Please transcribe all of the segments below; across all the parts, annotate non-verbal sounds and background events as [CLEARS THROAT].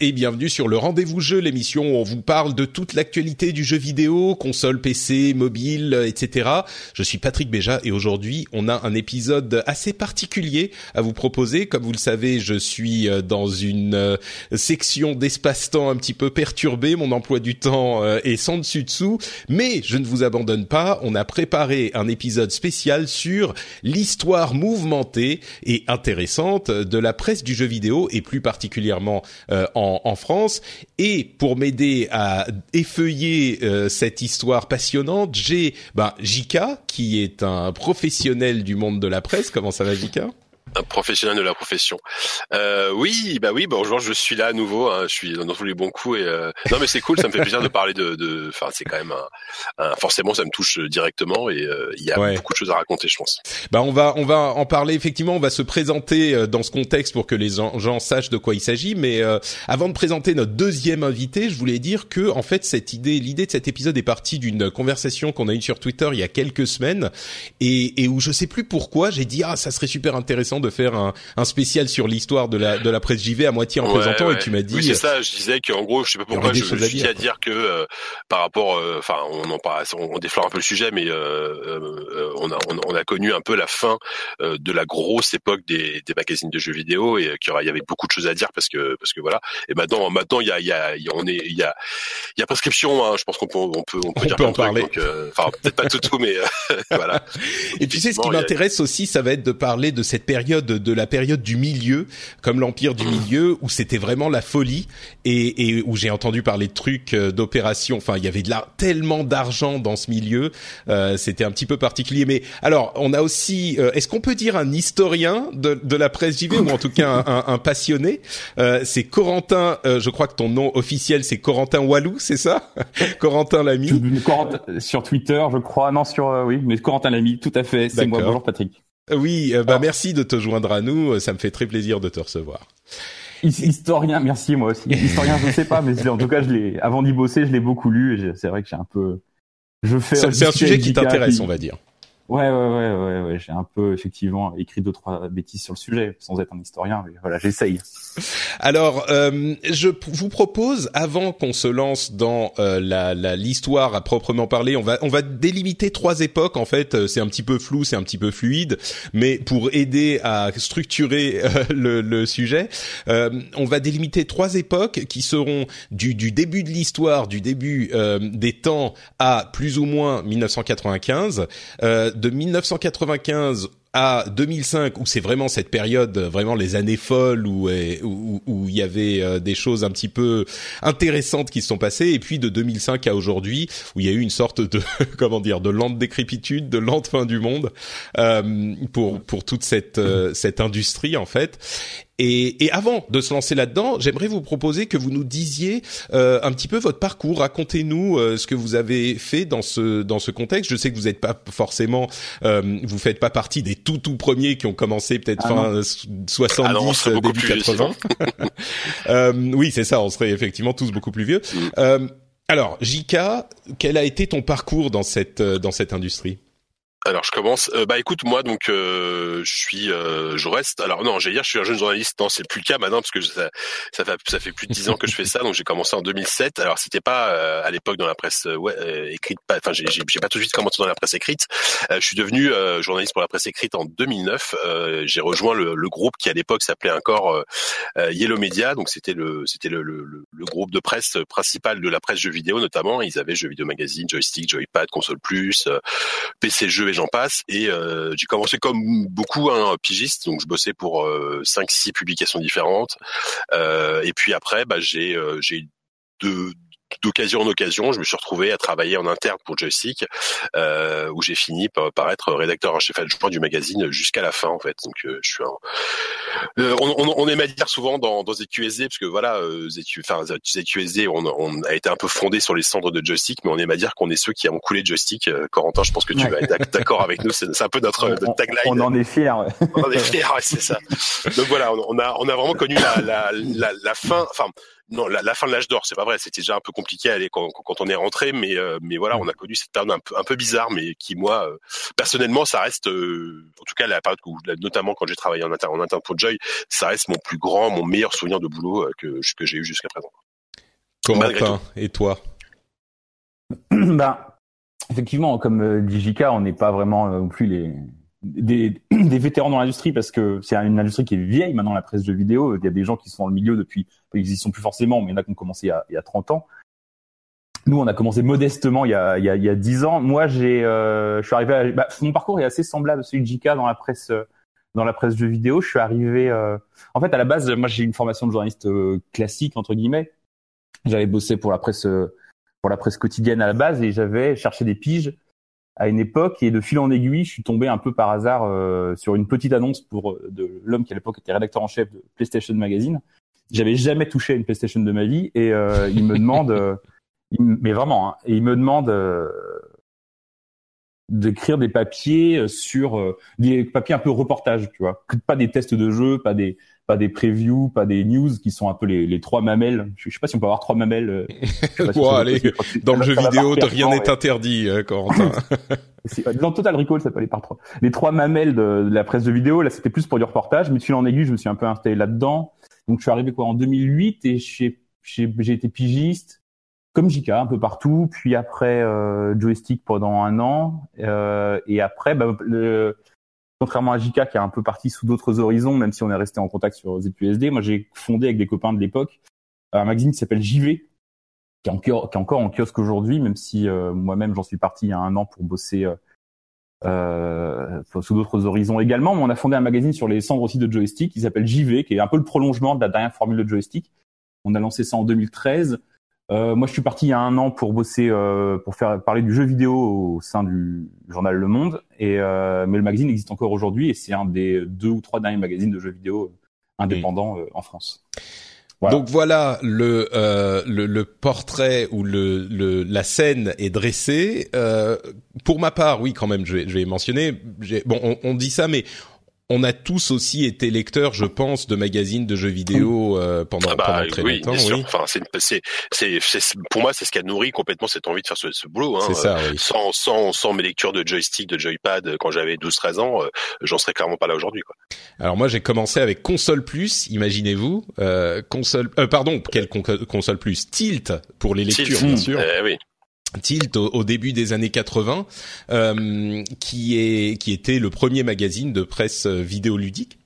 et bienvenue sur le Rendez-vous Jeu, l'émission où on vous parle de toute l'actualité du jeu vidéo, console, PC, mobile, etc. Je suis Patrick Béja et aujourd'hui on a un épisode assez particulier à vous proposer. Comme vous le savez, je suis euh, dans une euh, section d'espace-temps un petit peu perturbée. Mon emploi du temps euh, est sans dessus dessous, mais je ne vous abandonne pas. On a préparé un épisode spécial sur l'histoire mouvementée et intéressante de la presse du jeu vidéo et plus particulièrement en, en France. Et pour m'aider à effeuiller euh, cette histoire passionnante, j'ai ben, Jika, qui est un professionnel du monde de la presse. Comment ça va, Jika? Un professionnel de la profession. Euh, oui, bah oui, bonjour, je suis là à nouveau. Hein, je suis dans tous les bons coups et euh... non, mais c'est cool, ça me fait plaisir de parler de. de... Enfin, c'est quand même un, un, forcément, ça me touche directement et euh, il y a Ouais. beaucoup de choses à raconter, je pense. Bah on va on va en parler effectivement. On va se présenter euh, dans ce contexte pour que les gens, gens sachent de quoi il s'agit. Mais euh, avant de présenter notre deuxième invité, je voulais dire que en fait cette idée, l'idée de cet épisode est partie d'une conversation qu'on a eue sur Twitter il y a quelques semaines et, et où je sais plus pourquoi j'ai dit ah ça serait super intéressant de faire un, un spécial sur l'histoire de la de la presse JV à moitié en Ouais, et tu m'as dit Oui, c'est ça. Je disais qu'en gros, je sais pas pourquoi, je, je suis à dire que euh, par rapport, euh, enfin, on en parle, on, on déflore un peu le sujet, mais euh, euh, on a on, on a connu un peu la fin euh, de la grosse époque des, des magazines de jeux vidéo et qu'il y avait beaucoup de choses à dire parce que parce que voilà. Et maintenant, maintenant, il y a il y a y a- on est il y a il y a prescription. Hein, je pense qu'on peut on peut on peut dire en parler. euh, Enfin, peut-être pas tout tout, mais euh, [LAUGHS] voilà. Et tu sais, ce qui a- m'intéresse aussi, ça va être de parler de cette période, de la période du milieu, comme l'empire du milieu, où c'était vraiment la folie et, et où j'ai entendu parler de trucs euh, d'opérations. Enfin, il y avait de la, tellement d'argent dans ce milieu, euh, c'était un petit peu particulier. Mais alors, on a aussi, euh, est-ce qu'on peut dire un historien de, de la presse JV ou en tout cas un, un- un passionné euh, C'est Corentin. euh, je crois que ton nom officiel c'est Corentin Walou, c'est ça? [LAUGHS] Corentin Lamy. Corentin, sur Twitter, je crois. Non, sur euh, oui, mais Corentin Lamy, tout à fait. C'est moi. Bonjour Patrick. Oui, euh, bah Ah. merci de te joindre à nous. Ça me fait très plaisir de te recevoir. His- Historien, merci moi aussi. [LAUGHS] Historien, je sais pas, mais en tout cas, je l'ai. Avant d'y bosser, je l'ai beaucoup lu et c'est vrai que j'ai un peu. Je fais. C'est c'est un sujet qui t'intéresse, on va dire. Ouais, ouais, ouais, ouais, ouais. J'ai un peu effectivement écrit deux trois bêtises sur le sujet, sans être un historien. Mais voilà, j'essaye. Alors, euh, je vous propose, avant qu'on se lance dans euh, la la- l'histoire à proprement parler, on va on va délimiter trois époques. En fait, Euh, c'est un petit peu flou, c'est un petit peu fluide, mais pour aider à structurer euh, le, le sujet, euh, on va délimiter trois époques qui seront du, du début de l'histoire, du début euh, des temps à plus ou moins 1995, euh, de 1995 à 2005 où c'est vraiment cette période euh, vraiment les années folles où euh, où il y avait euh, des choses un petit peu intéressantes qui se sont passées. Et puis de 2005 à aujourd'hui où il y a eu une sorte de [LAUGHS] comment dire de lente décrépitude de lente fin du monde pour pour toute cette cette industrie en fait et, et avant de se lancer là-dedans, j'aimerais vous proposer que vous nous disiez euh, un petit peu votre parcours. Racontez-nous euh, ce que vous avez fait dans ce dans ce contexte. Je sais que vous n'êtes pas forcément, euh, vous faites pas partie des tout tout premiers qui ont commencé peut-être Ah fin non. euh, 70, Ah non, beaucoup début plus vieux 80. [LAUGHS] [LAUGHS] euh, oui, c'est ça. On serait effectivement tous beaucoup plus vieux. Mm. Euh, alors, Jika, quel a été ton parcours dans cette euh, dans cette industrie? Alors je commence. Euh, bah écoute, moi donc euh, je suis, euh, je reste. Alors non, j'allais dire je suis un jeune journaliste. Non, c'est plus le cas maintenant parce que ça, ça fait plus de dix ans que je fais ça. Donc j'ai commencé en 2007. Alors c'était pas à l'époque dans la presse ouais, écrite. Pas, enfin j'ai j'ai pas tout de suite commencé dans la presse écrite. je suis devenu journaliste pour la presse écrite en 2009. j'ai rejoint le, le, groupe qui à l'époque s'appelait encore Yellow Media. Donc c'était le c'était le, le, le, groupe de presse principal de la presse jeux vidéo notamment. Ils avaient jeux vidéo magazine, joystick, joypad, console plus, PC jeux j'en passe. Et euh, j'ai commencé comme beaucoup un hein, pigiste, donc je bossais pour euh, cinq, six publications différentes. Euh, et puis après, bah, j'ai j'ai deux d'occasion en occasion, je me suis retrouvé à travailler en interne pour Joystick, euh, où j'ai fini par, par, être rédacteur en chef adjoint du magazine jusqu'à la fin en fait. Donc euh, je suis un... euh, on, on, on, aime à dire souvent dans, dans ZQSD, parce que voilà, euh, ZQ, enfin, ZQSD, on, on, a été un peu fondé sur les cendres de Joystick, mais on aime à dire qu'on est ceux qui ont coulé Joystick. Euh, Corentin, je pense que tu vas être d'accord avec nous, c'est un peu notre, notre tagline. On en est fiers. on en est fiers, ouais, c'est ça. Donc voilà, on, a, on a vraiment connu la, la, la, la fin, enfin non, la, fin de l'âge d'or, c'est pas vrai. C'était déjà un peu compliqué à aller quand, quand, on est rentré, mais euh, mais voilà, on a connu cette période un peu, un peu bizarre, mais qui moi euh, personnellement, ça reste, euh, en tout cas la période où, notamment quand j'ai travaillé en interne, en interne pour Joy, ça reste mon plus grand, mon meilleur souvenir de boulot que que j'ai eu jusqu'à présent. Comment et toi? Bah effectivement, comme dit Jika, on n'est pas vraiment non plus les des, [CLEARS THROAT] des, vétérans dans l'industrie parce que c'est une industrie qui est vieille maintenant la presse de vidéo. Il y a des gens qui sont dans le milieu depuis, ils y sont plus forcément, mais il y en a qui ont commencé il y a, il y a 30 ans. Nous, on a commencé modestement il y a, il y a, il y a 10 ans. Moi, j'ai, euh, je suis arrivé. À, bah, mon parcours est assez semblable à celui de JK dans la presse, dans la presse de vidéo. Je suis arrivé. Euh, en fait, à la base, moi, j'ai une formation de journaliste euh, classique entre guillemets. J'avais bossé pour la presse, pour la presse quotidienne à la base et j'avais cherché des piges à une époque et de fil en aiguille, je suis tombé un peu par hasard euh, sur une petite annonce pour euh, de l'homme qui à l'époque était rédacteur en chef de PlayStation Magazine. J'avais jamais touché à une PlayStation de ma vie et euh, il me demande, mais vraiment, hein, et il me demande d'écrire des papiers sur des papiers un peu reportage, tu vois, pas des tests de jeu, pas des pas des previews, pas des news qui sont un peu les, les trois mamelles. Je, sais pas si on peut avoir trois mamelles. Euh, [LAUGHS] allez, dans le jeu vidéo, rien n'est interdit, euh, Corentin. [LAUGHS] dans Total Recall, ça peut aller par trois. Les trois mamelles de, la presse de vidéo, là, c'était plus pour du reportage. Mais tu en aiguille, je me suis un peu installé là-dedans. Donc, je suis arrivé quoi en 2008 et j'ai été pigiste comme JK un peu partout. Puis après, euh, joystick pendant un an. Euh, et après, bah, le, contrairement à JK qui est un peu parti sous d'autres horizons, même si on est resté en contact sur ZQSD, moi j'ai fondé avec des copains de l'époque un magazine qui s'appelle JV, qui est, encore en kiosque aujourd'hui, même si euh, moi-même j'en suis parti il y a un an pour bosser euh, euh, sous d'autres horizons également. Mais on a fondé un magazine sur les cendres aussi de joystick qui s'appelle JV, qui est un peu le prolongement de la dernière formule de joystick. On a lancé ça en 2013. Euh, moi, je suis parti il y a un an pour bosser, euh, pour faire parler du jeu vidéo au sein du journal Le Monde. Et euh, mais le magazine existe encore aujourd'hui et c'est un des deux ou trois derniers magazines de jeux vidéo indépendants en France. Donc voilà le, le, le portrait ou le, le, la scène est dressée. pour ma part, oui, quand même, je vais, je vais mentionner. Bon, on, on dit ça, mais on a tous aussi été lecteurs, je pense, de magazines de jeux vidéo euh, pendant, ah bah, très oui, longtemps. Oui. Enfin, c'est, c'est, c'est, pour moi, c'est ce qui a nourri complètement cette envie de faire ce, ce boulot. Hein. C'est ça, oui. sans, sans, sans mes lectures de joystick, de joypad euh, quand j'avais 12-13 ans, euh, j'en serais clairement pas là aujourd'hui. Quoi. Alors moi, j'ai commencé avec console plus, imaginez-vous, euh, console, euh, pardon, quelle console plus, Tilt pour les lectures, bien sûr. Eh, oui. Tilt au, début des années 80, euh, qui est qui était le premier magazine de presse euh, vidéoludique,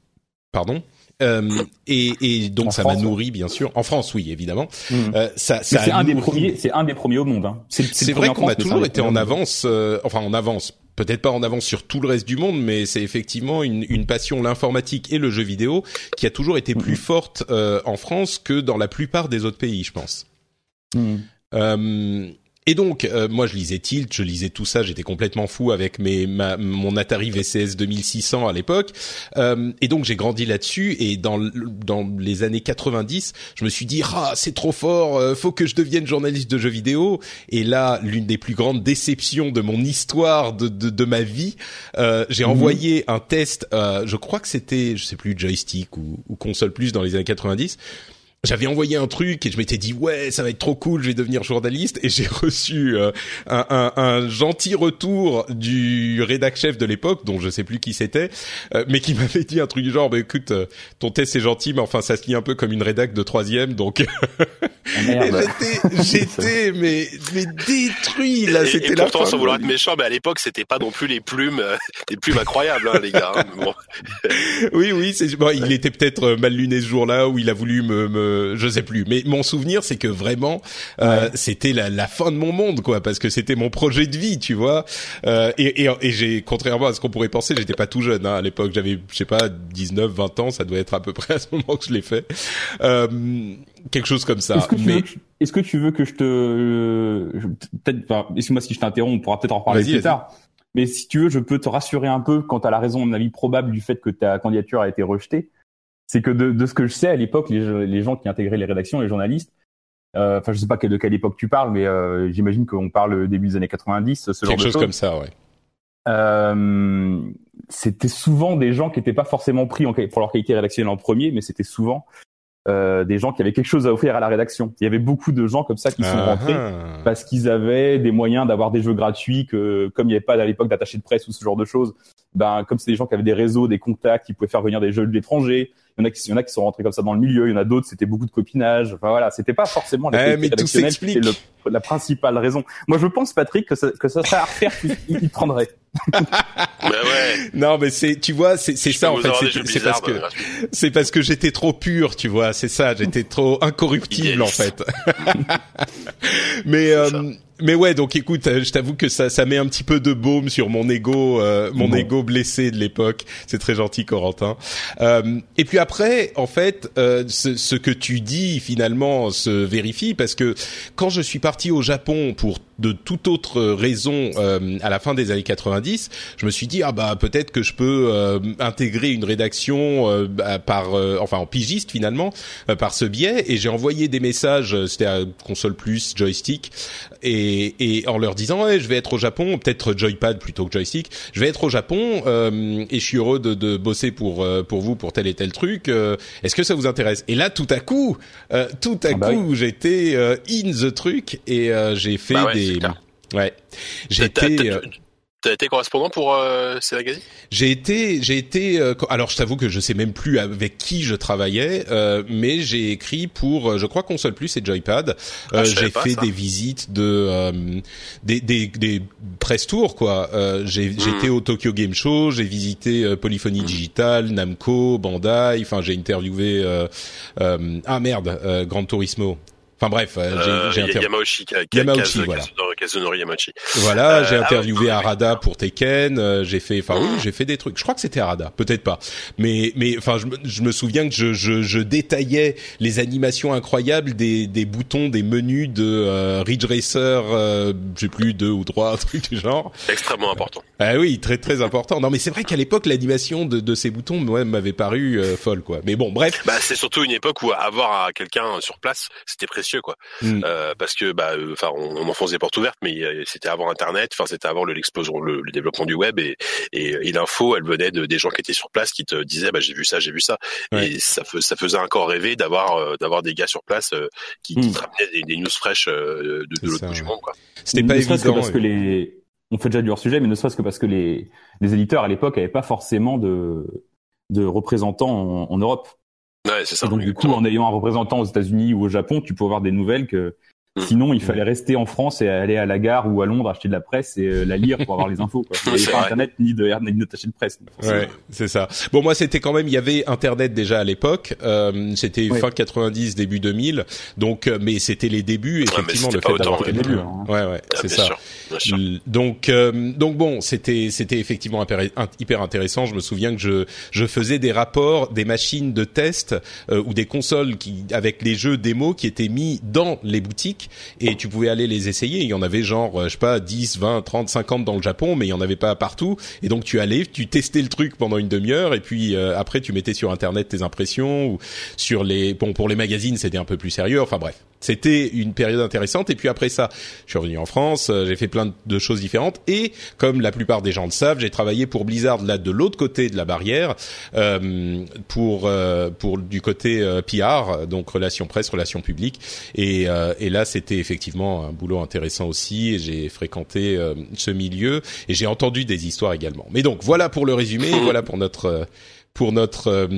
pardon. Euh, et, et, donc ça m'a nourri bien sûr en France oui évidemment mmh. euh, ça, ça c'est un des premiers c'est un des premiers au monde hein. c'est vrai qu'on a toujours été en avance euh, enfin en avance peut-être pas en avance sur tout le reste du monde mais c'est effectivement une, une passion l'informatique et le jeu vidéo qui a toujours été plus mmh. forte euh, en France que dans la plupart des autres pays je pense mmh. Et donc, euh, moi, je lisais Tilt, je lisais tout ça, j'étais complètement fou avec mes ma, mon Atari VCS 2600 à l'époque. Euh, et donc, j'ai grandi là-dessus. Et dans dans les années 90, je me suis dit, ah, c'est trop fort, euh, faut que je devienne journaliste de jeux vidéo. Et là, l'une des plus grandes déceptions de mon histoire de de, de ma vie, euh, j'ai mhm. envoyé un test. je crois que c'était, je sais plus, joystick ou, ou console plus dans les années 90 j'avais envoyé un truc et je m'étais dit ouais ça va être trop cool, je vais devenir journaliste. Et j'ai [LAUGHS] reçu euh, un, un, un, gentil retour du rédac chef de l'époque dont je sais plus qui c'était, euh, mais qui [LAUGHS] m'avait dit un truc du genre bah écoute euh, ton test c'est gentil mais enfin ça se lit un peu comme une rédac de troisième donc Ah, [LAUGHS] j'étais j'étais mais mais détruit là c'était la pourtant fin, sans vouloir être méchant mais à l'époque c'était pas non plus les plumes des plumes incroyables hein, les gars hein, bon. Oui, oui, c'est bon, il était peut-être euh, mal luné ce jour-là où il a voulu me, me, je sais plus. Mais mon souvenir, c'est que vraiment, euh, c'était la, la fin de mon monde, quoi, parce que c'était mon projet de vie, tu vois. Euh, et et, et j'ai, contrairement à ce qu'on pourrait penser, j'étais pas tout jeune hein, à l'époque. J'avais, je sais pas, 19, 20 ans. Ça doit être à peu près à ce moment que je l'ai fait. Euh, quelque chose comme ça. Est-ce que, tu Mais veux, que tu veux que je te, euh, je- peut-être, enfin, excuse-moi si je t'interromps, on pourra peut-être en reparler Vas-y, plus tard. Mais si tu veux, je peux te rassurer un peu quant à la raison, à mon avis, probable du fait que ta candidature a été rejetée. C'est que de, de ce que je sais à l'époque, les, les gens qui intégraient les rédactions, les journalistes, euh, enfin, je sais pas de quelle époque tu parles, mais euh, j'imagine qu'on parle début des années 90, ce genre quelque de chose comme ça, ouais. Euh, c'était souvent des gens qui n'étaient pas forcément pris en, pour leur qualité rédactionnelle en premier, mais c'était souvent euh, des gens qui avaient quelque chose à offrir à la rédaction. Il y avait beaucoup de gens comme ça qui sont rentrés parce qu'ils avaient des moyens d'avoir des jeux gratuits que comme il n'y avait pas à l'époque d'attaché de presse ou ce genre de choses ben comme c'est des gens qui avaient des réseaux des contacts qui pouvaient faire venir des jeux de l'étranger il y en a qui il y en a qui sont rentrés comme ça dans le milieu il y en a d'autres c'était beaucoup de copinage enfin voilà c'était pas forcément la Eh, mais tout s'explique. la principale raison moi je pense Patrick que ça, que ça serait à refaire il, prendrait mais [LAUGHS] ouais Non, mais c'est, tu vois, c'est, c'est ça en fait. C'est, parce que, gratuits. c'est parce que j'étais trop pur, tu vois. C'est ça, j'étais trop incorruptible en fait. [LAUGHS] mais euh. Mais ouais, donc écoute, euh, je t'avoue que ça ça met un petit peu de baume sur mon ego, euh, mon Bon. ego blessé de l'époque. C'est très gentil, Corentin. Euh, et puis après, en fait, euh, ce, ce que tu dis finalement se vérifie parce que quand je suis parti au Japon pour de toute autre raison euh, à la fin des années 90, je me suis dit ah bah peut-être que je peux euh, intégrer une rédaction par euh, enfin en pigiste finalement euh, par ce biais et j'ai envoyé des messages c'était à console plus joystick et, et en leur disant ouais je vais être au Japon peut-être joypad plutôt que joystick je vais être au Japon euh, et je suis heureux de, de bosser pour euh, pour vous pour tel et tel truc euh, est-ce que ça vous intéresse? Et là tout à coup euh, tout à Ah bah coup j'étais euh, in the truc et euh, j'ai fait Bah ouais, des ouais. J'ai T'as- été correspondant pour euh, ces magazines? J'ai été, j'ai été. euh, alors, je t'avoue que je sais même plus avec qui je travaillais, euh, mais j'ai écrit pour, euh, je crois, console plus et Joypad. Ah, Euh, j'ai fait ça. des visites de euh, des des des press tours quoi. Euh, j'ai Hmm. j'étais au Tokyo Game Show, j'ai visité euh, Polyphony Digital, Namco, Bandai. Enfin, j'ai interviewé. euh, euh, ah merde, euh, Gran Turismo. Enfin bref, j'ai j'ai interviewé. Yamauchi, Yamauchi, voilà. Kazunori- Kazunori Yamauchi. Voilà, j'ai ah interviewé Arada pour Tekken, euh, j'ai fait, enfin oui, j'ai fait des trucs. Je crois que c'était Arada, peut-être pas, mais mais enfin je, me- je me souviens que je, je, je détaillais les animations incroyables des, des boutons, des menus de euh, Ridge Racer, euh, je sais plus deux ou trois, [LAUGHS] un truc du genre. Extrêmement important. Ah oui, très très important. Non mais c'est vrai qu'à l'époque l'animation de, de ces boutons ouais, m'avait paru euh, folle quoi. Mais bon, bref. Bah, c'est surtout une époque où avoir quelqu'un sur place, c'était précieux, quoi. Mm. Euh, parce que, bah, euh, enfin, on, on enfonce des portes ouvertes, mais euh, c'était avant Internet, enfin, c'était avant le- l'explosion, le, le développement du web, et, et, et l'info, elle venait de des gens qui étaient sur place, qui te disaient, bah, j'ai vu ça, j'ai vu ça, Ouais. et ça, fais- ça faisait encore rêver d'avoir, euh, d'avoir des gars sur place euh, qui, qui Mm. te ramenaient des, des news fraîches euh, de, l'autre bout du monde, quoi. C'était pas que évident. parce que les on fait déjà du hors sujet mais ne serait-ce que parce que les les éditeurs à l'époque avaient pas forcément de de représentants en, en Europe Ouais, c'est ça. Et donc du coup, en ayant un représentant aux États-Unis ou au Japon, tu peux avoir des nouvelles que. Sinon il fallait rester en France et aller à la gare ou à Londres acheter de la presse et euh, la lire pour avoir les infos. Quoi. [LAUGHS] Il n'y avait pas vrai. internet ni de ni d'attaché de presse. Ouais, c'est ça. Bon, moi, c'était quand même, il y avait Internet déjà à l'époque. Euh, c'était Oui. fin 90, début 2000. Donc, euh, mais c'était les débuts, effectivement, le fait d'avoir ouais. quelqu'un. Début, hein. Ouais, ouais, Ah, c'est ça. sûr, sûr. Donc, euh, donc bon, c'était c'était effectivement hyper intéressant. Je me souviens que je je faisais des rapports, des machines de test euh, ou des consoles qui avec les jeux démo qui étaient mis dans les boutiques et tu pouvais aller les essayer. Il y en avait genre, je sais pas, 10, 20, 30, 50 dans le Japon, mais il y en avait pas partout. Et donc tu allais, tu testais le truc pendant une demi-heure et puis après tu mettais sur internet tes impressions ou sur les bon pour les magazines c'était un peu plus sérieux. Enfin bref, c'était une période intéressante. Et puis après ça, je suis revenu en France, j'ai fait plein de choses différentes et comme la plupart des gens le savent, j'ai travaillé pour Blizzard là de l'autre côté de la barrière euh, pour euh, pour du côté euh, PR, donc relations presse, relations publiques. Et, euh, et là, c'était effectivement un boulot intéressant aussi. Et j'ai fréquenté euh, ce milieu et j'ai entendu des histoires également. Mais donc voilà pour le résumé, [LAUGHS] voilà pour notre pour notre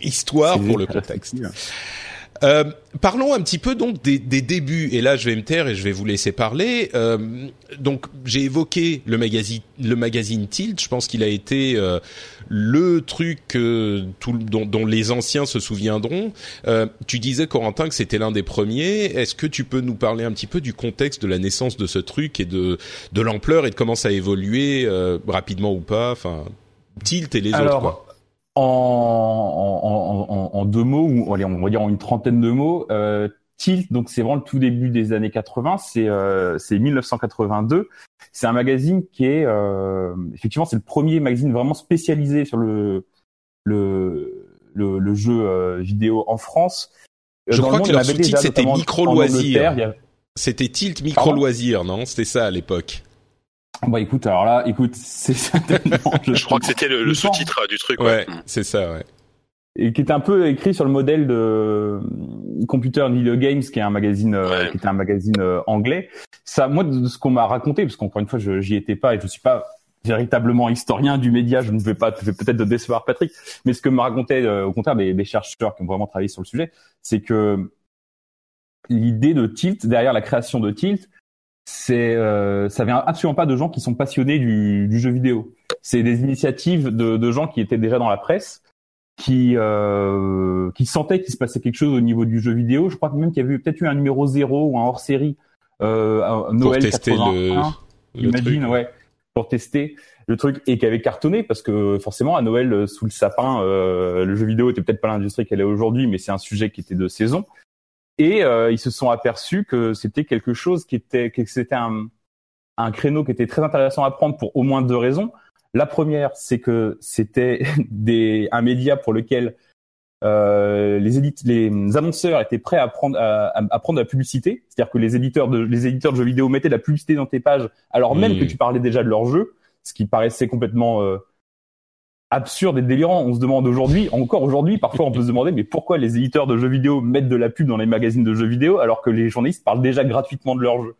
histoire, pour le contexte. Euh, parlons un petit peu donc des, des, débuts. Et là, je vais me taire et je vais vous laisser parler. Euh, donc, j'ai évoqué le magazine, le magazine Tilt. Je pense qu'il a été euh, le truc tout, dont, dont, les anciens se souviendront. Euh, tu disais, Corentin, que c'était l'un des premiers. Est-ce que tu peux nous parler un petit peu du contexte de la naissance de ce truc et de, de l'ampleur et de comment ça a évolué euh, rapidement ou pas? Enfin, Tilt et les Alors, autres. Quoi. En, en, en, en, deux mots, ou allez, on va dire en une trentaine de mots, euh, Tilt, donc c'est vraiment le tout début des années 80, c'est euh, c'est 1982. C'est un magazine qui est euh, effectivement c'est le premier magazine vraiment spécialisé sur le le le, le jeu euh, vidéo en France. Je Dans crois que leur sous-titre c'était micro loisir. A... C'était Tilt micro loisir, non? C'était ça à l'époque. Bah écoute, alors là, écoute, [LAUGHS] c'est certainement. [LAUGHS] je, je crois que c'était le, le sous-titre du truc. Ouais, ouais. c'est ça, ouais. Et qui était un peu écrit sur le modèle de Computer Video Games, qui est un magazine, euh, ouais. qui était un magazine euh, anglais. Ça, moi, de ce qu'on m'a raconté, parce qu'encore une fois, je j'y étais pas et je suis pas véritablement historien du média, je ne vais pas, je vais peut-être de décevoir Patrick, mais ce que me racontaient euh, au contraire des, des chercheurs qui ont vraiment travaillé sur le sujet, c'est que l'idée de Tilt, derrière la création de Tilt, c'est euh, ça vient absolument pas de gens qui sont passionnés du, du jeu vidéo. C'est des initiatives de, de, gens qui étaient déjà dans la presse, qui euh, qui sentaient qu'il se passait quelque chose au niveau du jeu vidéo. Je crois même qu'il y avait peut-être eu un numéro zéro ou un hors série euh, Noël pour tester 81, le, imagine, ouais, pour tester le truc et qui avait cartonné parce que forcément à Noël sous le sapin, euh, le jeu vidéo était peut-être pas l'industrie qu'elle est aujourd'hui, mais c'est un sujet qui était de saison et euh, ils se sont aperçus que c'était quelque chose qui était que c'était un, un créneau qui était très intéressant à prendre pour au moins deux raisons. La première, c'est que c'était [LAUGHS] des un média pour lequel euh, les édites, les annonceurs étaient prêts à prendre à, à prendre la publicité, c'est-à-dire que les éditeurs de les éditeurs de jeux vidéo mettaient de la publicité dans tes pages alors même mmh. que tu parlais déjà de leur jeu, ce qui paraissait complètement euh, absurde et délirant. On se demande aujourd'hui, encore aujourd'hui, parfois on peut se demander, mais pourquoi les éditeurs de jeux vidéo mettent de la pub dans les magazines de jeux vidéo alors que les journalistes parlent déjà gratuitement de leurs jeux?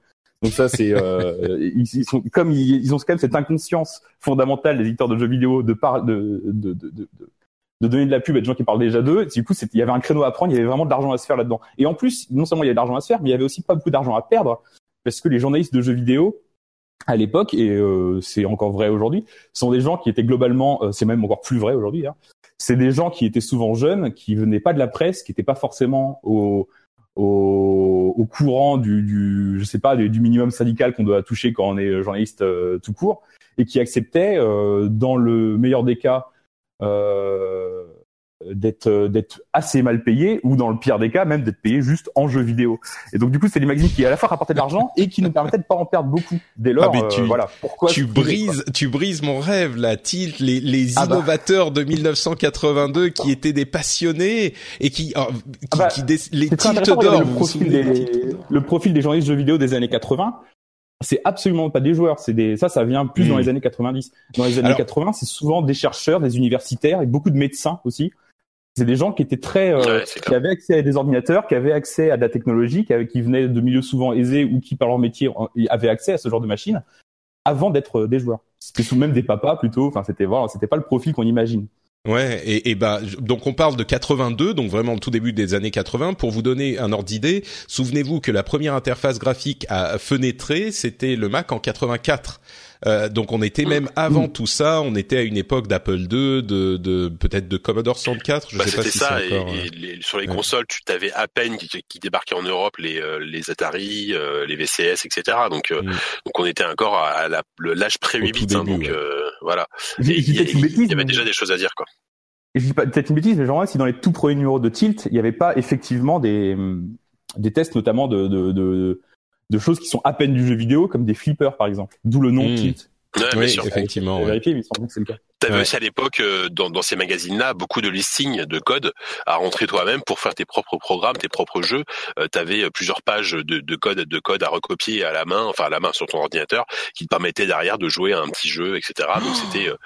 Donc ça, c'est euh, ils, sont comme ils, ont quand même cette inconscience fondamentale des éditeurs de jeux vidéo de par, de, de, de, de, de donner de la pub à des gens qui parlent déjà d'eux. Du coup, il y avait un créneau à prendre, il y avait vraiment de l'argent à se faire là-dedans. Et en plus, non seulement il y avait de l'argent à se faire, mais il y avait aussi pas beaucoup d'argent à perdre parce que les journalistes de jeux vidéo à l'époque, et euh, c'est encore vrai aujourd'hui, sont des gens qui étaient globalement, euh, c'est même encore plus vrai aujourd'hui, hein, c'est des gens qui étaient souvent jeunes, qui venaient pas de la presse, qui n'étaient pas forcément au, au, au courant du, je sais pas, du, minimum syndical qu'on doit toucher quand on est journaliste euh, tout court, et qui acceptaient, euh, dans le meilleur des cas, euh, d'être d'être assez mal payé ou dans le pire des cas même d'être payé juste en jeu vidéo. Et donc du coup c'est des magazines qui à la fois rapportaient de l'argent et qui nous permettaient de pas en perdre beaucoup. Dès lors, ah, tu, euh, voilà pourquoi tu brises tu brises mon rêve là, Tilt, les les ah innovateurs bah. de 1982 qui étaient des passionnés et qui oh, qui, ah bah, qui des, les Tilt d'or. Le profil des le profil des journalistes de jeux vidéo des années 80 c'est absolument pas des joueurs, c'est des ça ça vient plus mmh. dans les années 90. Dans les années Alors, 80, c'est souvent des chercheurs, des universitaires et beaucoup de médecins aussi c'est des gens qui étaient très, euh, ouais, qui avaient accès à des ordinateurs, qui avaient accès à de la technologie, qui, avaient, qui venaient de milieux souvent aisés ou qui par leur métier avaient accès à ce genre de machines avant d'être euh, des joueurs. C'était sous même des papas plutôt. Enfin, c'était voilà, c'était pas le profil qu'on imagine. Ouais, et, et, bah donc on parle de 82, donc vraiment le tout début des années 80. Pour vous donner un ordre d'idée, souvenez-vous que la première interface graphique à fenêtrer, c'était le Mac en 84. Euh, donc on était même avant tout ça, on était à une époque d'Apple II, de, de peut-être de Commodore 64, je bah, sais pas si ça, encore, et, et les, sur les ouais. consoles, tu t'avais à peine qui, qui, débarquaient en Europe les euh, les Atari, euh, les VCS, etc. Donc mm. donc on était encore à, l'âge pré 8 bits, hein, donc ouais. voilà. Il y, y, avait déjà des choses à dire quoi. Et je dis pas peut-être une bêtise, mais genre si dans les tout premiers numéros de Tilt, il n'y avait pas effectivement des des tests notamment de, de, de, de choses qui sont à peine du jeu vidéo, comme des flippers par exemple. D'où le nom Mm. Tilt. Ouais, bien Oui, sûr. effectivement. Ouais. vérifié, mais c'est le cas. T'avais Ouais. aussi à l'époque euh, dans, dans ces magazines-là beaucoup de listings de code à rentrer toi-même pour faire tes propres programmes, tes propres jeux. Euh, T'avais euh, plusieurs pages de, de code, de code à recopier à la main, enfin à la main sur ton ordinateur, qui te permettaient derrière de jouer à un petit jeu, etc. Donc c'était euh,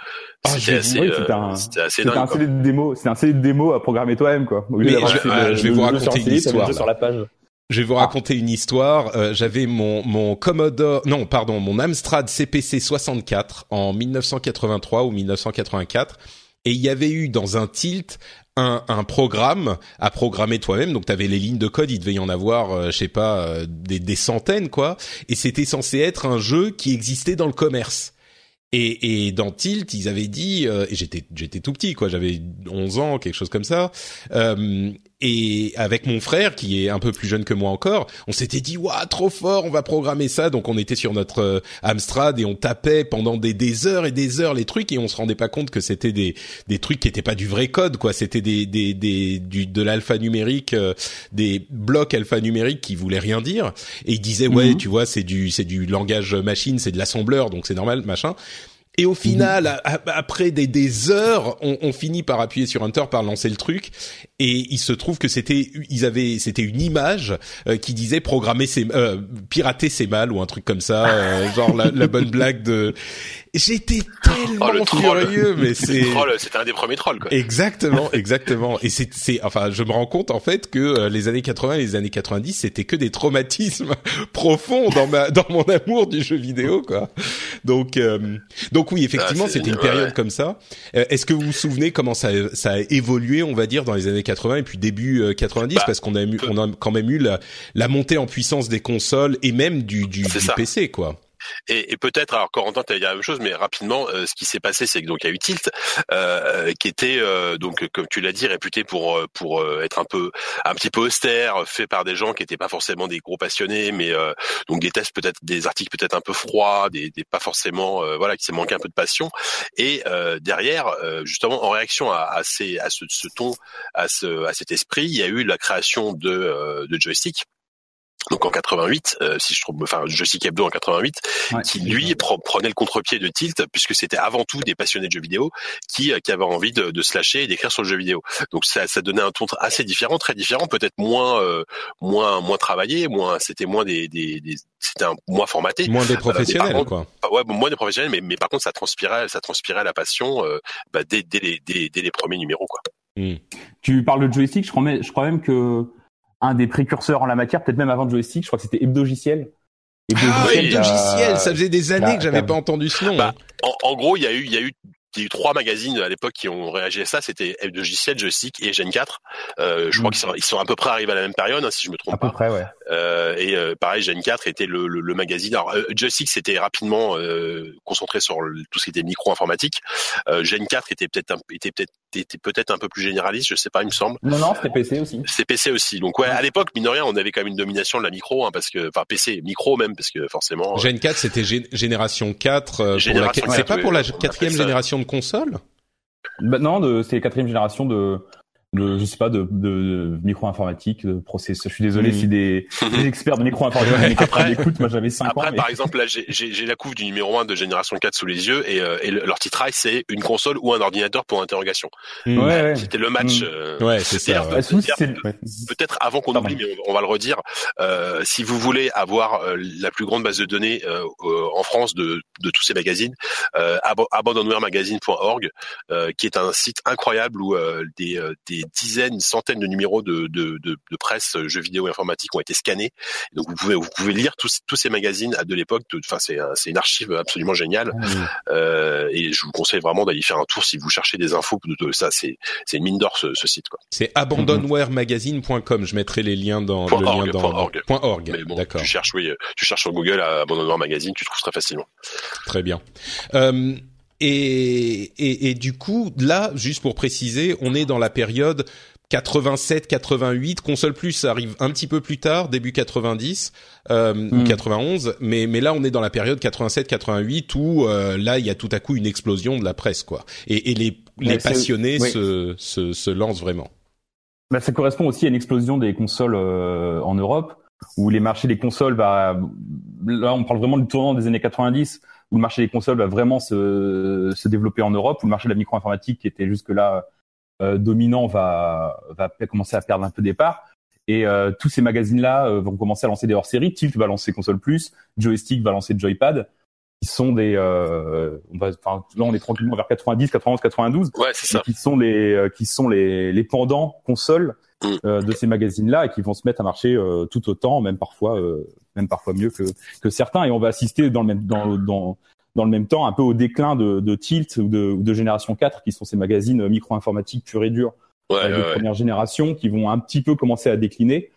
Ah, c'était j'ai vu. assez, Oui, euh, c'était un- c'était assez C'était un dingue. quoi. CD de démo, c'était un CD de démo à programmer toi-même quoi. Au lieu Mais d'avoir je- vais vous raconter un une histoire, sur la page. Je vais vous raconter une histoire. Euh, J'avais mon mon Commodore, non pardon, mon Amstrad CPC 64 en 1983 ou 1984, et il y avait eu dans un tilt un, un programme à programmer toi-même. Donc tu avais les lignes de code, il devait y en avoir, euh, je sais pas, euh, des, des centaines quoi. Et c'était censé être un jeu qui existait dans le commerce. Et, et dans Tilt, ils avaient dit, euh, et j'étais j'étais tout petit quoi, j'avais 11 ans, quelque chose comme ça. Euh, et avec mon frère qui est un peu plus jeune que moi encore, on s'était dit waouh trop fort, on va programmer ça. Donc on était sur notre euh, Amstrad et on tapait pendant des, des heures et des heures les trucs et on se rendait pas compte que c'était des des trucs qui étaient pas du vrai code quoi. C'était des des des du de l'alphanumérique, euh, des blocs alphanumériques qui voulaient rien dire. Et il disait ouais Mhm. tu vois c'est du c'est du langage machine, c'est de l'assembleur donc c'est normal machin. Et au final, a- a- après des, des heures, on, on finit par appuyer sur Enter, par lancer le truc, et il se trouve que c'était, ils avaient, c'était une image euh, qui disait programmer ses, euh, pirater ses balles ou un truc comme ça, euh, [LAUGHS] genre la, la bonne blague de. J'étais tellement Oh, le troll. furieux, mais c'est. C'était un des premiers trolls quoi. Exactement, [LAUGHS] exactement. Et c'est, c'est, enfin, je me rends compte en fait que euh, les années 80 et les années 90, c'était que des traumatismes [LAUGHS] profonds dans ma, dans mon amour du jeu vidéo, quoi. Donc, euh, donc oui, effectivement, Ah, c'était une période ouais. comme ça. Euh, Est-ce que vous vous souvenez comment ça, ça a évolué, on va dire, dans les années 80 et puis début euh, 90, Bah, parce qu'on a, eu, on a quand même eu la, la montée en puissance des consoles et même du, du, du. PC, quoi. Et, et peut-être, alors Corentin, tu allais dire la même chose, mais rapidement, euh, ce qui s'est passé, c'est que donc il y a eu Tilt, euh, qui était euh, donc comme tu l'as dit, réputé pour euh, pour euh, être un peu un petit peu austère, fait par des gens qui n'étaient pas forcément des gros passionnés, mais euh, donc des tests peut-être, des articles peut-être un peu froids, des, des pas forcément, voilà, qui s'est manqué un peu de passion. Et derrière, justement, en réaction à, à, ces, à ce, ce ton, à ce à cet esprit, il y a eu la création de de joystick. Donc en 88, euh, si je trouve, enfin Joystick Hebdo en 88, Ouais. qui lui pre- prenait le contre-pied de Tilt puisque c'était avant tout des passionnés de jeux vidéo qui, euh, qui avaient envie de, de se lâcher et d'écrire sur le jeu vidéo. Donc ça, ça donnait un ton assez différent, très différent, peut-être moins euh, moins moins travaillé, moins c'était moins des, des, des- c'était un moins formaté. Moins des mais par professionnels, contre, quoi. Ouais, moins des professionnels, mais, mais par contre ça transpirait ça transpirait la passion euh, bah, dès, dès, les, dès, dès les premiers numéros quoi. Hmm. Tu parles de joystick, je crois, même- je crois même que un des précurseurs en la matière, peut-être même avant le joystick, je crois que c'était Hebdogiciel. Ah, oui, ça faisait des années bah, que j'avais bah, pas entendu ce nom. bah, hein. En, en gros, il y a eu il y a eu il y a eu trois magazines à l'époque qui ont réagi à ça, c'était Logiciel, Joystick et Gen 4. Euh, je crois Mm. qu'ils sont, ils sont à peu près arrivés à la même période, hein, si je me trompe À peu pas. près, ouais. Euh, et euh, pareil, Gen 4 était le, le, le magazine. Alors, euh, Joystick s'était rapidement euh, concentré sur le- tout ce qui était micro-informatique. Euh, Gen 4 était peut-être un, était peut-être était peut-être un peu plus généraliste, je sais pas, il me semble. Non, non, c'était PC aussi. C'est PC aussi. Donc ouais, à l'époque, mine de rien, on avait quand même une domination de la micro, hein, parce que, enfin PC, micro même, parce que forcément. euh, Gen 4, c'était gé- génération 4. euh, pour la- C'est 4, pas oui, pour la quatrième génération de console? Bah, non, de, c'est la quatrième génération de, de, je sais pas, de, de, de micro-informatique, de process. Je suis désolé Mhm. si des, [LAUGHS] des experts de micro-informatique Ouais. des 80 Après- écoutent. Moi, j'avais 5 ans. Après, mais- par exemple, là, j'ai- j'ai j'ai la couve du numéro 1 de Génération 4 sous les yeux et, euh, et le- leur titrail, c'est une console ou un ordinateur pour interrogation. Hmm. Ouais, ouais. C'était le match. Mm. euh, Ouais, c'est ça. Ouais. Bah. Peut-être avant qu'on oublie, mais on, on va le redire. Euh, si vous voulez avoir euh, la plus grande base de données euh, euh, en France de, de tous ces magazines, euh, abandonwaremagazine.org, euh, qui est un site incroyable où euh, des, euh, des dizaines, une centaine de numéros de, de, de, de presse, euh, jeux vidéo et informatique ont été scannés. Donc vous pouvez vous pouvez lire tous, tous ces magazines de l'époque. Enfin, c'est un- c'est une archive absolument géniale. Euh, et je vous conseille vraiment d'aller faire un tour si vous cherchez des infos de, ça. C'est c'est une mine d'or ce, ce site quoi. C'est abandonwaremagazine.com. Je mettrai les liens dans Point le org, lien dans point org. point org. Mais bon, D'accord, tu cherches, oui, euh, tu cherches sur Google à Abandonnoir Magazine, tu trouves très facilement. très bien. Euh, et, et et du coup, là, juste pour préciser, on est dans la période 87-88. Console Plus arrive un petit peu plus tard, début 90 euh, ou Mm. 91. Mais mais là, on est dans la période 87-88 où euh, là, il y a tout à coup une explosion de la presse, quoi. Et, et les les Ouais, passionnés oui. se, se se lancent vraiment. bah, ça correspond aussi à une explosion des consoles euh, en Europe, où les marchés des consoles va, là on parle vraiment du tournant des années 90, où le marché des consoles va vraiment se, se développer en Europe, où le marché de la micro-informatique qui était jusque là euh, dominant va, va commencer à perdre un peu des parts. Et euh, tous ces magazines-là vont commencer à lancer des hors-séries. Tilt va lancer Console Plus, Joystick va lancer Joypad qui sont des euh, on va enfin là on est tranquillement vers 90 91 92 ouais c'est ça qui sont les euh, qui sont les les pendants consoles. Euh, de ces magazines là et qui vont se mettre à marcher euh, tout autant même parfois euh, même parfois mieux que que certains et on va assister dans le même dans dans dans le même temps un peu au déclin de, de Tilt ou de, ou de Génération 4 qui sont ces magazines micro-informatiques pur et dur ouais, euh, de ouais, ouais. première génération qui vont un petit peu commencer à décliner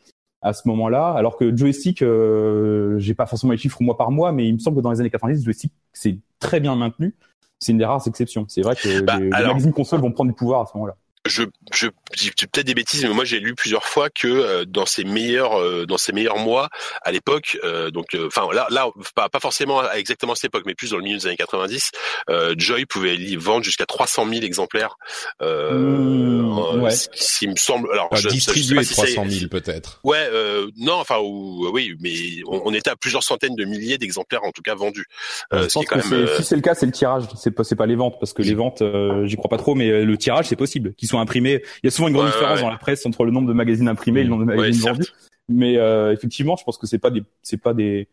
à ce moment-là, alors que joystick, euh, j'ai pas forcément les chiffres mois par mois, mais il me semble que dans les années 90, joystick c'est très bien maintenu. C'est une des rares exceptions. C'est vrai que Bah, les, magazines consoles vont prendre du pouvoir à ce moment-là. Je, je dis peut-être des bêtises, mais moi j'ai lu plusieurs fois que euh, dans ses meilleurs euh, dans ses meilleurs mois à l'époque, euh, donc euh, enfin là là pas pas forcément à exactement cette époque, mais plus dans le milieu des années 90, euh, Joy pouvait vendre jusqu'à 300 000 exemplaires. Euh, Mmh, ouais. qui me semble. Alors Enfin, je, je distribuer si c'est- 300 000 peut-être. Ouais, euh, non, enfin ou, oui, mais on, on était à plusieurs centaines de milliers d'exemplaires en tout cas vendus. Euh, Je pense que même. si c'est le cas, c'est le tirage. C'est pas, pas les ventes, parce que les ventes, euh, j'y crois pas trop, mais le tirage, c'est possible. Qu'ils soient imprimés. Il y a souvent une grande Ouais, différence ouais. dans la presse entre le nombre de magazines imprimés et le nombre de magazines vendus. Mais euh, effectivement, je pense que c'est pas des, c'est pas des,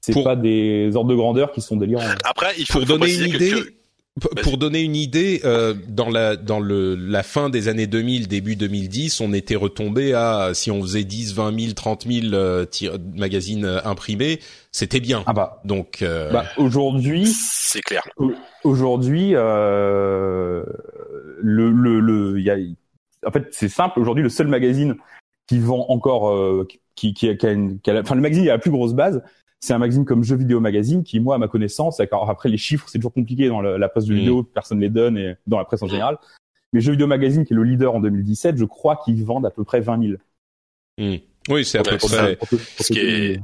c'est Pour- pas des ordres de grandeur qui sont délirants. Après, il faut, Pour faut donner une que- idée, que-. Pour donner une idée, euh, dans la dans le la fin des années 2000, début 2010, on était retombé à si on faisait 10, 20 000, 30 000 euh, tir- magazines euh, imprimés, c'était bien. Ah bah, Donc euh, bah aujourd'hui, c'est clair. aujourd'hui, euh, le, le, le, il y a, en fait, c'est simple. Aujourd'hui, le seul magazine qui vend encore, euh, qui, qui, qui a une, qui a la- enfin, le magazine qui a la plus grosse base, c'est un magazine comme Jeux Vidéo Magazine, qui, moi, à ma connaissance, d'accord, après les chiffres, c'est toujours compliqué dans la, la presse de vidéo, personne les donne et dans la presse en général. Mais Jeux Vidéo Magazine, qui est le leader en 2017, je crois qu'ils vendent à peu près 20 000. hmm. oui, c'est à peu près. Ce qui est-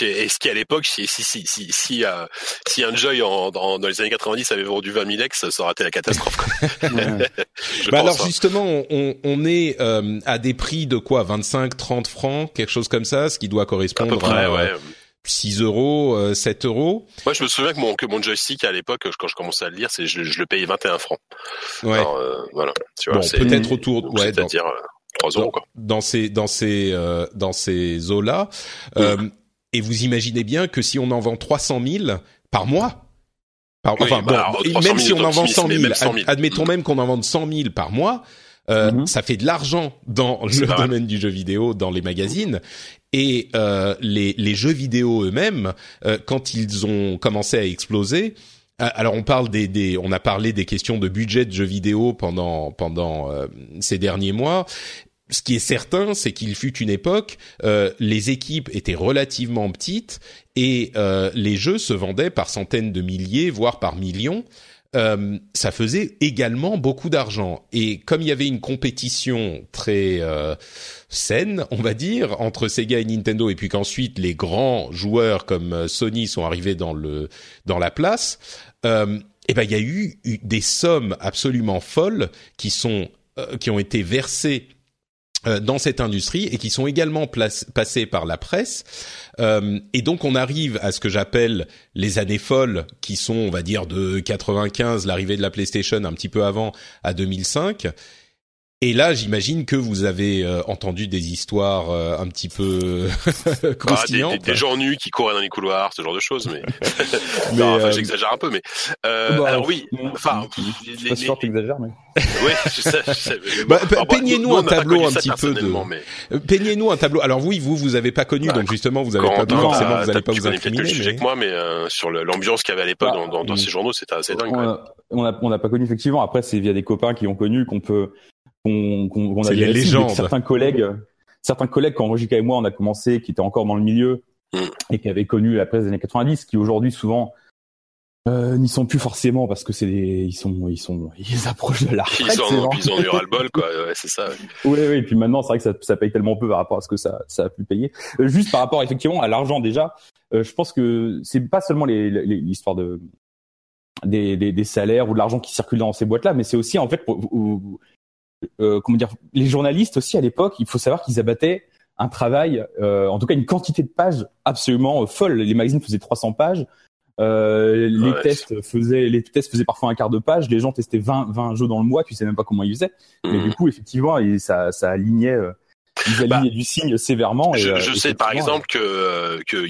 et ce qui à l'époque, si si si si si, euh, si un Joy en, dans, les années 90 avait vendu 20 000 ex, ça aurait été la catastrophe. quoi. [LAUGHS] [LAUGHS] Bah alors hein. justement, on, on est euh, à des prix de quoi? 25, 30 francs, quelque chose comme ça, ce qui doit à peu correspondre près, à ouais. euh, 6 euros, euh, 7 euros. Moi, je me souviens que mon que mon joystick à l'époque, quand je commençais à le lire, c'est je, je le payais 21 francs. Ouais. Alors, euh, voilà. Tu vois, Bon, c'est peut-être autour, donc, ouais, c'est-à-dire euh, 3 euros quoi. dans ces dans ces euh, dans ces eaux là. Euh, et vous imaginez bien que si on en vend 300 000 par mois. Par, Oui, enfin, bah, bon, alors, 300 000 même si on en vend 100 mais 000, même 100 000. ad- admettons même qu'on en vende 100 000 par mois, euh, Mhm. ça fait de l'argent dans le domaine du jeu vidéo, dans les magazines. Et euh, les, les jeux vidéo eux-mêmes, euh, quand ils ont commencé à exploser, euh, alors on parle des, des, on a parlé des questions de budget de jeux vidéo pendant pendant euh, ces derniers mois. Ce qui est certain, c'est qu'il fut une époque, euh, les équipes étaient relativement petites et euh, les jeux se vendaient par centaines de milliers, voire par millions. Euh, ça faisait également beaucoup d'argent. Et comme il y avait une compétition très euh, saine, on va dire, entre Sega et Nintendo, et puis qu'ensuite les grands joueurs comme euh, Sony sont arrivés dans le dans la place, euh, et ben il y a eu eu des sommes absolument folles qui sont euh, qui ont été versées dans cette industrie et qui sont également passées par la presse. Euh, et donc on arrive à ce que j'appelle les années folles, qui sont, on va dire, de 95, l'arrivée de la PlayStation un petit peu avant, à 2005. Et là, j'imagine que vous avez euh, entendu des histoires euh, un petit peu [LAUGHS] Ah, des, croustillantes. des- des gens nus qui couraient dans les couloirs, ce genre de choses, mais, [LAUGHS] [LAUGHS] Mais, non, enfin, euh, j'exagère un peu, mais euh, Bah, alors oui, non, enfin, je les- suis pas sûr que t'exagères, mais. ouais, je sais, je sais, Bah, bon, bon, peignez-nous nous, un tableau connu un petit peu de- mais Euh, Peignez-nous un tableau. Alors oui, vous, vous avez pas connu, Bah, donc justement, vous avez pas Corentin, forcément, vous allez pas vous incriminer. le sujet mais- que moi, mais euh, sur l'ambiance qu'il y avait à l'époque Bah, dans, dans, dans mm. ces journaux, c'était assez dingue. on quoi. a, on a, on n'a pas connu effectivement. Après, c'est via des copains qui ont connu qu'on peut, qu'on, qu'on, qu'on a C'est des les Certains collègues, certains collègues quand Rogica et moi on a commencé, qui étaient encore dans le milieu Mm. et qui avaient connu la presse des années 90, qui aujourd'hui souvent euh, n'y sont plus forcément parce que c'est des, ils sont, ils sont, ils approchent de la Ils retraite. gens. ils ont eu ras le bol, quoi. Ouais, c'est ça. Oui, oui. Et puis maintenant, c'est vrai que ça, ça paye tellement peu par rapport à ce que ça, ça a pu payer. Euh, juste par rapport effectivement à l'argent déjà, euh, je pense que c'est pas seulement les- les- l'histoire de des, des, des salaires ou de l'argent qui circule dans ces boîtes-là, mais c'est aussi en fait pour- ou- comment dire, les journalistes aussi à l'époque, il faut savoir qu'ils abattaient un travail, en tout cas une quantité de pages absolument folle. Les magazines faisaient 300 pages. Euh, les tests faisaient les tests faisaient parfois un quart de page. Les gens testaient 20 20 jeux dans le mois. Tu sais même pas comment ils faisaient. Mais mhm. du coup, effectivement, ça ça alignait ils bah, du signe sévèrement. je, euh, sais par exemple que euh, que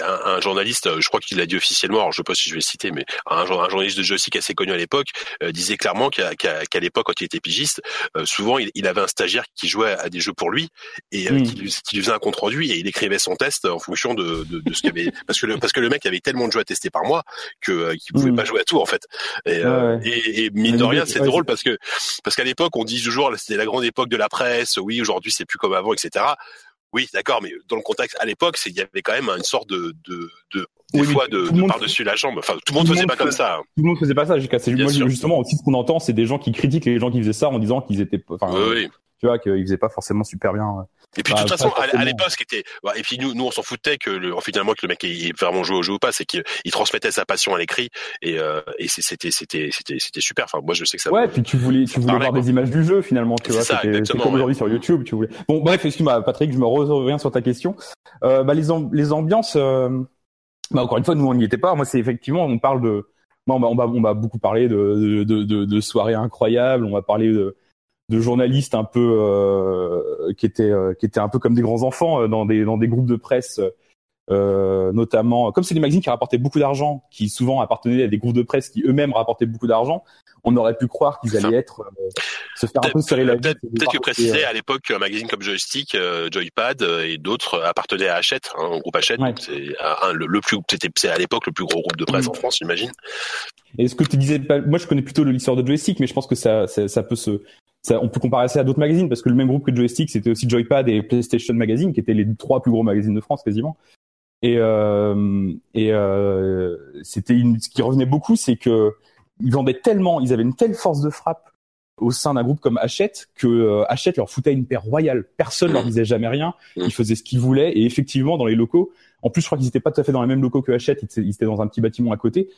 un, un, journaliste, je crois qu'il l'a dit officiellement, alors je sais pas si je vais le citer, mais un, un journaliste de joystick assez connu à l'époque euh, disait clairement qu'à qu'à l'époque quand il était pigiste, souvent il, il, avait un stagiaire qui jouait à des jeux pour lui et hmm. qui, lui, qui, lui, faisait un compte rendu et il écrivait son test en fonction de, de, de ce qu'il avait parce que le, parce que le mec avait tellement de jeux à tester par mois que qu'il pouvait hmm. pas jouer à tout en fait. Et, et, et mine de rien, c'est drôle parce que parce qu'à l'époque on dit toujours c'était la grande époque de la presse. Oui, aujourd'hui c'est plus comme avant, etc. Oui, d'accord, mais dans le contexte à l'époque, il y avait quand même une sorte de de, de des fois de, par-dessus la jambe. Enfin, tout le monde faisait pas comme ça. Hein. Tout le monde faisait pas ça. justement aussi ce qu'on entend, c'est des gens qui critiquent les gens qui faisaient ça en disant qu'ils étaient, enfin, oui, tu vois, qu'ils faisaient pas forcément super bien. Et puis de toute façon, à, l'époque, ce qui était, et puis nous, nous, on s'en foutait que le, finalement que le mec ait vraiment joué au jeu ou pas, c'est qu'il transmettait sa passion à l'écrit et, euh, et c'était, c'était, c'était, c'était super. Enfin, moi, je sais que ça. Ouais, puis tu voulais, tu voulais voir des images du jeu finalement, tu vois. C'était comme aujourd'hui sur YouTube, tu voulais. Bon, bref, excuse-moi, Patrick, je me reviens sur ta question. Euh, bah, les, les ambiances, euh, bah, encore une fois, nous, on n'y était pas. Moi, c'est effectivement, on parle de, on va, on va, beaucoup parler de, de, de, de soirées incroyables. On va parler de de journalistes un peu euh, qui étaient euh, qui étaient un peu comme des grands enfants euh, dans des dans des groupes de presse euh, notamment comme c'est des magazines qui rapportaient beaucoup d'argent qui souvent appartenaient à des groupes de presse qui eux-mêmes rapportaient beaucoup d'argent on aurait pu croire qu'ils allaient être se faire un peu serrer la peut-être peut-être que préciser à l'époque qu'un magazine comme Joystick Joypad et d'autres appartenaient à Hachette hein, au groupe Hachette. C'est le, plus c'était c'est à l'époque le plus gros groupe de presse mm. en France j'imagine. Et ce que tu disais moi je connais plutôt l'histoire de Joystick mais je pense que ça, ça, ça peut se on peut comparer ça à d'autres magazines parce que le même groupe que Joystick, c'était aussi Joypad et PlayStation Magazine, qui étaient les trois plus gros magazines de France quasiment. Et, euh, et euh, c'était ce qui revenait beaucoup, c'est que ils vendaient tellement, ils avaient une telle force de frappe au sein d'un groupe comme Hachette que euh, Hachette leur foutait une paire royale. Personne leur disait jamais rien. Ils faisaient ce qu'ils voulaient et effectivement dans les locaux. En plus, je crois qu'ils n'étaient pas tout à fait dans les mêmes locaux que Hachette. Ils étaient dans un petit bâtiment à côté.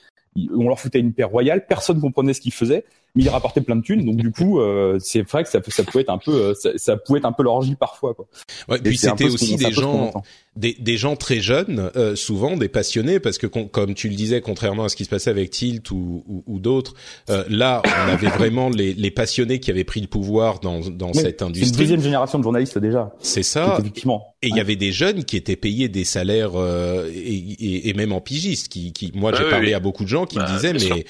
On leur foutait une paire royale. Personne comprenait ce qu'ils faisaient mais il rapportait plein de thunes. Donc du coup, euh, c'est vrai que ça, ça pouvait être un peu, euh, ça, ça pouvait être un peu l'orgie parfois. Quoi. Ouais, puis c'était aussi des gens, des, des, gens très jeunes, euh, souvent des passionnés, parce que comme tu le disais, contrairement à ce qui se passait avec Tilt ou, ou, ou d'autres, euh, là on avait vraiment les, les, passionnés qui avaient pris le pouvoir dans, dans cette industrie. C'est une deuxième génération de journalistes déjà. C'est ça. Effectivement. Et il y avait des jeunes qui étaient payés des salaires et, et, et, même en pigistes. Qui, qui moi j'ai parlé à beaucoup de gens qui me bah, disaient mais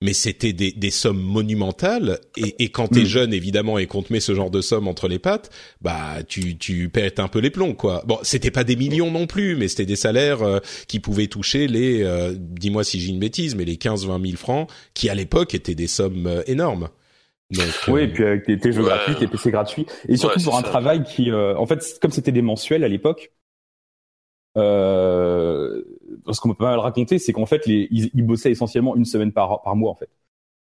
mais c'était des, des, sommes monumentales. Et, et quand t'es mm. jeune, évidemment, et qu'on te met ce genre de sommes entre les pattes, bah tu tu pètes un peu les plombs, quoi. Bon, c'était pas des millions non plus, mais c'était des salaires euh, qui pouvaient toucher les, euh, dis-moi si j'ai une bêtise, mais les 15-20 000 francs, qui à l'époque étaient des sommes euh, énormes. Donc, oui, et puis avec tes, jeux gratuits, tes PC gratuits, et surtout pour un travail qui, en fait, comme c'était des mensuels à l'époque, euh, ce qu'on peut pas mal raconter, c'est qu'en fait, les, ils, ils, bossaient essentiellement une semaine par, par mois, en fait.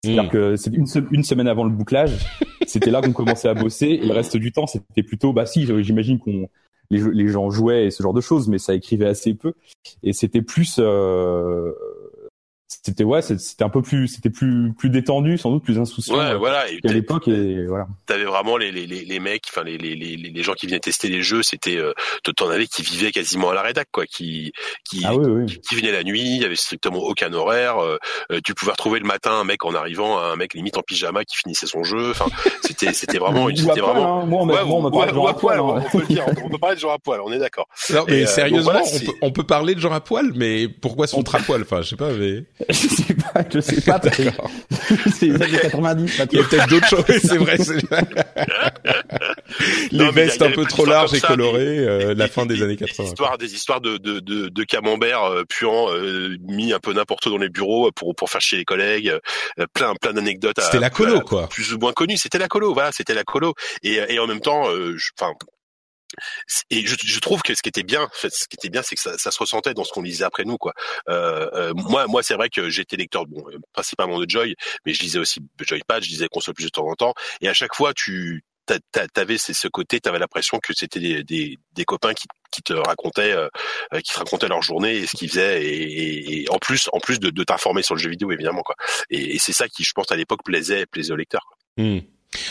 C'est-à-dire hmm. que c'est une, une, semaine avant le bouclage, [LAUGHS] c'était là qu'on commençait à bosser, et le reste du temps, c'était plutôt, bah si, j'imagine qu'on les, les, gens jouaient et ce genre de choses, mais ça écrivait assez peu, et c'était plus euh, c'était ouais c'était un peu plus c'était plus plus détendu sans doute plus insouciant ouais, voilà à l'époque et voilà. T'avais vraiment les, les les mecs enfin les les les gens qui venaient tester les jeux c'était euh, t'en avais qui vivaient quasiment à la rédac quoi qui qui ah qui, venaient la nuit il y avait strictement aucun horaire euh, euh, tu pouvais retrouver le matin un mec en arrivant un mec limite en pyjama qui finissait son jeu enfin [LAUGHS] c'était c'était vraiment c'était vraiment hein. moi on, ouais, parler de genre à poil, on peut le dire on peut parler de genre à poil on est d'accord. Non mais sérieusement on, peut, on peut parler de genre à poil mais pourquoi son à poil? Enfin je sais pas mais [LAUGHS] je sais pas, je sais pas. [LAUGHS] c'est les années 90. Il y a peut-être d'autres choses. [LAUGHS] c'est vrai. les vestes un peu trop larges et colorées. Euh, la fin des années 80. Des histoires, des histoires de de de, de camembert euh, puant euh, mis un peu n'importe où dans les bureaux pour pour faire chier les collègues. Euh, plein plein d'anecdotes. C'était la colo quoi. Plus ou moins connu. C'était la colo. Voilà, c'était la colo. Et et en même temps, enfin et je, je, trouve que ce qui était bien, ce qui était bien, c'est que ça, ça, se ressentait dans ce qu'on lisait après nous, quoi. Euh, euh, moi, moi, c'est vrai que j'étais lecteur, bon, euh, principalement de Joy, mais je lisais aussi Joypad, je lisais console plus de temps en temps, et à chaque fois, tu t'avais ce côté, t'avais l'impression que c'était des, des, des, copains qui, te racontaient, euh, qui te racontaient leur journée et ce qu'ils faisaient, et, et, en plus, en plus de, de t'informer sur le jeu vidéo, évidemment, quoi. Et, et c'est ça qui, je pense, à l'époque plaisait, plaisait aux lecteurs. Quoi. Mmh.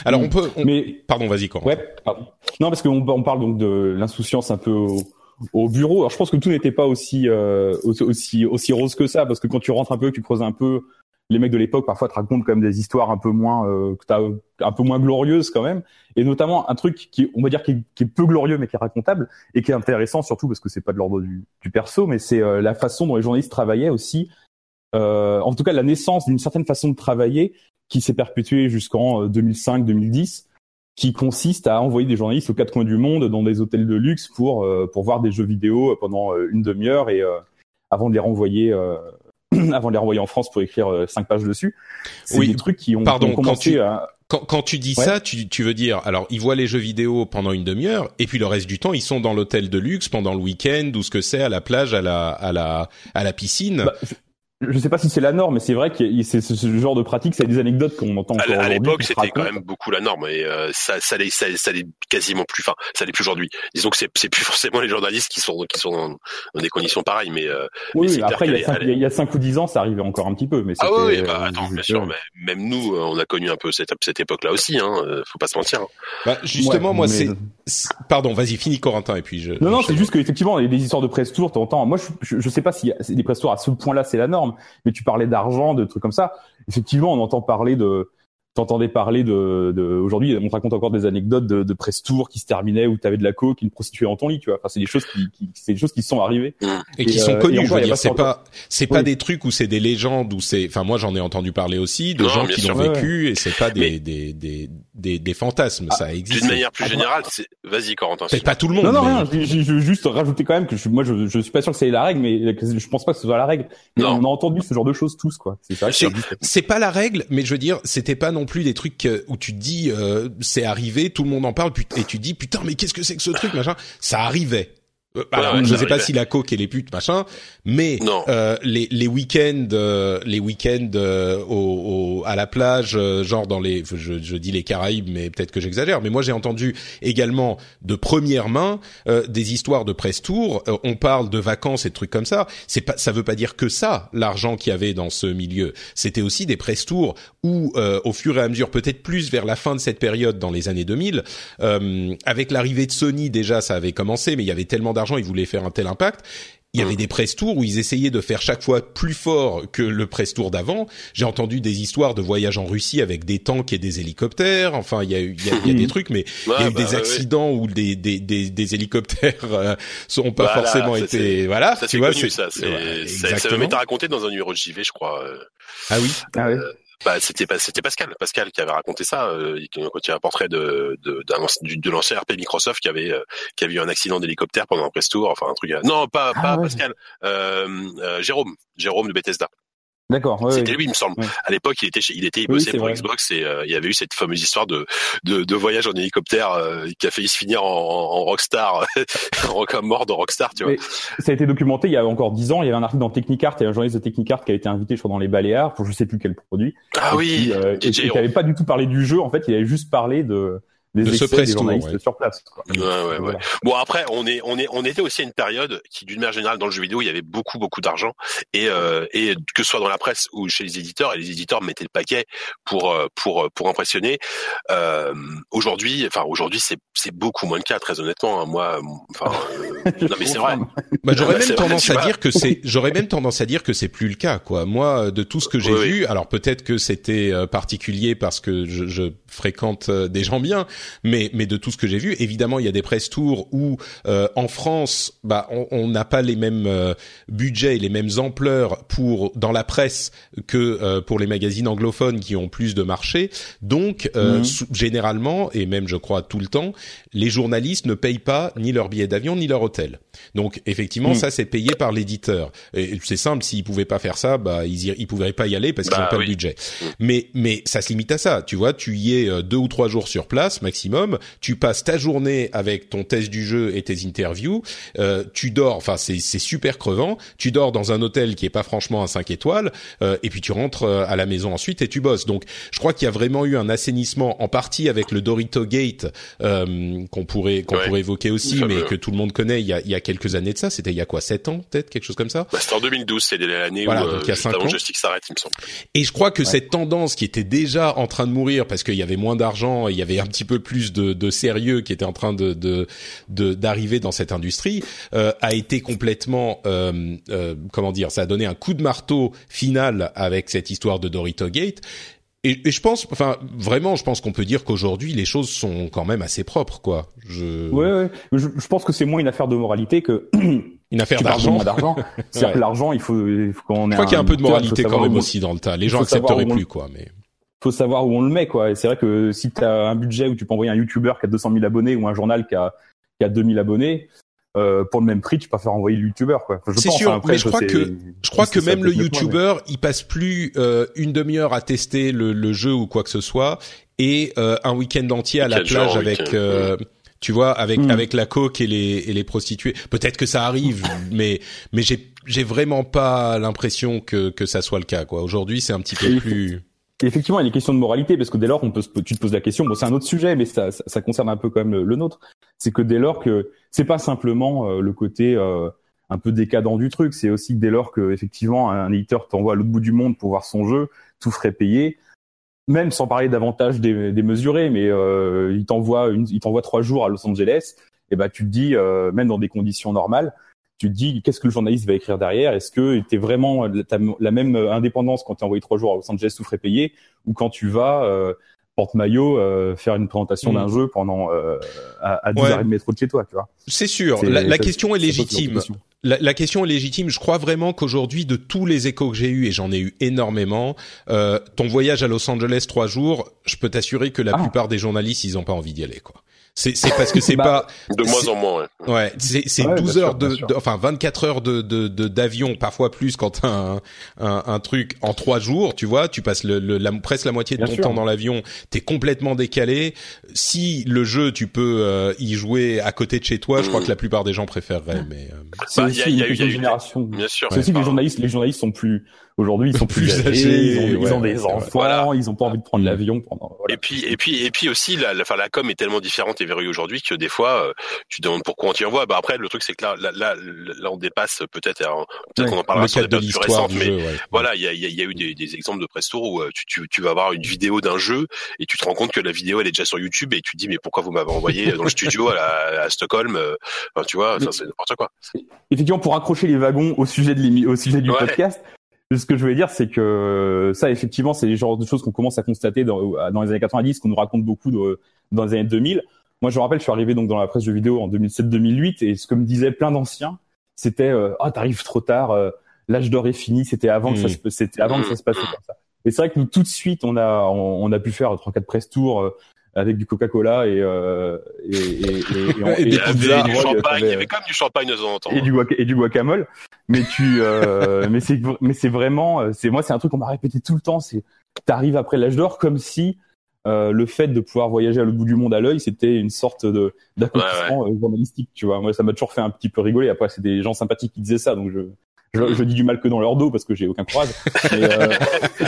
Alors on peut. on- Mais Pardon, vas-y, Corentin. Ouais, pardon. Non, parce qu'on on parle donc de l'insouciance un peu au, au bureau. Alors, je pense que tout n'était pas aussi, euh, aussi aussi rose que ça, parce que quand tu rentres un peu, tu creuses un peu, les mecs de l'époque parfois te racontent quand même des histoires un peu moins euh, que t'as un peu moins glorieuses quand même, et notamment un truc qui, on va dire, qui est, qui est peu glorieux mais qui est racontable et qui est intéressant surtout parce que c'est pas de l'ordre du, du perso, mais c'est euh, la façon dont les journalistes travaillaient aussi. Euh, en tout cas, la naissance d'une certaine façon de travailler qui s'est perpétuée jusqu'en 2005-2010 qui consiste à envoyer des journalistes aux quatre coins du monde dans des hôtels de luxe pour euh, pour voir des jeux vidéo pendant euh, une demi-heure et euh, avant de les renvoyer euh, [CLEARS THROAT] avant de les renvoyer en France pour écrire euh, cinq pages dessus. C'est Oui, des trucs qui ont, pardon, qui ont quand commencé tu- à Quand, quand tu dis Ouais. ça, tu, tu veux dire, alors ils voient les jeux vidéo pendant une demi-heure, et puis le reste du temps, ils sont dans l'hôtel de luxe pendant le week-end ou ce que c'est à la plage, à la à la à la piscine. Bah, je, sais pas si c'est la norme, mais c'est vrai que c'est ce, ce genre de pratique, c'est des anecdotes qu'on entend À, à aujourd'hui, l'époque, c'était quand même beaucoup la norme et euh, ça, ça l'est, ça, ça l'est quasiment plus. Enfin, ça l'est plus aujourd'hui. Disons que c'est, c'est plus [LAUGHS] forcément les journalistes qui sont, qui sont dans, dans des conditions pareilles, mais euh, Oui, mais après il y, a cinq, est- il y a- il y a cinq ou dix ans, ça arrivait encore un petit peu, mais ah oui, oui, bah euh, attends, bien sûr, mais même nous, euh, on a connu un peu cette, cette époque-là aussi. Hein, euh, faut pas se mentir. hein. Bah, justement, Ouais, moi, mais- c'est, pardon, vas-y, finis Corentin, et puis je. Non, non, c'est juste qu'effectivement, il y a des histoires de presse tour, t'entends. Moi, je, je, je sais pas si des presse tours à ce point-là, c'est la norme, mais tu parlais d'argent, de trucs comme ça. Effectivement, on entend parler de, t'entendais parler de, de, aujourd'hui, on te raconte encore des anecdotes de, de presse tour qui se terminaient où t'avais de la coke, une prostituée dans ton lit, tu vois. Enfin, c'est des choses qui, qui c'est des choses qui sont arrivées. et qui Et, sont euh, encore, je veux dire, pas c'est pas, c'est pas Oui. des trucs où c'est des légendes où c'est. Enfin, moi, j'en ai entendu parler aussi de Non, gens qui l'ont Ouais, vécu, et c'est pas des Mais- des, des des des fantasmes. Ah, ça existe. D'une manière plus générale, c'est. Vas-y, Corentin. Peut-être pas tout le monde. Non, non, mais- rien. Je, je- je veux juste rajouter quand même que je, moi, je, je suis pas sûr que c'est la règle, mais je pense pas que ce soit la règle. Mais Non. on a entendu ce genre de choses tous, quoi. C'est. C'est pas la règle, mais je veux dire, c'était pas non plus des trucs où tu dis euh, c'est arrivé, tout le monde en parle, et tu dis putain mais qu'est-ce que c'est que ce truc machin. Ça arrivait. Euh, alors, ouais, je ça sais pas si la coke et les putes machin, mais euh, les les week-ends, euh, les week-ends euh, au, au- à la plage, euh, genre dans les, je, je dis les Caraïbes, mais peut-être que j'exagère, mais moi j'ai entendu également de première main euh, des histoires de presse tour. Euh, on parle de vacances et de trucs comme ça. C'est pas, ça veut pas dire que ça l'argent qu'il y avait dans ce milieu. C'était aussi des presse tours où, euh, au fur et à mesure, peut-être plus vers la fin de cette période, dans les années 2000, euh, avec l'arrivée de Sony déjà, ça avait commencé, mais il y avait tellement d'argent, ils voulaient faire un tel impact. Il y avait des press tours où ils essayaient de faire chaque fois plus fort que le press tour d'avant. J'ai entendu des histoires de voyages en Russie avec des tanks et des hélicoptères. Enfin, il y a eu, il y a, il y a des [LAUGHS] trucs, mais il y a eu bah, des ouais, accidents où des, des, des, des hélicoptères euh, sont pas Voilà, forcément ça, été. Voilà, Ça tu c'est vois, connu, ça. C'est, ouais, ça, ça exactement. été raconté dans un numéro de JV, je crois. euh, Ah oui. Ah ouais. Bah, c'était pas, c'était Pascal, Pascal qui avait raconté ça. Euh, il- quand il y a un portrait de de, de l'ancien RP Microsoft qui avait euh, qui avait eu un accident d'hélicoptère pendant un press tour, enfin un truc. euh, Non, pas Ah pas ouais. Pascal, euh, euh, Jérôme, Jérôme de Bethesda. D'accord. Ouais, C'était lui, il me semble. Ouais. À l'époque, il était, chez- il était, il bossait pour vrai. Xbox et euh, il y avait eu cette fameuse histoire de de, de voyage en hélicoptère euh, qui a failli se finir en, en rockstar, [LAUGHS] en comme mort de rockstar, tu vois. Mais ça a été documenté il y a encore dix ans. Il y avait un article dans Technicart, a un journaliste de Technicart qui a été invité, je crois, dans les Baléares pour je sais plus quel produit. Ah et oui, qui, euh, et- et qui avait pas du tout parlé du jeu. En fait, il avait juste parlé de des De ce excès des journalistes ouais. sur place. Quoi. Ouais, ouais, ouais. Voilà. Bon après on est on est on était aussi à une période qui d'une manière générale dans le jeu vidéo il y avait beaucoup beaucoup d'argent et euh, et que ce soit dans la presse ou chez les éditeurs et les éditeurs mettaient le paquet pour euh, pour pour impressionner. Euh, aujourd'hui enfin aujourd'hui c'est c'est beaucoup moins le cas très honnêtement hein. moi enfin [LAUGHS] euh, non mais c'est vrai. Bah, j'aurais [LAUGHS] même vrai, tendance à dire que c'est, [LAUGHS] j'aurais même tendance à dire que c'est plus le cas, quoi. Moi, de tout ce que j'ai Oui, vu, alors peut-être que c'était euh, particulier parce que je, je fréquente euh, des gens bien, mais mais de tout ce que j'ai vu, évidemment, il y a des press tours où euh, en France, bah, on n'a pas les mêmes euh, budgets et les mêmes ampleurs pour dans la presse que euh, pour les magazines anglophones qui ont plus de marché. Donc, euh, sou- généralement et même, je crois, tout le temps, les journalistes ne payent pas ni leur billet d'avion ni leur hôtel. Donc effectivement, Mm. ça c'est payé par l'éditeur. Et c'est simple, s'ils pouvaient pas faire ça, bah ils y, ils pouvaient pas y aller parce qu'ils Bah, n'ont pas oui. le budget. Mais mais ça se limite à ça. Tu vois, tu y es euh, deux ou trois jours sur place maximum. Tu passes ta journée avec ton test du jeu et tes interviews. Euh, tu dors. Enfin, c'est c'est super crevant. Tu dors dans un hôtel qui est pas franchement un 5 étoiles. euh, et puis tu rentres euh, à la maison ensuite et tu bosses. Donc je crois qu'il y a vraiment eu un assainissement en partie avec le Dorito Gate euh, qu'on pourrait qu'on Ouais. pourrait évoquer aussi, mais que tout le monde connaît il y a, il y a quelques années de ça. C'était il y a quoi, sept ans peut-être, quelque chose comme ça. Bah, c'était en 2012, c'était l'année Voilà, où donc il y a euh, ans. Joystick s'arrête, il me semble. Et je crois que cette tendance qui était déjà en train de mourir parce qu'il y avait moins d'argent, il y avait un petit peu plus de, de sérieux qui était en train de de- de- d'arriver dans cette industrie, euh, a été complètement euh, euh, comment dire, ça a donné un coup de marteau final avec cette histoire de Dorito Gate. Et, et je pense, enfin vraiment, je pense qu'on peut dire qu'aujourd'hui les choses sont quand même assez propres, quoi. Je... Ouais, ouais. Je, je pense que c'est moins une affaire de moralité que [CLEARS THROAT] Une affaire d'argent. [LAUGHS] C'est-à-dire Ouais. que l'argent, il faut, il faut qu'on ait Je crois qu'il y a un peu de moralité quand même où- aussi dans le tas. Les gens accepteraient on- plus, quoi. Mais faut savoir où on le met, quoi. Et c'est vrai que si tu as un budget où tu peux envoyer un YouTuber qui a 200 000 abonnés ou un journal qui a, qui a 2000 abonnés, euh, pour le même prix, tu peux faire envoyer le YouTuber, quoi. Enfin, C'est sûr, hein, après, mais je crois que- je crois que même le moi, mais- YouTuber, il passe plus euh, une demi-heure à tester le, le jeu ou quoi que ce soit et euh, un week-end entier à la plage avec, euh, tu vois, avec Mm. avec la coke et les et les prostituées. Peut-être que ça arrive, [LAUGHS] mais mais j'ai j'ai vraiment pas l'impression que que ça soit le cas quoi. Aujourd'hui, c'est un petit peu plus. Effectivement, il y a des questions de moralité parce que dès lors, on peut tu te poses la question. Bon, c'est un autre sujet, mais ça, concerne un peu quand même le, nôtre. C'est que dès lors que c'est pas simplement euh, le côté euh, un peu décadent du truc, c'est aussi dès lors que effectivement un éditeur t'envoie à l'autre bout du monde pour voir son jeu, tout frais payé, même sans parler davantage des, des mesurés, mais euh, il t'envoie il t'envoie trois jours à Los Angeles, et ben tu te dis, euh, même dans des conditions normales, tu te dis qu'est-ce que le journaliste va écrire derrière? Est-ce que t'es vraiment la même indépendance quand t'es envoyé trois jours à Los Angeles frais payé? Ou quand tu vas euh, porte-maillot euh, faire une présentation Mm. d'un jeu pendant euh, à, à 10 Ouais. heures de métro de chez toi, tu vois? C'est sûr. La, question est légitime. La, la question est légitime. Je crois vraiment qu'aujourd'hui, de tous les échos que j'ai eus, et j'en ai eu énormément, euh, ton voyage à Los Angeles trois jours, je peux t'assurer que la Ah. plupart des journalistes, ils ont pas envie d'y aller, quoi. C'est, c'est parce que c'est Bah, pas, De moins en moins, ouais. ouais, c'est, c'est Ouais, 12 bien heures sûr, de, de- enfin 24 heures de, de, de- d'avion, parfois plus quand t'as un, un, un truc en trois jours, tu vois, tu passes le, le- la, presque la moitié de Bien ton sûr. temps dans l'avion, t'es complètement décalé. Si le jeu, tu peux euh, y jouer à côté de chez toi, je crois Mm. que la plupart des gens préféreraient, mais euh, c'est Bah, aussi il y a- y a une y a de génération Bien sûr. c'est aussi que les journalistes les journalistes sont plus aujourd'hui ils sont plus, Plus âgés, âgés, ils ont, ils des enfants Voilà. ils ont pas envie de prendre l'avion pendant voilà. Et puis et puis et puis aussi la, la, enfin, la com est tellement différente et verrouillée aujourd'hui que des fois euh, tu te demandes pourquoi on t'y envoie. Bah après le truc c'est que là là, là là on dépasse peut-être peut-être qu'on en parlera le sur des périodes plus récentes, mais jeu, voilà il y a, y, a, y a eu des, des exemples de press tour où euh, tu, tu tu vas avoir une vidéo d'un jeu et tu te rends compte que la vidéo elle est déjà sur YouTube et tu te dis mais pourquoi vous m'avez envoyé dans le studio à, la- à Stockholm euh, enfin, tu vois c'est n'importe quoi. effectivement pour accrocher les wagons au sujet de au sujet du Ouais. podcast ce que je voulais dire c'est que ça effectivement c'est les genres de choses qu'on commence à constater dans, dans les années 90 qu'on nous raconte beaucoup de- dans les années 2000 moi je me rappelle je suis arrivé donc dans la presse jeux vidéo en 2007-2008 et ce que me disaient plein d'anciens c'était euh, ah t'arrives trop tard euh, l'âge d'or est fini c'était avant que ça se c'était avant que ça se passe comme ça et c'est vrai que nous tout de suite on a on, on a pu faire trois quatre press tours euh, avec du Coca-Cola et, euh, et, et, et, et, [LAUGHS] des pizzas, du champagne, il y avait quand même du champagne de temps en temps. et du et du guacamole. Mais tu euh, [LAUGHS] mais c'est mais c'est vraiment euh, c'est moi c'est un truc qu'on m'a répété tout le temps c'est t'arrives après l'âge d'or comme si euh, le fait de pouvoir voyager à l'autre bout du monde à l'œil c'était une sorte de d'accomplissement euh, journalistique tu vois. Moi ça m'a toujours fait un petit peu rigoler. Après c'est des gens sympathiques qui disaient ça donc je je, je dis du mal que dans leur dos parce que j'ai aucun courage. Mais, euh, [LAUGHS]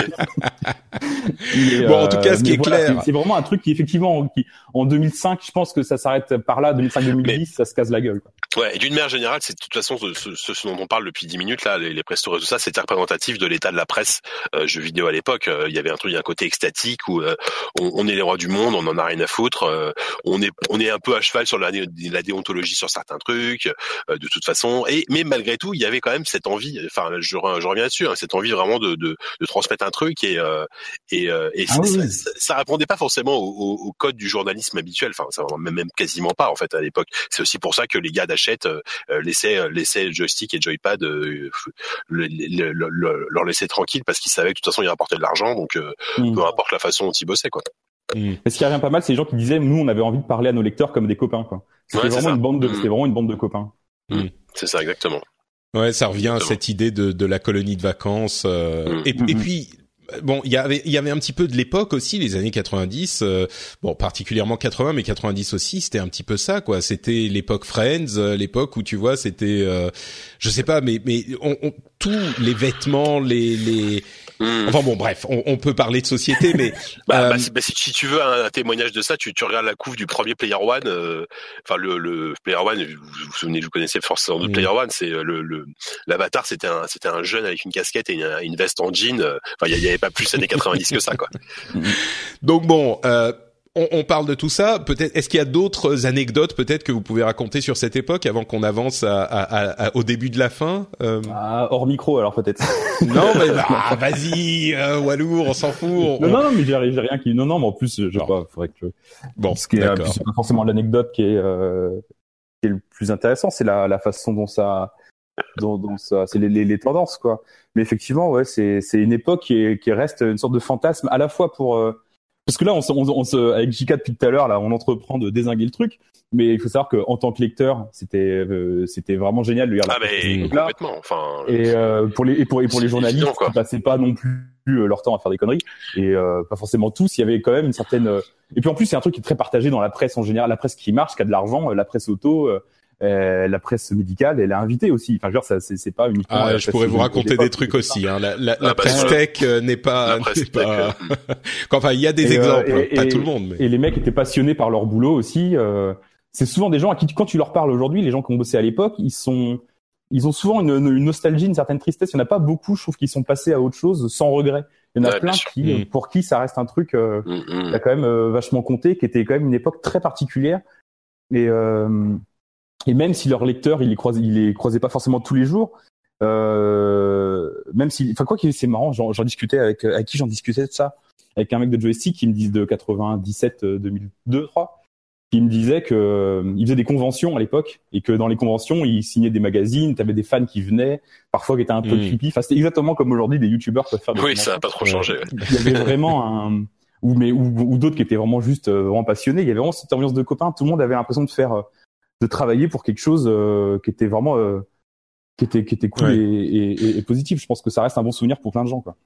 mais, Bon, en tout cas, ce qui est voilà, clair- c'est- vraiment un truc qui effectivement, qui, en 2005, je pense que ça s'arrête par là. 2005-2010, ça se casse la gueule. Quoi. Ouais, et d'une manière générale, c'est de toute façon ce, ce, ce dont on parle depuis 10 minutes là, les, les et tout ça, c'était représentatif de l'état de la presse euh, jeux vidéo à l'époque. Euh, Il y avait un truc, un côté extatique où euh, on, on est les rois du monde, on en a rien à foutre. euh, on est on est un peu à cheval sur la, la déontologie sur certains trucs, euh, de toute façon. Et mais malgré tout, il y avait quand même cette envie. Enfin, je, re- je reviens là-dessus, hein, cette envie vraiment de, de, de transmettre un truc et euh, et, euh, et Ah ça, oui, ça, répondait pas forcément au, au- au code du journalisme habituel. Enfin, ça, même, même quasiment pas en fait à l'époque. C'est aussi pour ça que les gars d'achète euh, laissaient laissaient joystick et joypad euh, le- le- le- le- leur laisser tranquille parce qu'ils savaient que de toute façon ils rapportaient de l'argent donc euh, Mm. peu importe la façon dont ils bossaient quoi. Mm. Mais ce qui revient pas mal, c'est les gens qui disaient, nous, on avait envie de parler à nos lecteurs comme des copains. Quoi. C'était Ouais, vraiment ça. une bande de, Mm. c'était vraiment une bande de copains. C'est ça exactement. Ouais, ça revient à cette idée de, de la colonie de vacances. euh, Mm. et, et Mhm. puis, bon, il y avait, il y avait un petit peu de l'époque aussi, les années 90. euh, bon, particulièrement 80, mais 90 aussi, c'était un petit peu ça, quoi. C'était l'époque Friends, euh, l'époque où tu vois, c'était, euh, je sais pas, mais mais on, on- tous les vêtements, les les Hmm. Enfin bon, bref, on, on, peut parler de société, mais [LAUGHS] bah, bah, bah, si, tu veux un, témoignage de ça, tu, tu, regardes la couve du premier Player One. Enfin, le, le, Player One, vous vous souvenez, vous connaissez forcément de Player One, c'est le, le l'avatar, c'était un, c'était un jeune avec une casquette et une, une veste en jean. Enfin, il y, avait pas plus années 90 que ça, quoi. [LAUGHS] Donc bon. Euh, on, parle de tout ça. Peut-être, est-ce qu'il y a d'autres anecdotes peut-être que vous pouvez raconter sur cette époque avant qu'on avance à, au début de la fin euh... ah, Hors micro, alors peut-être. [LAUGHS] non, mais bah, [LAUGHS] vas-y, euh, Walou, on s'en fout. Non, non, non, mais j'ai rien qui. Non, non, mais en plus, je sais pas. Faudrait que. Bon, ce qui est, c'est pas forcément l'anecdote qui est euh, qui est le plus intéressant, c'est la, la façon dont ça, ça, c'est les, les, les, tendances, quoi. Mais effectivement, ouais, c'est c'est une époque qui, est, qui reste une sorte de fantasme à la fois pour euh, parce que là, on se, on, se, avec JK depuis tout à l'heure, là, on entreprend de désinguer le truc. Mais il faut savoir qu'en tant que lecteur, c'était, euh, c'était vraiment génial de lire ah, mais complètement. Enfin, et euh, pour les, et pour, et pour les journalistes qui passaient pas non plus euh, leur temps à faire des conneries et euh, pas forcément tous. Il y avait quand même une certaine. Et puis en plus, c'est un truc qui est très partagé dans la presse en général, la presse qui marche, qui a de l'argent, la presse auto. Euh, la presse médicale, elle est invitée aussi. Enfin, genre, ça, c'est, c'est pas uniquement. Ah, je pourrais vous raconter des trucs aussi. Hein. La, la, ah, la bah, presse tech euh, n'est pas. pas... [LAUGHS] [LAUGHS] enfin, il y a des euh, exemples, pas tout le monde. Mais... Et les mecs étaient passionnés par leur boulot aussi. Euh, c'est souvent des gens à qui, quand tu leur parles aujourd'hui, les gens qui ont bossé à l'époque, ils sont, ils ont souvent une, une, nostalgie, une certaine tristesse. Il y en a pas beaucoup, je trouve, qui sont passés à autre chose sans regret. Il y en a plein qui, mm. pour qui ça reste un truc euh, mm, mm. qui a quand même vachement compté, qui était quand même une époque très particulière. Et euh, et même si leur lecteur, il les croisait, il les croisait pas forcément tous les jours, euh, même si, enfin quoi qu'il c'est marrant, j'en discutais avec, avec qui j'en discutais de ça, avec un mec de joystick qui me dit de 97, 2002, je crois, qui me disait que euh, il faisait des conventions à l'époque et que dans les conventions, il signait des magazines, t'avais des fans qui venaient, parfois qui étaient un peu mmh. creepy. Enfin, c'était exactement comme aujourd'hui des youtubeurs peuvent faire. Des oui, ça n'a pas trop changé. Il y avait vraiment un ou mais ou, ou d'autres qui étaient vraiment juste euh, vraiment passionnés. Il y avait vraiment cette ambiance de copains. Tout le monde avait l'impression de faire de travailler pour quelque chose euh, qui était vraiment euh, qui était qui était cool et, et, et, positif. Je pense que ça reste un bon souvenir pour plein de gens, quoi.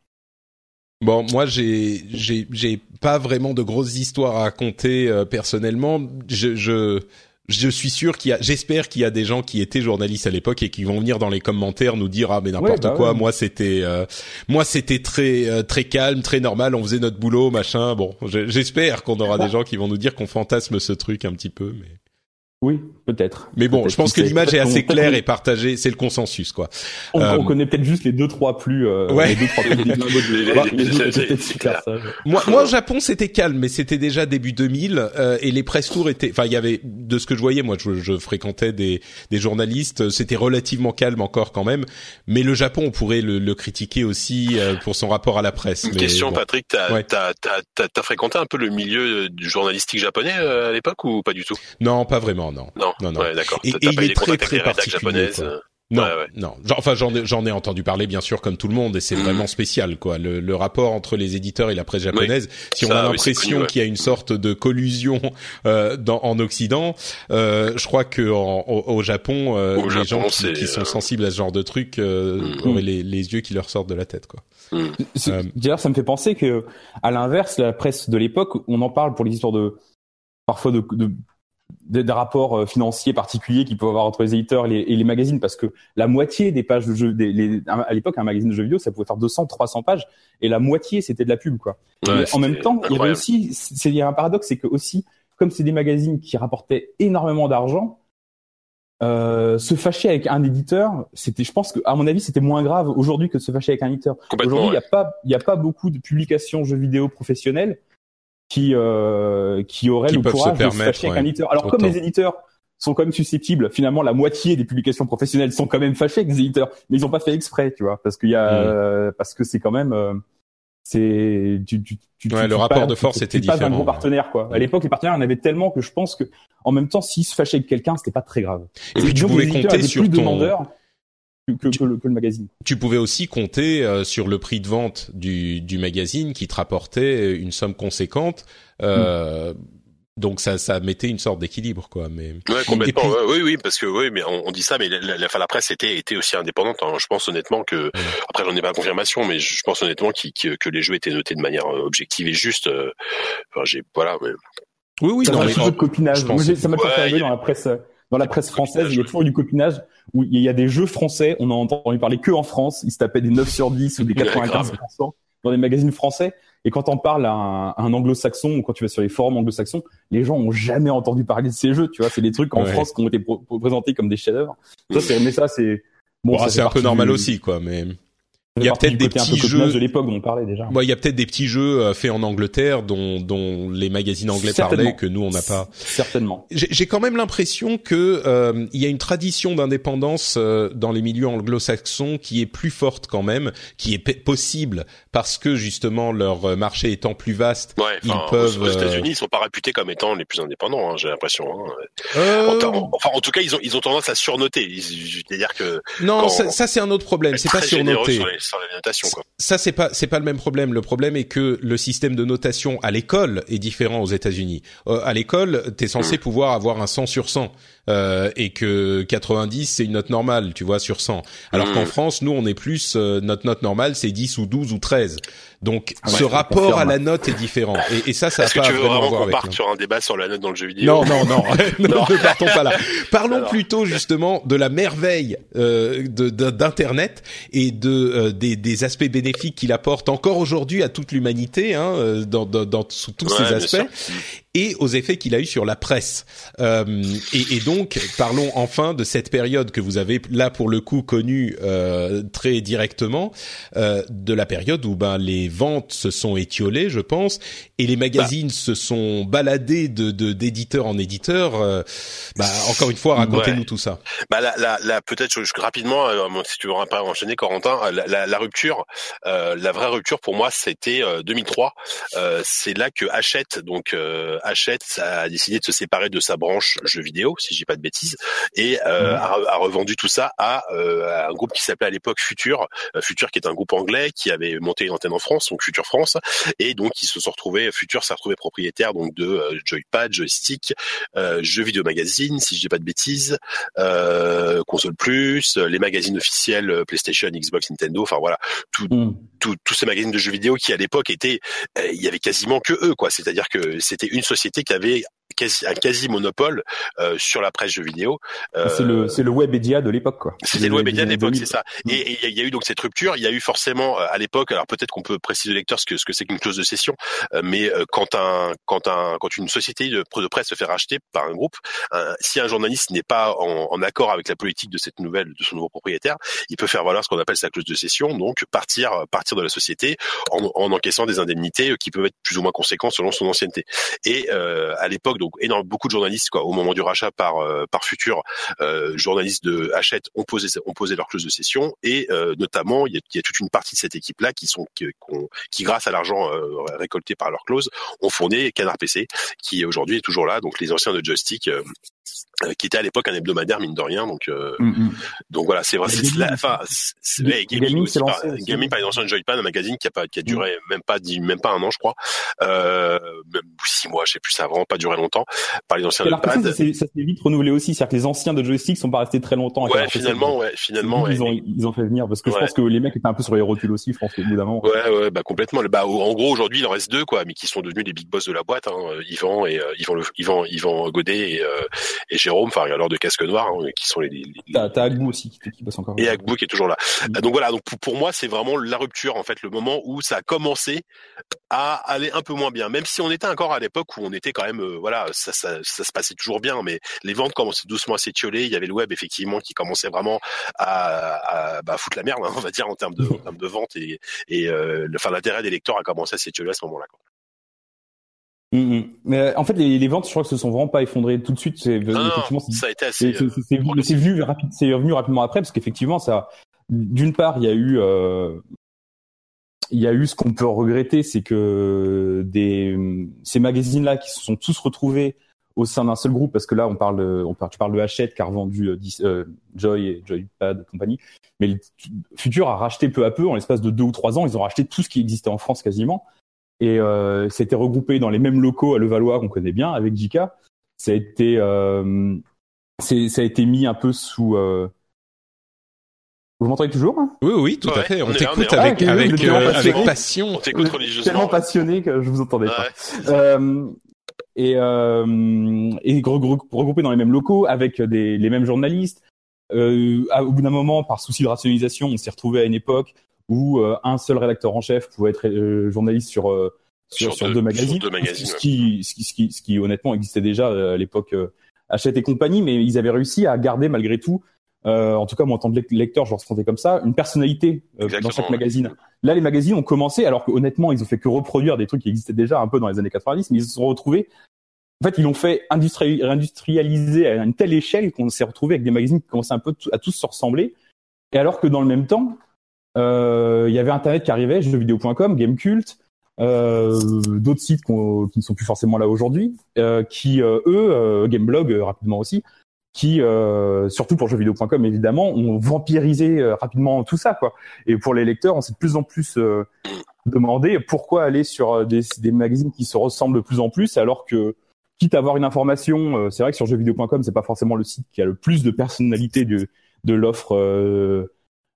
Bon, moi j'ai j'ai j'ai pas vraiment de grosses histoires à raconter euh, personnellement. Je, je je suis sûr qu'il y a, j'espère qu'il y a des gens qui étaient journalistes à l'époque et qui vont venir dans les commentaires nous dire ah mais n'importe bah quoi, moi c'était, moi c'était très très calme, très normal, on faisait notre boulot, machin. Bon, j'espère qu'on aura bah. des gens qui vont nous dire qu'on fantasme ce truc un petit peu, mais. Oui, peut-être. Mais bon, je pense que l'image est assez claire [LAUGHS] et partagée. C'est le consensus, quoi. On, euh, connaît peut-être juste les deux trois plus. Euh, ouais. Les deux trois plus. moi, moi, au Japon, c'était calme, mais c'était déjà début 2000 euh, et les press tours étaient. Enfin, il y avait de ce que je voyais. Moi, je, je fréquentais des, des journalistes. C'était relativement calme encore quand même. Mais le Japon, on pourrait le, le critiquer aussi euh, pour son rapport à la presse. Une question, Patrick. T'as ouais. as, fréquenté un peu le milieu du journalistique japonais à l'époque ou pas du tout? Non, pas vraiment non, non. Non, non. Ouais, d'accord. Et, et il est très très particulier. Non, ouais, ouais. non. Enfin, j'en ai, j'en ai entendu parler bien sûr comme tout le monde et c'est mmh. vraiment spécial quoi. Le, le, rapport entre les éditeurs et la presse japonaise. Oui. Si on a l'impression qu'il y a une sorte de collusion euh, dans, en Occident, euh, je crois que en, au, au, Japon, euh, au les Japon, gens qui, qui, sont euh, sensibles à ce genre de trucs euh, mmh. auraient les, les, yeux qui leur sortent de la tête quoi. Mmh. Euh, D'ailleurs, ça me fait penser que à l'inverse, la presse de l'époque, on en parle pour les histoires de parfois de, de des, des, rapports euh, financiers particuliers qu'il peut avoir entre les éditeurs et les, et les, magazines parce que la moitié des pages de jeux des, les, à l'époque un magazine de jeux vidéo ça pouvait faire 200 300 pages et la moitié c'était de la pub quoi. Ouais, en même temps il y avait aussi c'est il y a un paradoxe c'est que aussi comme c'est des magazines qui rapportaient énormément d'argent euh, se fâcher avec un éditeur, c'était, je pense que, à mon avis, c'était moins grave aujourd'hui que de se fâcher avec un éditeur. Aujourd'hui, il n'y a pas, il a pas beaucoup de publications jeux vidéo professionnelles qui euh, qui auraient le courage de se fâcher avec un éditeur. Alors comme les éditeurs sont quand même susceptibles, finalement la moitié des publications professionnelles sont quand même fâchées avec les éditeurs, mais ils ont pas fait exprès, tu vois, parce qu'il y a mm. euh, parce que c'est quand même euh, c'est tu, tu, tu, ouais, le rapport de force était différent. Pas un bon partenaire quoi. À l'époque les partenaires en avaient tellement que je pense que en même temps s'ils se fâchaient avec quelqu'un, c'était pas très grave. Et, puis tu pouvais compter sur ton que, que, le, que, le, magazine. Tu pouvais aussi compter euh, sur le prix de vente du, du magazine qui te rapportait une somme conséquente. Euh, mm. Donc ça, ça mettait une sorte d'équilibre, quoi. Mais ouais, complètement. Puis... oui, oui, parce que oui, mais on, on dit ça, mais la, la, la, la presse était était aussi indépendante. Hein. Je pense honnêtement que après j'en ai pas la confirmation, mais je pense honnêtement qu que, que les jeux étaient notés de manière euh, objective et juste. Enfin, j'ai voilà. Mais... Oui, oui. Ça non, mais, de copinage. Moi, ça m'a pas fait arriver dans la presse dans la presse française, il y a toujours eu du copinage où il y a des jeux français, on a entendu parler que en France, ils se tapaient des 9 sur 10 ou des [LAUGHS] 95% dans les magazines français. Et quand on parle à un, anglo-saxon ou quand tu vas sur les forums anglo-saxons, les gens ont jamais entendu parler de ces jeux. Tu vois, c'est des trucs en France qui ont été présentés comme des chefs-d'œuvre. Ça, c'est mais ça, c'est bon. c'est un peu normal aussi, quoi. Mais il y a peut-être des petits jeux de l'époque dont on parlait déjà. il y a peut-être des petits jeux euh, faits en Angleterre dont, dont les magazines anglais parlaient que nous on n'a pas. Certainement. J'ai quand même l'impression que euh, il y a une tradition d'indépendance euh, dans les milieux anglo-saxons qui est plus forte quand même, qui est possible parce que justement leur marché étant plus vaste, ils peuvent. Aux États-Unis, ils sont pas réputés comme étant les plus indépendants. Hein, J'ai l'impression. Hein. Enfin, en tout cas, ils ont ils ont tendance à surnoter. C'est-à-dire que non, ça, ça c'est un autre problème. C'est pas surnoter la notation. Quoi. Ça c'est pas c'est pas le même problème. Le problème est que le système de notation à l'école est différent aux États-Unis. Euh, à l'école, t'es censé mm. pouvoir avoir un 100 sur 100 euh, et que 90 c'est une note normale, tu vois, sur 100. Alors mm. qu'en France, nous on est plus euh, notre note normale c'est 10 ou 12 ou 13. Donc ah ce rapport à la note est différent. Et, et ça, ça Est-ce que tu veux vraiment qu'on parte sur un débat sur la note dans le jeu vidéo Non, non, non, [LAUGHS] [LAUGHS] ne partons pas là. Parlons plutôt justement de la merveille euh, d'internet et de euh, des, des, aspects bénéfiques qu'il apporte encore aujourd'hui à toute l'humanité, hein, euh, dans, dans, dans, sous tous ces aspects et aux effets qu'il a eu sur la presse. Euh, et, et, donc, parlons enfin de cette période que vous avez là pour le coup connue euh, très directement, euh, de la période où ben les ventes se sont étiolées, je pense, et les magazines bah. se sont baladés de d'éditeur en éditeur. Euh, bah, encore une fois, racontez-nous tout ça. Bah, la, la, la peut-être rapidement, euh, si tu veux pas enchaîner, Corentin, la, la, rupture, la vraie rupture pour moi, c'était 2003. C'est là que Hachette, donc Hachette a décidé de se séparer de sa branche jeux vidéo, si je dis pas de bêtises, et euh, mhm. a, revendu tout ça euh, à, un groupe qui s'appelait à l'époque Future, euh, Future qui est un groupe anglais qui avait monté une antenne en France, donc Future France, et donc ils se sont retrouvés, Future s'est retrouvé propriétaire donc de Joypad, Joystick, Jeux Vidéo Magazine, si je dis pas de bêtises, Console Plus, les magazines officiels PlayStation, Xbox, Nintendo, enfin voilà, mhm. tous ces magazines de jeux vidéo qui à l'époque étaient, il y avait quasiment que eux quoi, c'est-à-dire que c'était une société qui avait quasi, un quasi monopole euh, sur la presse jeux vidéo. Euh, c'est le c'est le web média de l'époque quoi. C'était le web média de l'époque, c'est ça. Et il y a eu donc cette rupture. Il y a eu forcément euh, à l'époque. Alors peut-être qu'on peut préciser au lecteur ce que ce que c'est qu'une clause de cession, euh, mais quand un quand un quand une société de, de presse se fait racheter par un groupe, si un journaliste n'est pas en, en, accord avec la politique de cette nouvelle de son nouveau propriétaire, il peut faire valoir ce qu'on appelle sa clause de cession, donc partir partir de la société en, en encaissant des indemnités qui peuvent être plus ou moins conséquentes selon son ancienneté. Et à l'époque donc énorme, beaucoup de journalistes quoi, au moment du rachat par euh, par Futur, euh, journalistes de Hachette ont posé ont posé leur clause de cession et euh, notamment il y, a, il y, a, toute une partie de cette équipe là qui sont qui, qui grâce à l'argent euh, récolté par leur clause ont fourni Canard PC qui aujourd'hui est toujours là donc les anciens de Joystick euh, qui était à l'époque un hebdomadaire mine de rien donc euh, mm, mm. donc voilà c'est vrai c'est la enfin c'est gaming, aussi, par, gaming par les anciens de Joypad un magazine qui a pas qui a duré mm. même pas même pas un an je crois euh, même six mois je sais plus ça a vraiment pas duré longtemps par les anciens de Joypad ça s'est vite renouvelé aussi c'est-à-dire que les anciens de joystick sont pas restés très longtemps ouais finalement ouais finalement ils ont ils ont fait venir parce que je pense que les mecs étaient un peu sur les rotules aussi je pense au bout d'un moment. Ouais ouais bah complètement. Bah en gros aujourd'hui il en reste deux quoi mais qui sont devenus les big boss de la boîte hein, Yvan et Yvan le Yvan Yvan Godet et, et Jérôme enfin alors de casque noir hein, qui sont les, les... t'as Agbu aussi qui, qui bosse encore. Et Agbu qui est toujours là. Mm. donc voilà donc pour, moi c'est vraiment la rupture en fait le moment où ça a commencé à aller un peu moins bien. Même si on était encore à l'époque où on était quand même euh, voilà ça, ça, ça, se passait toujours bien mais les ventes commençaient doucement à s'étioler il y avait le web effectivement qui commençait vraiment à, à bah, foutre la merde hein, on va dire en termes de, en termes de vente et, et euh, le, enfin l'intérêt des lecteurs a commencé à s'étioler à ce moment-là quoi. Mm, mm. Mais en fait, les, les, ventes, je crois que se sont vraiment pas effondrées tout de suite. C'est effectivement, ça a été assez. C'est euh, rapide, revenu rapidement après parce qu'effectivement, ça. D'une part, il y a eu, euh, il y a eu ce qu'on peut regretter, c'est que des ces magazines-là qui se sont tous retrouvés au sein d'un seul groupe, parce que là, on parle, tu parles de Hachette qui a revendu euh, euh, Joy et Joypad et compagnie, mais le Futur a racheté peu à peu, en l'espace de deux ou trois ans, ils ont racheté tout ce qui existait en France quasiment et euh, c'était regroupé dans les mêmes locaux à Levallois qu'on connaît bien avec Jika. Ça a été euh, ça a été mis un peu sous euh... vous m'entendez toujours hein? Oui, oui, tout à fait. On, t'écoute avec, avec, euh, avec, passion. On t'écoute religieusement. Tellement passionné que je vous entendais pas. Euh, et, euh, et regroupés dans les mêmes locaux avec des, les mêmes journalistes. Euh, au bout d'un moment, par souci de rationalisation, on s'est retrouvé à une époque où euh, un seul rédacteur en chef pouvait être euh, journaliste sur euh, sur, sur, deux, magazines, ce, qui, ce, qui, ce, qui, honnêtement existait déjà à l'époque Hachette et compagnie, mais ils avaient réussi à garder malgré tout euh, en tout cas moi en tant que lecteur je le ressentais comme ça, une personnalité euh, dans chaque magazine. Là les magazines ont commencé alors que honnêtement ils ont fait que reproduire des trucs qui existaient déjà un peu dans les années 90 mais ils se sont retrouvés en fait ils l'ont fait industrialiser à une telle échelle qu'on s'est retrouvé avec des magazines qui commençaient un peu à tous se ressembler. Et alors que dans le même temps euh, il y avait internet qui arrivait jeuxvideo.com, Gamecult euh, d'autres sites qui ne sont plus forcément là aujourd'hui, euh, qui eux, Gameblog rapidement aussi, qui, euh, surtout pour jeuxvideo.com évidemment, ont vampirisé euh, rapidement tout ça quoi. Et pour les lecteurs, on s'est de plus en plus euh, demandé pourquoi aller sur euh, des, des, magazines qui se ressemblent de plus en plus, alors que quitte à avoir une information, c'est vrai que sur jeuxvideo.com c'est pas forcément le site qui a le plus de personnalité de, de l'offre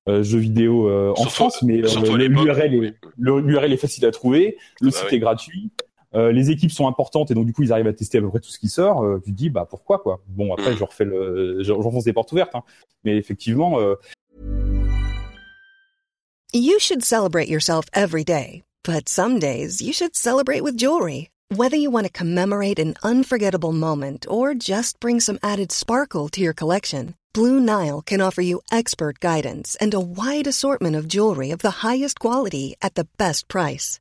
jeux vidéo en France, mais l'URL est, l'URL est facile à trouver, le bah site est gratuit. Euh, les équipes sont importantes et donc du coup ils arrivent à tester à peu près tout ce qui sort. Euh, tu te dis bah pourquoi quoi? Bon après je refais le, j'enfonce des portes ouvertes, hein. mais effectivement. Euh... You should celebrate yourself every day, but some days you should celebrate with jewelry. Whether you want to commemorate an unforgettable moment or just bring some added sparkle to your collection, Blue Nile can offer you expert guidance and a wide assortment of jewelry of the highest quality at the best price.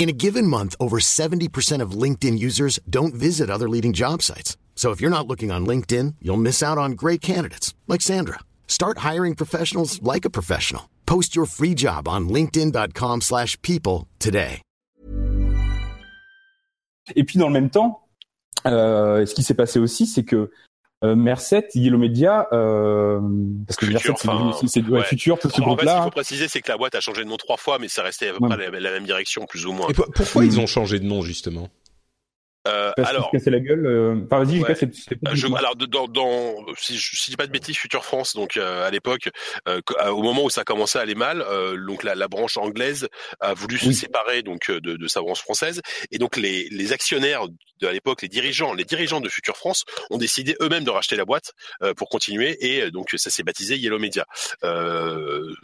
In a given month, over 70% of LinkedIn users don't visit other leading job sites. So if you're not looking on LinkedIn, you'll miss out on great candidates like Sandra. Start hiring professionals like a professional. Post your free job on linkedin.com/people today. Et puis dans le même temps, euh, ce qui s'est passé aussi, c'est que euh, Merced, Yellow Media, euh, parce que Merced, c'est ouais. Futur, tout ce groupe-là. Ce qu'il faut préciser, c'est que la boîte a changé de nom trois fois, mais ça restait à peu près la, la, même direction, plus ou moins. Et pourquoi ils ont changé de nom, justement? Euh, alors, casser la gueule. Euh... Enfin, vas-y, ouais. je, alors, dans, dans, si je, si je dis pas de bêtises, Future France, donc euh, à l'époque, euh, au moment où ça commençait à aller mal, euh, donc la, la, branche anglaise a voulu se séparer donc de, de, sa branche française, et donc les, les actionnaires de à l'époque, les dirigeants, les dirigeants de Future France ont décidé eux-mêmes de racheter la boîte pour continuer, et donc ça s'est baptisé Yellow Media.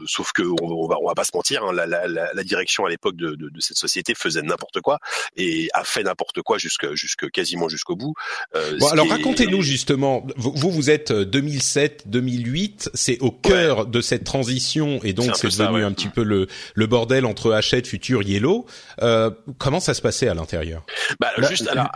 sauf que on, on, va, on va pas se mentir, hein, la, la, la, direction à l'époque de, de, de, cette société faisait n'importe quoi et a fait n'importe quoi jusque jusque quasiment jusqu'au bout. Euh, bon, alors racontez-nous justement. Vous, vous êtes 2007, euh, 2008. C'est au cœur de cette transition et donc c'est devenu un petit peu le, le bordel entre Hachette, Futur, Yellow. Euh, comment ça se passait à l'intérieur? Bah, juste alors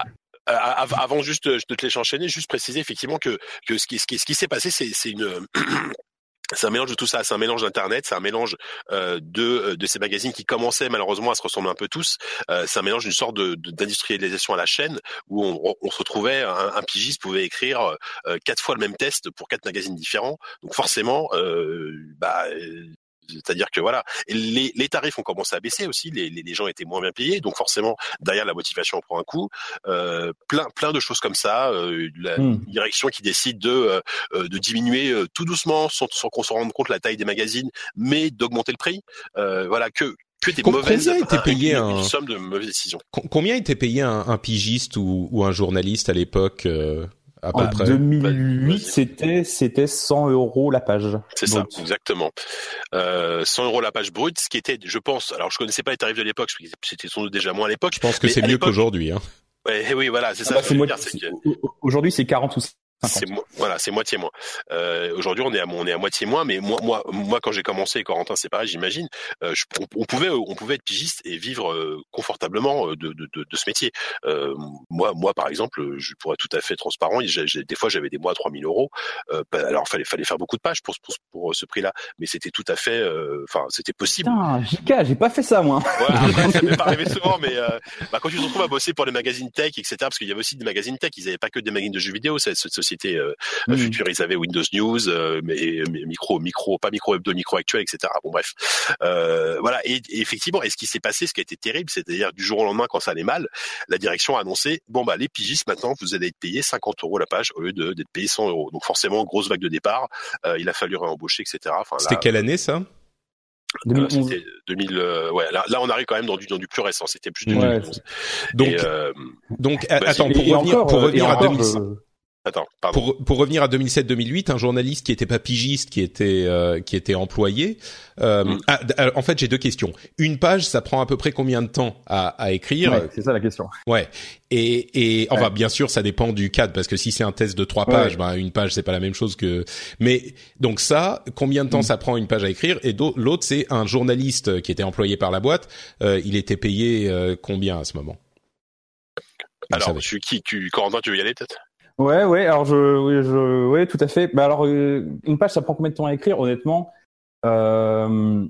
avant juste de te laisser enchaîner, juste préciser effectivement que, que ce qui, ce qui, ce qui s'est passé, c'est une [CLEARS THROAT] c'est un mélange de tout ça, c'est un mélange d'internet, c'est un mélange euh, de euh, de ces magazines qui commençaient malheureusement à se ressembler un peu tous. Euh, c'est un mélange d'une sorte de d'industrialisation à la chaîne où on, on se retrouvait un, un, pigiste pouvait écrire euh, quatre fois le même test pour quatre magazines différents. Donc forcément, euh, bah c'est-à-dire que voilà, les, les, tarifs ont commencé à baisser aussi, les, les, gens étaient moins bien payés, donc forcément derrière la motivation prend un coup. Euh, plein plein de choses comme ça, euh, la hmm. direction qui décide de euh, de diminuer euh, tout doucement sans, sans qu'on se rende compte la taille des magazines, mais d'augmenter le prix. Euh, voilà que que des mauvaises combien était [LAUGHS] payé un... une somme de mauvaises décisions. Combien était payé un, un pigiste ou, ou, un journaliste à l'époque euh, à peu en près. 2008, c'était c'était 100 euros la page. C'est ça, exactement. Euh, 100 euros la page brute, ce qui était, je pense, alors je connaissais pas les tarifs de l'époque, c'était sans doute déjà moins à l'époque. Je pense que c'est mieux qu'aujourd'hui. Hein. Ouais, oui, voilà, c'est ah ça. Bah, Aujourd'hui, c'est 40 ou c'est voilà, c'est moitié moins. Euh, Aujourd'hui, on est à on est à moitié moins, mais moi moi moi quand j'ai commencé, Corentin, c'est pareil, j'imagine. Euh, on, on, pouvait on pouvait être pigiste et vivre euh, confortablement euh, de, de, de, de, ce métier. Euh, moi moi par exemple, je pourrais tout à fait transparent. J'ai, des fois, j'avais des mois à 3000 euros. Euh, alors fallait fallait faire beaucoup de pages pour pour, pour ce prix-là, mais c'était tout à fait, enfin c'était possible. Putain, JK, j'ai pas fait ça moi. Après, [LAUGHS] [LAUGHS] ça m'est pas arrivé souvent, mais bah, quand tu te retrouves à bosser pour les magazines tech, etc. Parce qu'il y avait aussi des magazines tech, ils avaient pas que des magazines de jeux vidéo. C'est, sociétés euh, Mhm. futures, ils avaient Windows News, euh, mais, mais micro, micro, pas micro hebdo, micro actuel, etc. Bon bref, euh, voilà. Et, et effectivement, et ce qui s'est passé, ce qui a été terrible, c'est-à-dire du jour au lendemain, quand ça allait mal, la direction a annoncé bon bah les pigistes maintenant, vous allez être payés 50 euros la page au lieu de- d'être payés 100 euros. Donc forcément, grosse vague de départ. Euh, il a fallu réembaucher, etc. Enfin, C'était là, quelle année ça? euh, 2011. C'était 2000. euh, ouais, là, là, on arrive quand même dans du dans du plus récent. C'était plus Ouais, 2011. Donc, Et, euh, donc Vas-y. attends pour revenir encore, pour euh, revenir à encore, 2000 euh, attends, pardon. pour, pour revenir à 2007-2008, un journaliste qui était pas pigiste, qui était euh, qui était employé. euh, Mm. ah, en fait, j'ai deux questions. Une page, ça prend à peu près combien de temps à, à écrire? Ouais, c'est ça la question. Ouais. Et, et enfin, Ouais. bien sûr, ça dépend du cadre parce que si c'est un test de trois Ouais. pages, ben une page c'est pas la même chose que. Mais donc ça, combien de temps Mm. ça prend une page à écrire? Et l'autre, c'est un journaliste qui était employé par la boîte. Euh, il était payé euh, combien à ce moment? Vous Alors, savez. tu qui, tu, Corentin, tu veux y aller peut-être? Ouais, ouais. Alors je, oui, je, ouais, tout à fait. Bah alors euh, une page, ça prend combien de temps à écrire Honnêtement, euh,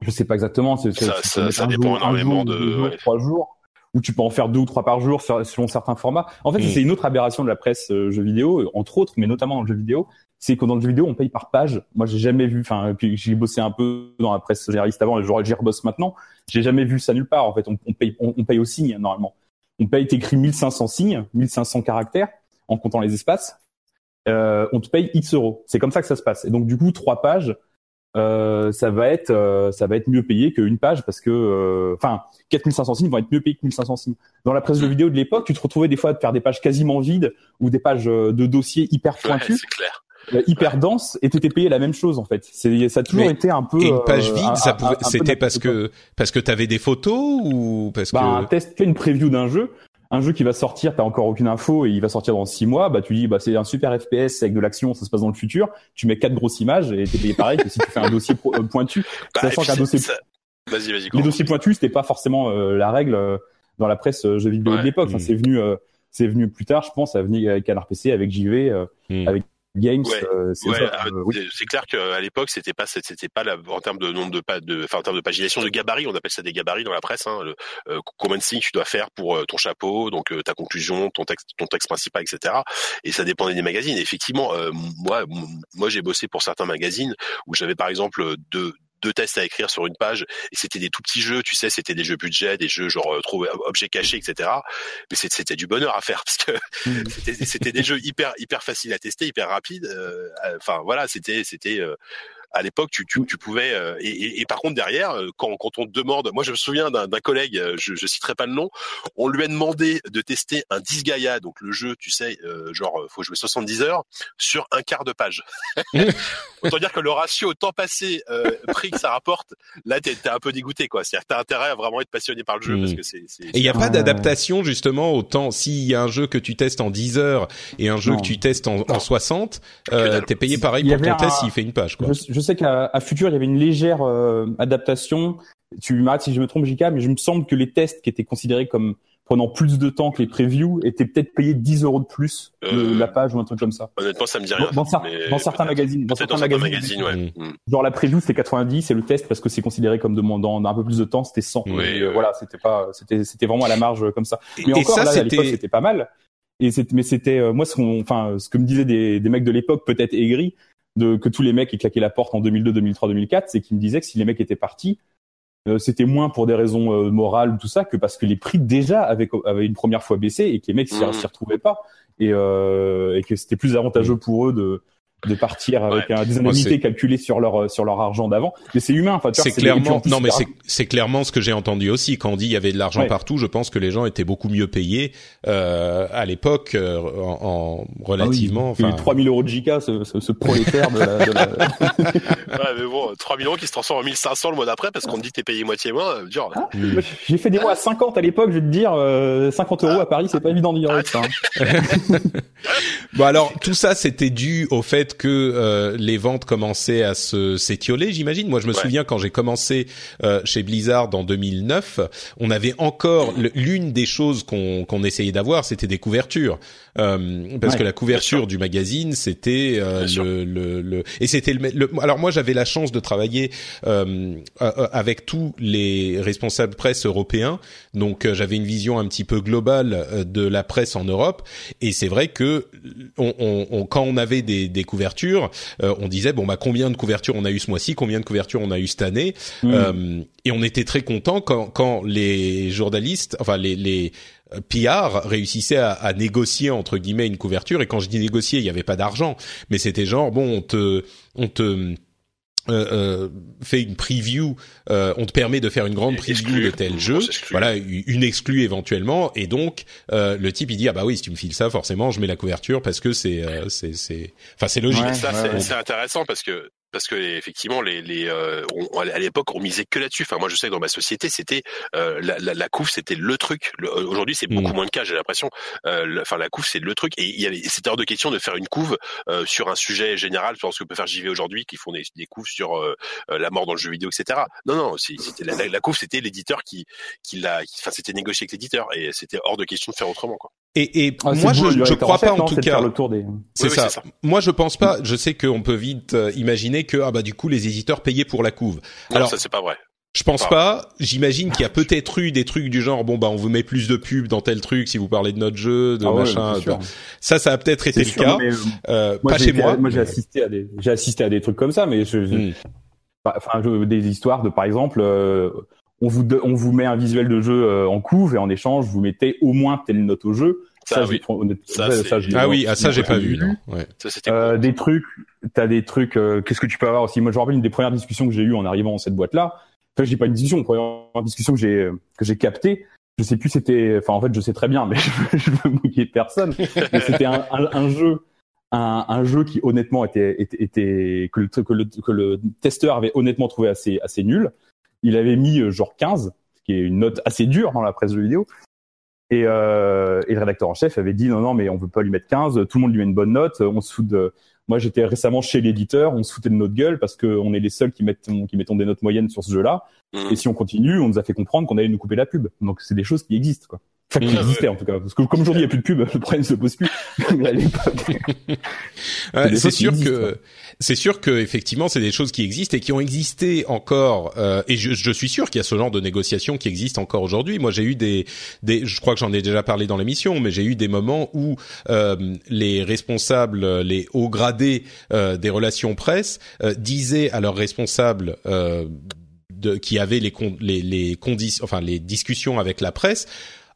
je sais pas exactement. C'est, Ça- ça- ça un dépend jour, un énormément jour, de- deux jours, ouais. trois jours. Ou tu peux en faire deux ou trois par jour selon certains formats. En fait, Mm. c'est une autre aberration de la presse euh, jeux vidéo, entre autres, mais notamment dans le jeu vidéo. C'est que dans le jeu vidéo, on paye par page. Moi, j'ai jamais vu. Enfin, puis j'ai bossé un peu dans la presse généraliste avant, et j'y rebosse maintenant. J'ai jamais vu ça nulle part. En fait, on, on paye, on, on paye au signe normalement. On paye, t'écris 1500 signes, 1500 caractères en comptant les espaces. Euh, on te paye X euros. C'est comme ça que ça se passe. Et donc du coup, trois pages, euh, ça va être, euh, ça va être mieux payé qu'une page parce que, euh, enfin, 4500 signes vont être mieux payés que 1500 signes. Dans la presse de vidéo de l'époque, tu te retrouvais des fois à te faire des pages quasiment vides ou des pages euh, de dossiers hyper Ouais, pointus, c'est clair. euh, hyper denses, et t'étais payé la même chose en fait. C'est, ça a toujours Mais- été un peu. Et une page vide, un- ça un- pouvait, un c'était parce que parce que t'avais des photos ou parce Bah, un que test, tu fais une preview d'un jeu, un jeu qui va sortir, t'as encore aucune info et il va sortir dans six mois, bah tu dis bah c'est un super FPS avec de l'action, ça se passe dans le futur, tu mets quatre grosses images et t'es payé pareil que si tu fais un dossier pro- euh, pointu. [LAUGHS] Bah, Sachant qu'un dossier, ça- Vas-y, vas-y. les Corentin. dossiers pointus c'était pas forcément euh, la règle euh, dans la presse euh, jeux vidéo Ouais. de l'époque. Enfin, Mm. c'est venu, euh, c'est venu plus tard, je pense, ça venu avec Canard PC, avec JV, euh, Hmm. avec Games. Ouais. euh, c'est Ouais, ah, euh, oui. clair qu'à l'époque c'était pas c'était pas la, en termes de nombre de pas de enfin en termes de pagination de gabarit on appelle ça des gabarits dans la presse hein, le, euh, combien de signes tu dois faire pour euh, ton chapeau donc euh, ta conclusion ton texte ton texte principal etc et ça dépendait des magazines Et effectivement euh, moi moi j'ai bossé pour certains magazines où j'avais par exemple deux deux tests à écrire sur une page et c'était des tout petits jeux tu sais c'était des jeux budget des jeux genre euh, trouver objets cachés etc mais c'était du bonheur à faire [LAUGHS] parce que Mm. c'était des jeux hyper hyper faciles à tester hyper rapides euh, euh, enfin voilà c'était c'était euh, à l'époque tu, tu, tu pouvais euh, et, et, et par contre derrière euh, quand, quand on te demande moi je me souviens d'un d'un collègue euh, je, je citerai pas le nom on lui a demandé de tester un Disgaea donc le jeu tu sais euh, genre euh, faut jouer 70 heures sur un quart de page [LAUGHS] [LAUGHS] autant dire que le ratio temps passé euh, prix que ça rapporte là t'es t'es un peu dégoûté quoi c'est-à-dire que t'as intérêt à vraiment être passionné par le jeu parce que c'est c'est- Et il n'y a pas d'adaptation justement autant s'il y a un jeu que tu testes en 10 heures et un jeu Non. que tu testes en, en Non. 60, Que euh, t'es payé pareil pour ton test s'il fait une page quoi. Je, je sais qu'à à Futur, il y avait une légère euh, adaptation. Tu m'arrêtes si je me trompe, JK, mais je me semble que les tests qui étaient considérés comme prenant plus de temps que les previews étaient peut-être payés 10 euros de plus le- Euh, la page ou un truc comme ça. honnêtement ça me dit rien Dans, dans cer- mais dans certains magazines, dans certains dans certains magazines, magazines ouais Mm. genre la preview c'était 90 et le test parce que c'est considéré comme demandant un peu plus de temps c'était 100. Oui, Et, euh, voilà, c'était pas, c'était, c'était vraiment à la marge euh, comme ça. Mais et encore ça là, à l'époque, c'était c'était pas mal. Et c'était, mais c'était euh, moi ce qu'on, enfin ce que me disaient des, des mecs de l'époque peut-être aigris de que tous les mecs qui claquaient la porte en 2002, 2003, 2004, c'est qu'ils me disaient que si les mecs étaient partis, euh, c'était moins pour des raisons euh, morales ou tout ça que parce que les prix déjà avaient, avaient une première fois baissé et que les mecs s'y s'y retrouvaient pas. Et, euh, et que c'était plus avantageux pour eux de de partir avec un, des indemnités calculées sur leur sur leur argent d'avant. Mais c'est humain. Enfin, c'est clairement non mais c'est c'est clairement ce que j'ai entendu aussi quand on dit il y avait de l'argent Ouais. partout je pense que les gens étaient beaucoup mieux payés euh, à l'époque euh, en, en relativement Ah oui, enfin les 3000 euros de JK, ce, ce, ce prolétaire de la, de la- [LAUGHS] Ouais, mais bon, 3 millions qui se transforment en 1500 le mois d'après parce qu'on te dit que t'es payé moitié moins, euh, dur. Ah, moi, J'ai fait des mois à 50 à l'époque, je vais te dire, euh, 50 euros à Paris, c'est pas évident d'y Ah, ça. hein. [LAUGHS] bon alors tout ça c'était dû au fait fait que euh, les ventes commençaient à se s'étioler, j'imagine. Moi, je me souviens quand j'ai commencé euh, chez Blizzard en 2009, on avait encore l'une des choses qu'on qu'on essayait d'avoir, c'était des couvertures, euh, parce que la couverture du magazine, c'était euh, le, le, le, et c'était le, Alors moi, j'avais la chance de travailler avec tous les responsables presse européens, donc j'avais une vision un petit peu globale de la presse en Europe, et c'est vrai que on, on, quand on avait des, des couvertures, euh, on disait bon bah combien de couvertures on a eu ce mois-ci, combien de couvertures on a eu cette année, mm. euh, et on était très content quand, quand les journalistes, enfin les, les euh, PR réussissaient à, à, négocier entre guillemets une couverture. Et quand je dis négocier, il n'y avait pas d'argent, mais c'était genre bon on te on te euh, euh, fait une preview, euh, on te permet de faire une grande preview de tel jeu, voilà, une exclue éventuellement, et donc euh, le type il dit ah bah oui si tu me files ça forcément je mets la couverture parce que c'est c'est c'est, enfin c'est logique. ça c'est intéressant parce que parce que effectivement les, les euh, à l'époque on misait que là-dessus. Enfin moi je sais que dans ma société c'était euh, la, la, la couve c'était le truc. Euh, aujourd'hui c'est beaucoup mm. moins le cas j'ai l'impression. Euh, enfin la couve c'est le truc et il y a c'était hors de question de faire une couve euh, sur un sujet général sur ce que peut faire JV aujourd'hui qui font des, des couves sur la mort dans le jeu vidéo etc. Non non c'était la, la, couve c'était l'éditeur qui qui l'a enfin c'était négocié avec l'éditeur et c'était hors de question de faire autrement quoi. Et, et ah, moi, je, je crois pas en tout cas. C'est ça. Moi, je pense pas. Je sais qu'on peut vite euh, imaginer que ah bah du coup les éditeurs payaient pour la couve. Non, Alors ça c'est pas vrai. Je pense pas. J'imagine qu'il y a peut-être eu des trucs du genre bon bah on vous met plus de pubs dans tel truc si vous parlez de notre jeu, de ah machin. ça, ça a peut-être été le cas. Euh, euh, pas chez moi. Moi, j'ai assisté à des, j'ai assisté à des trucs comme ça, mais je, hmm. enfin des histoires de par exemple. Euh, on vous on vous met un visuel de jeu euh, en couve et en échange vous mettez au moins telle note au jeu. Ça, oui. ça, ça, ah oui, ah, ça j'ai pas vu. Non. Ouais. Euh, des trucs, t'as des trucs. Euh, qu'est-ce que tu peux avoir aussi? Moi, je me rappelle une des premières discussions que j'ai eues en arrivant dans cette boîte-là. Enfin, j'ai pas une discussion, une première discussion que j'ai que j'ai captée. Je sais plus, c'était. Enfin, en fait, je sais très bien, [LAUGHS] mais je, veux mouiller personne. c'était un, un, un, jeu. Un, un, jeu qui honnêtement était, était, était que, le, que, le, que le testeur avait honnêtement trouvé assez assez nul il avait mis euh, genre 15, ce qui est une note assez dure dans la presse de vidéo. Et, euh, et le rédacteur en chef avait dit non non mais on veut pas lui mettre 15, tout le monde lui met une bonne note, on se fout de moi, j'étais récemment chez l'éditeur, on se foutait de notre gueule parce qu'on est les seuls qui mettent qui mettons des notes moyennes sur ce jeu-là. Mmh. Et si on continue, on nous a fait comprendre qu'on allait nous couper la pub. Donc c'est des choses qui existent, quoi. Enfin, qui existait en tout cas. Parce que comme aujourd'hui, il n'y a plus de pub, [LAUGHS] le problème se pose plus. [LAUGHS] c'est sûr que c'est sûr que effectivement, c'est des choses qui existent et qui ont existé encore. Euh, et je, je, suis sûr qu'il y a ce genre de négociations qui existent encore aujourd'hui. Moi, j'ai eu des, des, je crois que j'en ai déjà parlé dans l'émission, mais j'ai eu des moments où euh, les responsables, les hauts gradés euh, des relations presse euh, disaient à leurs responsables euh, de, qui avaient les, les, les conditions, enfin les discussions avec la presse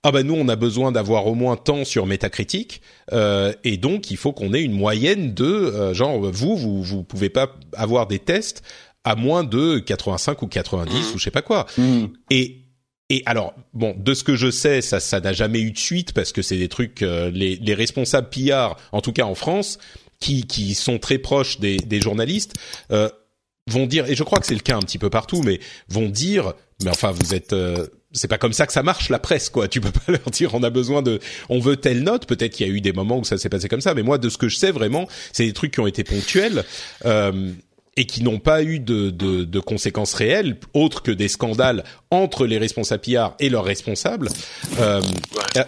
ah ben nous on a besoin d'avoir au moins tant sur Metacritic euh, et donc il faut qu'on ait une moyenne de euh, genre vous vous vous pouvez pas avoir des tests à moins de 85 ou 90 mmh. ou je sais pas quoi mmh. et et alors, bon, de ce que je sais, ça, ça n'a jamais eu de suite parce que c'est des trucs, euh, les, les responsables PR, en tout cas en France, qui, qui sont très proches des, des journalistes, euh, vont dire, et je crois que c'est le cas un petit peu partout, mais vont dire, mais enfin, vous êtes, euh, c'est pas comme ça que ça marche la presse quoi. Tu peux pas [LAUGHS] leur dire on a besoin de on veut telle note. Peut-être qu'il y a eu des moments où ça s'est passé comme ça, mais moi de ce que je sais vraiment, c'est des trucs qui ont été ponctuels. Euh, et qui n'ont pas eu de, de, de, conséquences réelles, autres que des scandales entre les responsables PR et leurs responsables. Euh, euh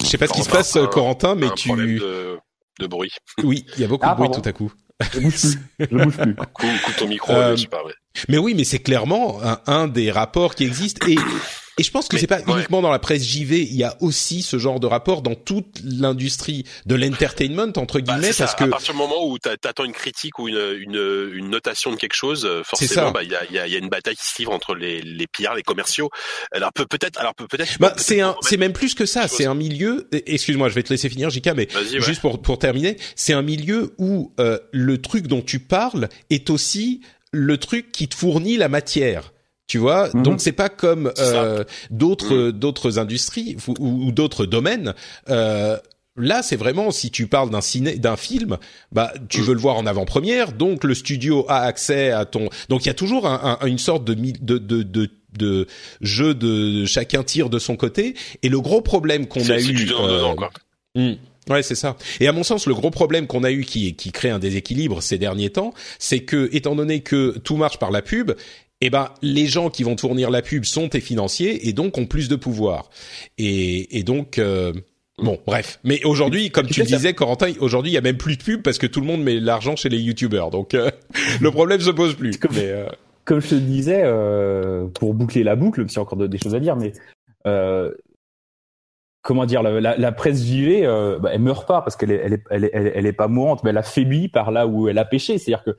je sais pas ce qui se passe, Corentin, mais tu... De, de, bruit. [LAUGHS] Oui, il y a beaucoup de ah, bruit tout à coup. Je bouge plus. Je bouge plus. Coupe, ton micro, euh, c'est pas vrai. Mais oui, mais c'est clairement un, un, des rapports qui existent et et je pense que c'est pas uniquement dans la presse JV, il y a aussi ce genre de rapport dans toute l'industrie de l'entertainment entre bah, guillemets parce que à partir du moment où t'attends une critique ou une, une, une notation de quelque chose, euh, forcément bah il y a, y, a, y a une bataille qui se livre entre les les PR, les commerciaux. Alors peut peut-être alors peut peut-être bah c'est un c'est même plus que ça, c'est un milieu excuse-moi, je vais te laisser finir JK mais juste pour pour terminer, c'est un milieu où euh, le truc dont tu parles est aussi le truc qui te fournit la matière. Tu vois, mhm. donc c'est pas comme euh, d'autres mhm. d'autres industries ou, d'autres domaines. Euh, là, c'est vraiment si tu parles d'un ciné, d'un film, bah tu mhm. veux le voir en avant-première, donc le studio a accès à ton. Donc il y a toujours un, une sorte de, de, de, de de jeu de chacun tire de son côté et le gros problème qu'on a eu euh, hmm. Ouais, c'est ça. Et à mon sens, le gros problème qu'on a eu qui, qui crée un déséquilibre ces derniers temps, c'est que, étant donné que tout marche par la pub, eh ben, les gens qui vont tournir la pub sont tes financiers et donc ont plus de pouvoir. Et, et donc, euh, bon, bref. Mais aujourd'hui, comme tu le disais, Corentin, aujourd'hui, il y a même plus de pub parce que tout le monde met l'argent chez les youtubeurs. Donc, euh, [LAUGHS] le problème se pose plus. Comme, mais, euh... comme je te disais, euh, pour boucler la boucle, même s'il y a encore des choses à dire, mais comment dire, la, la, la presse JV, euh, bah, elle meurt pas parce qu'elle est, elle est, elle est, elle est, pas mourante, mais elle affaiblit par là où elle a pêché. C'est-à-dire que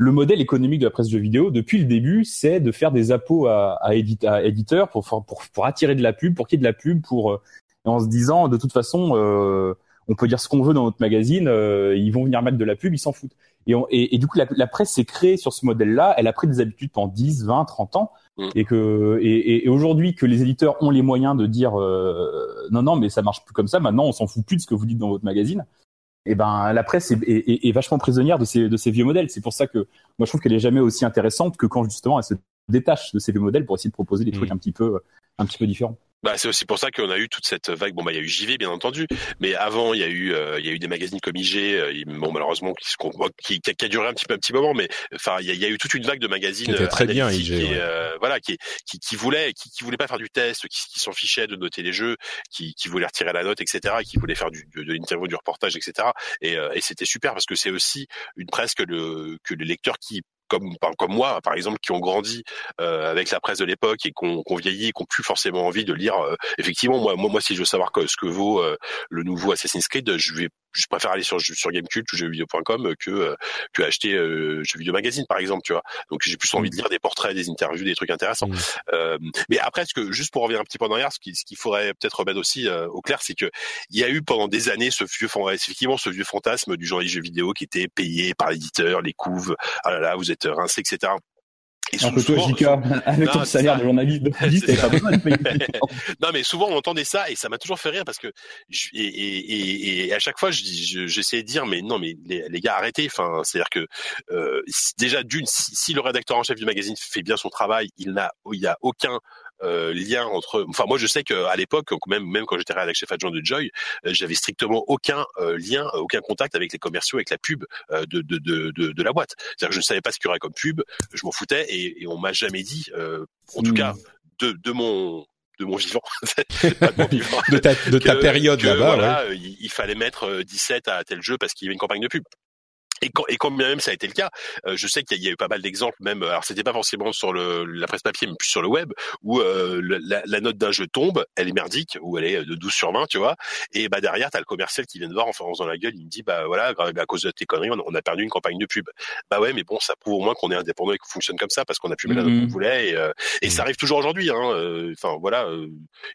le modèle économique de la presse de jeux vidéo, depuis le début, c'est de faire des appos à, à, à éditeurs pour, pour, pour attirer de la pub, pour qu'il y ait de la pub, pour euh, en se disant de toute façon, euh, on peut dire ce qu'on veut dans notre magazine, euh, ils vont venir mettre de la pub, ils s'en foutent. Et, on, et, et, du coup, la, la presse s'est créée sur ce modèle-là. Elle a pris des habitudes pendant 10, 20, 30 ans. Mm. Et que et, et aujourd'hui que les éditeurs ont les moyens de dire euh, non non mais ça marche plus comme ça. Maintenant, on s'en fout plus de ce que vous dites dans votre magazine. Et ben la presse est, est, est vachement prisonnière de ces de ces vieux modèles. C'est pour ça que moi je trouve qu'elle est jamais aussi intéressante que quand justement elle se détache de ces vieux modèles pour essayer de proposer des mm. trucs un petit peu un petit peu différents. Bah, c'est aussi pour ça qu'on a eu toute cette vague. Bon, bah, il y a eu JV, bien entendu, mais avant, il y a eu, euh, il y a eu des magazines comme IG, euh, bon, malheureusement, qui, qui, qui, a duré un petit peu, un petit moment, mais enfin, il y a, il y a eu toute une vague de magazines qui très bien, IG, euh, voilà, qui, qui, qui voulaient, qui, qui voulaient pas faire du test, qui, qui s'en fichaient de noter les jeux, qui, qui voulaient retirer la note, etc., qui voulaient faire du, de, de l'interview, du reportage, etc. Et, euh, et c'était super parce que c'est aussi une presse que le, que les lecteurs qui comme comme moi par exemple qui ont grandi euh, avec la presse de l'époque et qu'on qu vieillit et qui n'ont plus forcément envie de lire euh, effectivement moi moi moi si je veux savoir ce que vaut euh, le nouveau Assassin's Creed je vais je préfère aller sur sur Gamecult ou jeuxvideo.com que que acheter euh, Jeux Magazine par exemple tu vois. Donc j'ai plus envie de lire des portraits des interviews des trucs intéressants. Mmh. euh, mais après ce que juste pour revenir un petit peu en arrière ce qui ce qu'il faudrait peut-être remettre aussi euh, au clair c'est que il y a eu pendant des années ce vieux effectivement ce vieux fantasme du journaliste jeux vidéo qui était payé par l'éditeur les couves ah là là vous êtes rincé etc et peu toi, JK, [LAUGHS] avec ton salaire de journaliste de t'avais pas besoin de payer. [LAUGHS] non, mais souvent on entendait ça et ça m'a toujours fait rire parce que je, et, et, et, à chaque fois, j'essayais je, je, de dire mais non, mais les, les gars arrêtez. Enfin, c'est-à-dire que euh, déjà d'une, si, si, le rédacteur en chef du magazine fait bien son travail, il n'a, il y a aucun euh, lien entre. Enfin, moi, je sais qu'à l'époque, même même quand j'étais rédacteur chef adjoint de Joy, euh, j'avais strictement aucun euh, lien, aucun contact avec les commerciaux, avec la pub euh, de, de, de, de, de la boîte. C'est-à-dire que je ne savais pas ce qu'il y aurait comme pub, je m'en foutais et, et on m'a jamais dit, en tout mmh. cas, de, de mon de mon vivant, [LAUGHS] de, mon [LAUGHS] vivant de ta, de ta période là-bas. Voilà, ouais. il, il, fallait mettre 17 à tel jeu parce qu'il y avait une campagne de pub. Et quand, et quand même ça a été le cas, euh, je sais qu'il y, a eu pas mal d'exemples, même. Alors c'était pas forcément sur le, la presse papier, mais plus sur le web, où euh, la, la, note d'un jeu tombe, elle est merdique, ou elle est de 12 sur 20, tu vois. Et bah derrière, t'as le commercial qui vient de voir en faisant la gueule, il me dit bah voilà, à cause de tes conneries, on, on, a perdu une campagne de pub. Bah ouais, mais bon, ça prouve au moins qu'on est indépendant et qu'on fonctionne comme ça parce qu'on a pu mettre la note qu'on voulait. Et, euh, et mmh. ça arrive toujours aujourd'hui. Hein. Euh, enfin voilà,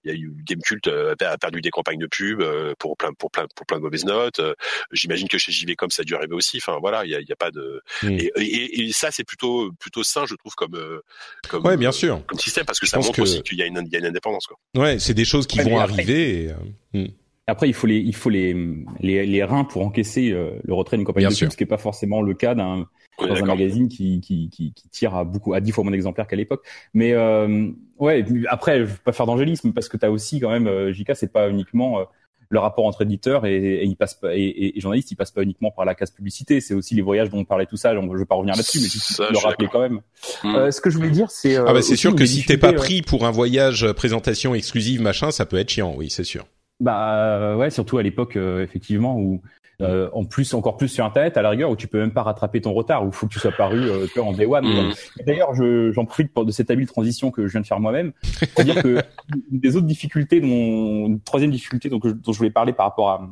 il y a eu Gamecult a perdu des campagnes de pub pour plein pour plein pour plein de mauvaises notes. J'imagine que chez JV comme ça a dû arriver aussi. Enfin voilà, il y a, y a pas de mmh. et, et, et, ça c'est plutôt plutôt sain je trouve comme comme ouais bien sûr. comme système parce que je ça montre que... aussi qu'il y a une il y a une indépendance quoi. Ouais c'est des choses qui ouais, vont après, arriver et, euh... après il faut les il faut les les, les reins pour encaisser euh, le retrait d'une compagnie bien de pub, ce qui est pas forcément le cas d'un dans un magazine qui, qui, qui, qui, tire à beaucoup à dix fois moins d'exemplaires qu'à l'époque. Mais euh, ouais après je veux pas faire d'angélisme parce que tu as aussi quand même euh, JK c'est pas uniquement euh, le rapport entre éditeurs et, et il passe pas, et, et, journalistes, il passe pas uniquement par la case publicité. C'est aussi les voyages dont on parlait tout ça. Donc, je vais pas revenir là-dessus, mais juste le rappeler quand même. Mmh. Euh, ce que je voulais dire, c'est euh, ah bah c'est sûr que si t'es pas pris pour un voyage présentation exclusive machin, ça peut être chiant. Oui, c'est sûr. Bah ouais, surtout à l'époque effectivement où euh, en plus, encore plus sur Internet, à la rigueur, où tu peux même pas rattraper ton retard, où il faut que tu sois paru euh, en day one. Mmh. D'ailleurs, j'en profite pour, de cette habile transition que je viens de faire moi-même, pour dire que [LAUGHS] une des autres difficultés, dont, une troisième difficulté dont, dont je voulais parler par rapport à,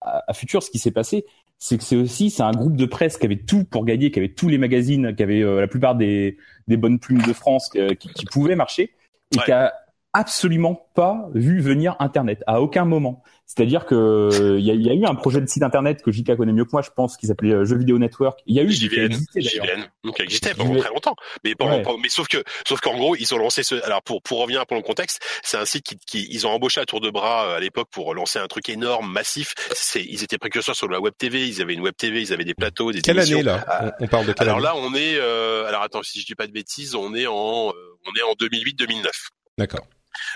à, à Future, ce qui s'est passé, c'est que c'est aussi c'est un groupe de presse qui avait tout pour gagner, qui avait tous les magazines, qui avait euh, la plupart des, des bonnes plumes de France, qui, qui, qui pouvaient marcher, et ouais. qui a absolument pas vu venir Internet à aucun moment. C'est-à-dire que il y, y, a eu un projet de site Internet que JK connaît mieux que moi, je pense, qui s'appelait euh, Jeux Vidéo Network. Il y a eu JVN, JVN, donc existait pendant très longtemps. Mais pendant, ouais. pendant, mais sauf que sauf qu'en gros ils ont lancé ce. Alors pour pour revenir pour le contexte, c'est un site qui, qui ils ont embauché à tour de bras euh, à l'époque pour lancer un truc énorme, massif. C'est ils étaient précurseurs sur la web TV. Ils avaient une web TV, ils avaient des plateaux, des quelle année là? Ah, on, parle de quelle Alors année? là on est. Euh, alors attends si je dis pas de bêtises, on est en euh, on est en 2008-2009. D'accord.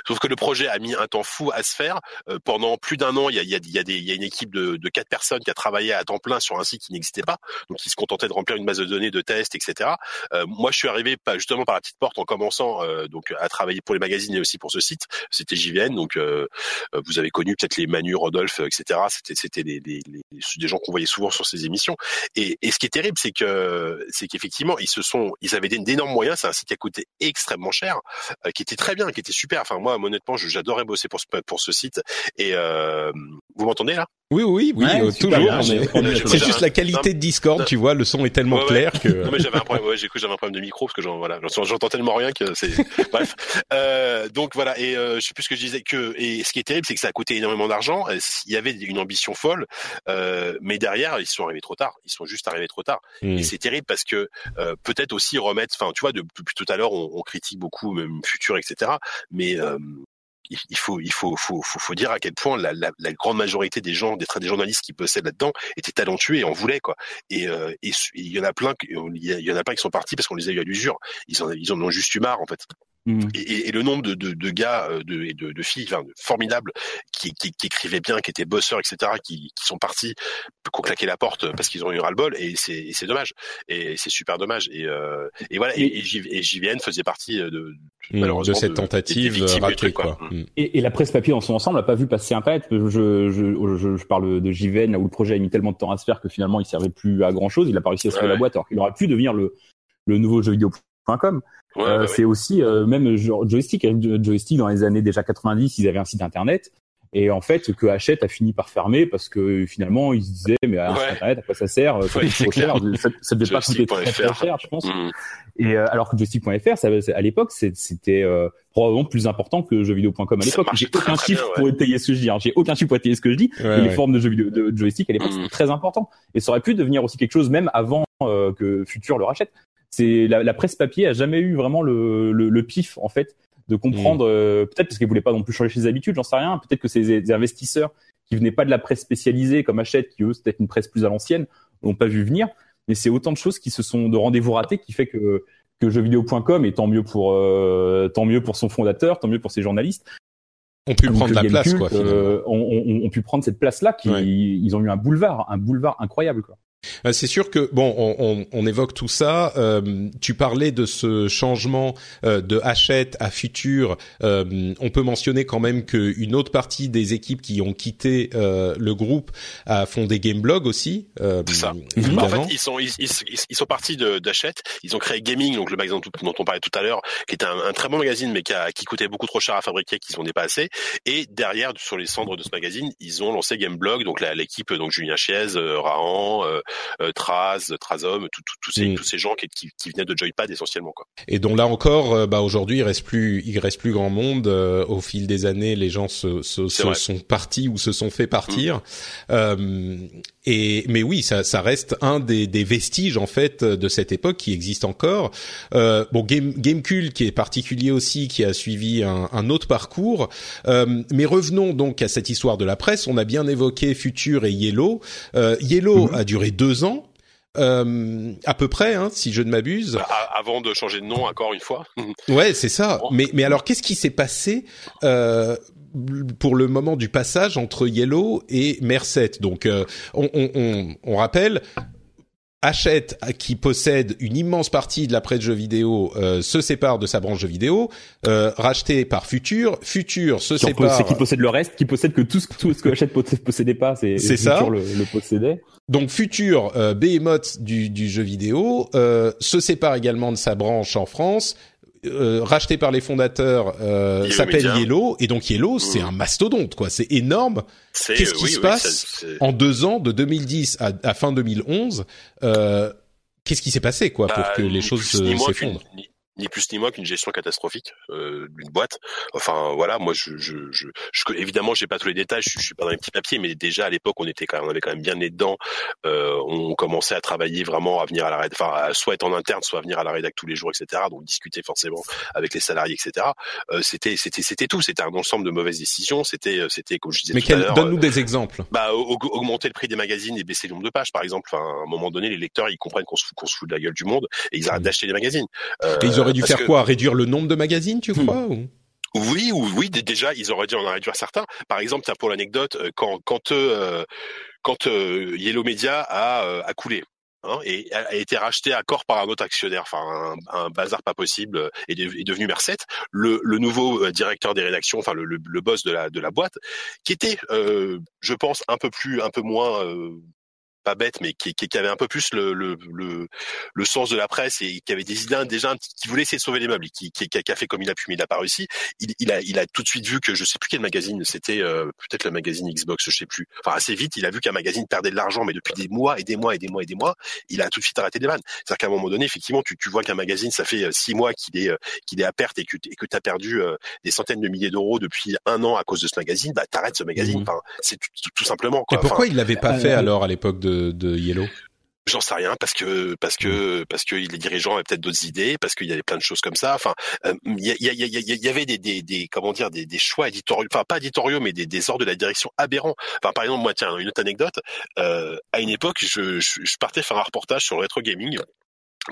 Sauf que le projet a mis un temps fou à se faire. Euh, pendant plus d'un an, il y a, y, a, y, a une équipe de, de quatre personnes qui a travaillé à temps plein sur un site qui n'existait pas, donc qui se contentait de remplir une base de données de tests, etc. Euh, moi, je suis arrivé pas justement par la petite porte en commençant euh, donc à travailler pour les magazines et aussi pour ce site. C'était JVN, donc euh, vous avez connu peut-être les Manu, Rodolphe, etc. C'était c'était des, des, des, gens qu'on voyait souvent sur ces émissions. Et, et ce qui est terrible, c'est que c'est qu'effectivement ils se sont, ils avaient d'énormes moyens. C'est un site qui a coûté extrêmement cher, qui était très bien, qui était super. Enfin moi, honnêtement, j'adorais bosser pour ce pour ce site. Et euh, vous m'entendez là? Oui, oui, oui, ouais, euh, toujours. C'est juste la qualité de Discord, tu vois, le son est tellement clair que. Non, mais j'avais un problème. Ouais, j'ai j'avais un problème de micro parce que voilà, j'entends tellement rien que c'est. [LAUGHS] Bref. Euh, donc voilà, et euh, je sais plus ce que je disais que et ce qui est terrible, c'est que ça a coûté énormément d'argent. Il y avait une ambition folle, euh, mais derrière, ils sont arrivés trop tard. Ils sont juste arrivés trop tard. Mm. Et c'est terrible parce que euh, peut-être aussi remettre. Enfin, tu vois, depuis tout à l'heure, on, on, critique beaucoup même futur, etc. Mais il faut, il faut, faut, dire à quel point la, grande majorité des gens, des, des journalistes qui bossaient là-dedans étaient talentueux et en voulaient quoi. Et, euh, et il y en a plein, il y en a plein qui sont partis parce qu'on les a eu à l'usure. Ils en, ils en ont juste eu marre en fait. Mmh. Et, et, le nombre de, de, de gars euh, de, et de, de filles enfin, formidables qui, qui, qui, écrivaient bien, qui étaient bosseurs, etc., qui, qui sont partis, qui ont claqué la porte parce qu'ils ont eu ras-le-bol, et c'est dommage. Et c'est super dommage. Et, euh, et voilà, et, et, JVN faisait partie euh, de, mmh, de cette tentative ratée. Quoi. Mmh. Et, et, la presse papier en son ensemble n'a pas vu passer Internet. Je, je, je, je, parle de JVN, où le projet a mis tellement de temps à se faire que finalement il servait plus à grand chose. Il a pas réussi à se ouais, la boîte, alors qu'il aurait pu devenir le, le nouveau jeu vidéo.com. Ouais, euh, c'est aussi euh, même joystick, hein, joystick dans les années déjà 90, ils avaient un site internet. Et en fait que Hachette a fini par fermer parce que finalement ils se disaient mais un site internet à quoi ça sert [LAUGHS] ça coûte trop cher ça, ça devait pas coûter très, très cher je pense. Mmh. et euh, alors que joystick.fr ça, à l'époque c'était euh, probablement plus important que jeuxvideo.com à l'époque. j'ai aucun chiffre bien, pour étayer ce que je dis hein. j'ai aucun chiffre pour étayer ce que je dis mais les formes de jeux vidéo de joystick à l'époque mmh. c'était très important. Et ça aurait pu devenir aussi quelque chose même avant euh, que Future le rachète c'est la, la, presse papier a jamais eu vraiment le, le, le pif en fait de comprendre mmh. euh, peut-être parce qu'ils voulaient pas non plus changer ses habitudes, j'en sais rien. Peut-être que ces des investisseurs qui venaient pas de la presse spécialisée comme Hachette, qui eux c'était une presse plus à l'ancienne, n'ont pas vu venir. Mais c'est autant de choses qui se sont de rendez-vous ratés qui fait que que jeuxvideo.com et tant mieux pour euh, tant mieux pour son fondateur, tant mieux pour ses journalistes. On pu prendre la place, quoi. Euh, on, on, on, pu prendre cette place-là. Qui, ouais. Ils ont eu un boulevard, un boulevard incroyable, quoi. Euh, c'est sûr que bon, on, on, on évoque tout ça. Euh, tu parlais de ce changement euh, de Hachette à Futur. Euh, on peut mentionner quand même qu'une autre partie des équipes qui ont quitté euh, le groupe a fondé Gameblog aussi. C'est ça. Bah, en fait, ils sont ils, ils, ils sont partis d'Hachette. Ils ont créé Gaming, donc le magazine dont on parlait tout à l'heure, qui était un, un, très bon magazine, mais qui, a, qui coûtait beaucoup trop cher à fabriquer, qu'ils ont dépassé. Et derrière, sur les cendres de ce magazine, ils ont lancé Gameblog, donc l'équipe donc Julien Chiez, Rahan euh, Traz, Trazom, tous ces, mm. tous ces gens qui, qui, qui, venaient de Joypad essentiellement. Quoi. Et donc là encore, euh, bah aujourd'hui, il reste plus, il reste plus grand monde. Euh, au fil des années, les gens se, se, se sont partis ou se sont fait partir. Mm. Et mais oui, ça, ça reste un des, des, vestiges en fait de cette époque qui existe encore. Euh, bon, Game, Gamecube qui est particulier aussi, qui a suivi un, un autre parcours. Euh, mais revenons donc à cette histoire de la presse. On a bien évoqué Future et Yellow. Euh, Yellow mm -hmm. a duré deux ans. Euh, à peu près, hein, si je ne m'abuse. Bah, avant de changer de nom encore une fois. [LAUGHS] ouais, c'est ça. Mais mais alors, qu'est-ce qui s'est passé euh, pour le moment du passage entre Yellow et Merced? Donc, euh, on, on, on, rappelle. Hachette, qui possède une immense partie de la presse jeux vidéo, euh, se sépare de sa branche jeux vidéo, euh, racheté par Future. Future se qui sépare. C'est qui possède le reste, qui possède que tout ce, tout ce que Hachette possédait pas, c'est ça. Le, le possédait. Donc Future, euh, behemoth du, du jeu vidéo, euh, se sépare également de sa branche en France, euh, racheté par les fondateurs euh, s'appelle Yellow et donc Yellow mmh. c'est un mastodonte quoi. C'est énorme. Qu'est-ce qui oui, se oui, passe ça, en deux ans de 2010 à, à fin 2011 euh, qu'est-ce qui s'est passé quoi bah, pour que les choses s'effondrent? ni plus ni moins qu'une gestion catastrophique euh, d'une boîte. Enfin voilà, moi je, je, je, je évidemment j'ai pas tous les détails, je, je, suis pas dans les petits papiers, mais déjà à l'époque on était quand même, on avait quand même bien les dedans. Euh, on commençait à travailler vraiment, à venir à la rédac, enfin soit être en interne, soit à venir à la rédac tous les jours, etc. Donc discuter forcément avec les salariés, etc. Euh, c'était c'était c'était tout, c'était un ensemble de mauvaises décisions. C'était c'était comme je disais. Mais donne-nous des exemples. Bah augmenter le prix des magazines et baisser le nombre de pages, par exemple. Enfin, à un moment donné, les lecteurs ils comprennent qu'on se fout, qu'on se fout de la gueule du monde et ils arrêtent mmh. d'acheter des magazines. Euh, et ils auraient dû faire que... quoi? Réduire le nombre de magazines, tu crois hmm. ou? Oui, ou oui, déjà ils auraient dû en réduire certains. Par exemple, pour l'anecdote, quand quand euh, quand euh, Yellow Media a, euh, a coulé. Hein, et a été racheté à corps par un autre actionnaire, enfin un, un bazar pas possible, et est, devenu Merced. Le, le, nouveau directeur des rédactions, enfin le, le, le, boss de la de la boîte, qui était, euh, je pense, un peu plus, un peu moins pas bête, mais qui, qui, avait un peu plus le, le, le, le, sens de la presse et qui avait des idées déjà qui voulait essayer de sauver les meubles, qui, qui, qui a fait comme il a pu, mais il n'a pas réussi. Il, il, a, il a tout de suite vu que je sais plus quel magazine, c'était euh, peut-être le magazine Xbox, je sais plus. Enfin assez vite, il a vu qu'un magazine perdait de l'argent, mais depuis des mois et des mois et des mois et des mois, il a tout de suite arrêté les vannes. C'est-à-dire qu'à un moment donné, effectivement, tu, tu vois qu'un magazine, ça fait euh, six mois qu'il est, euh, qu'il est à perte et que, et que tu as perdu des centaines de milliers d'euros depuis un an à cause de ce magazine, bah t'arrêtes ce magazine. Mmh. Enfin, c'est tout, simplement. Quoi. Et pourquoi il l'avait pas fait alors à l'époque de, de Yellow? J'en sais rien parce que parce que parce que les dirigeants avaient peut-être d'autres idées, parce qu'il y avait plein de choses comme ça. Enfin, il y, avait des, comment dire des choix éditoriaux, enfin pas éditoriaux, mais des, des ordres de la direction aberrants. Enfin, par exemple, moi, tiens, une autre anecdote. Euh, à une époque, je, je, je partais faire un reportage sur le rétro gaming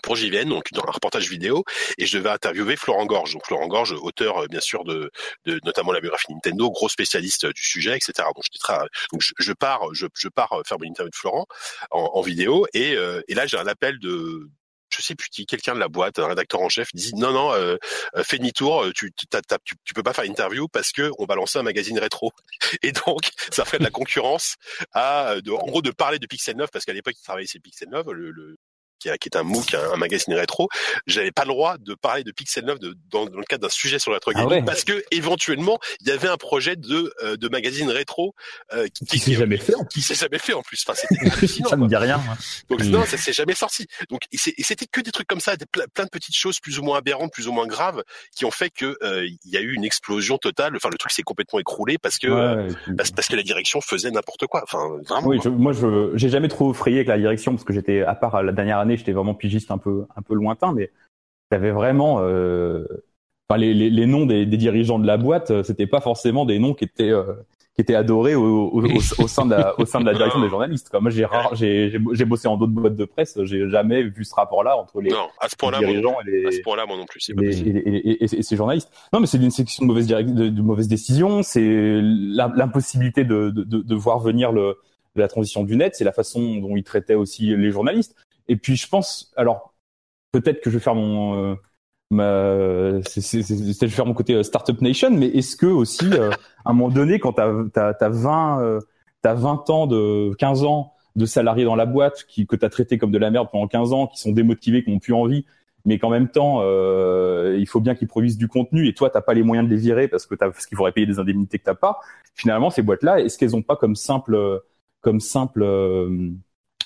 pour JVN, donc dans un reportage vidéo, et je devais interviewer Florent Gorge. Donc Florent Gorge, auteur euh, bien sûr de, de notamment la biographie Nintendo, gros spécialiste euh, du sujet, etc. Donc je, pars, je, pars euh, faire une interview de Florent en, en vidéo, et, là j'ai un appel de je sais plus qui, quelqu'un de la boîte, un rédacteur en chef, dit non non, euh, fais demi-tour, tu, tu, tu, peux pas faire interview parce que on va lancer un magazine rétro. [LAUGHS] Et donc ça ferait de la concurrence à, de, en gros, de parler de Pixel 9 parce qu'à l'époque il travaillait chez Pixel 9, le, le, qui, est un MOOC, un, magazine rétro, j'avais pas le droit de parler de Pixel 9 de, dans, dans, le cadre d'un sujet sur le rétro ah gaming parce que éventuellement il y avait un projet de euh, de magazine rétro euh, qui, qui s'est jamais fait, qui s'est jamais fait en plus. Enfin, [LAUGHS] ça me dit rien. Donc non, ça s'est jamais sorti. Donc et c'était que des trucs comme ça, des, plein de petites choses plus ou moins aberrantes, plus ou moins graves, qui ont fait que euh, il y a eu une explosion totale. Enfin, le truc s'est complètement écroulé parce que ouais, parce, parce, que la direction faisait n'importe quoi. Enfin, vraiment. Oui, je, moi je j'ai jamais trop frayé avec la direction parce que j'étais à part la dernière année j'étais vraiment pigiste un peu un peu lointain, mais j'avais vraiment euh, enfin, les, les, les, noms des, des, dirigeants de la boîte, euh, c'était pas forcément des noms qui étaient euh, qui étaient adorés au, au, au, sein de la, au sein de la direction des journalistes. Quoi. Moi, j'ai j'ai j'ai bossé en d'autres boîtes de presse, j'ai jamais vu ce rapport-là entre les, non, à ce point -là, dirigeants et les, à ce point-là, moi non plus, et, et, et, et, ces journalistes. Non, mais c'est une section de mauvaise de, de mauvaise décision, c'est l'impossibilité de, de, de, de voir venir le la transition du net, c'est la façon dont ils traitaient aussi les journalistes. Et puis je pense, alors peut-être que je vais faire mon, euh, ma, c'est, c'est, c'est, je vais faire mon côté euh, startup nation, mais est-ce que aussi euh, [LAUGHS] à un moment donné, quand t'as t'as t'as 20 euh, t'as 20 ans de 15 ans de salariés dans la boîte qui que t'as traité comme de la merde pendant 15 ans, qui sont démotivés, qui n'ont plus envie, mais qu'en même temps euh, il faut bien qu'ils produisent du contenu et toi t'as pas les moyens de les virer parce que t'as parce qu'il faudrait payer des indemnités que t'as pas. Finalement ces boîtes là, est-ce qu'elles ont pas comme simple comme simple